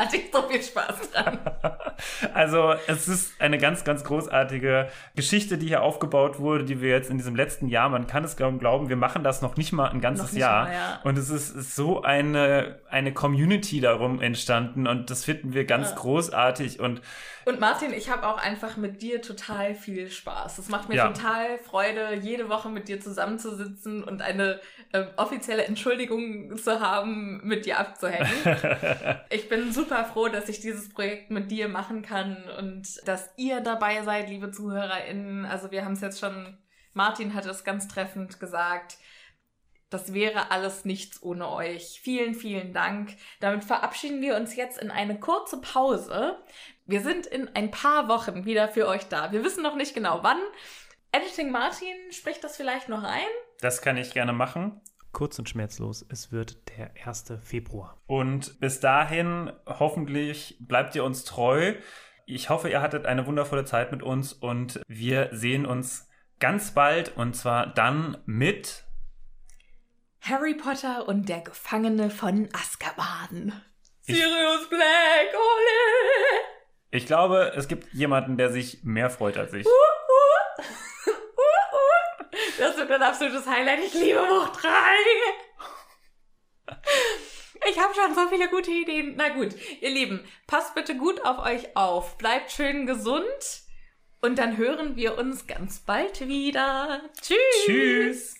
hatte ich so viel Spaß dran. Also es ist eine ganz, ganz großartige Geschichte, die hier aufgebaut wurde, die wir jetzt in diesem letzten Jahr, man kann es kaum glauben, wir machen das noch nicht mal ein ganzes Jahr. Mal, ja. Und es ist, ist, so eine, eine Community darum entstanden und das finden wir ganz ja. großartig und und Martin, ich habe auch einfach mit dir total viel Spaß. Es macht mir ja. total Freude, jede Woche mit dir zusammenzusitzen und eine äh, offizielle Entschuldigung zu haben, mit dir abzuhängen. ich bin super froh, dass ich dieses Projekt mit dir machen kann und dass ihr dabei seid, liebe ZuhörerInnen. Also wir haben es jetzt schon, Martin hat es ganz treffend gesagt. Das wäre alles nichts ohne euch. Vielen, vielen Dank. Damit verabschieden wir uns jetzt in eine kurze Pause. Wir sind in ein paar Wochen wieder für euch da. Wir wissen noch nicht genau wann. Editing Martin spricht das vielleicht noch ein. Das kann ich gerne machen. Kurz und schmerzlos, es wird der 1. Februar. Und bis dahin, hoffentlich bleibt ihr uns treu. Ich hoffe, ihr hattet eine wundervolle Zeit mit uns und wir sehen uns ganz bald und zwar dann mit Harry Potter und der Gefangene von Azkaban. Sirius Black, ole! Ich glaube, es gibt jemanden, der sich mehr freut als ich. Das wird ein absolutes Highlight. Ich liebe Buch 3. Ich habe schon so viele gute Ideen. Na gut, ihr Lieben, passt bitte gut auf euch auf. Bleibt schön gesund. Und dann hören wir uns ganz bald wieder. Tschüss. Tschüss.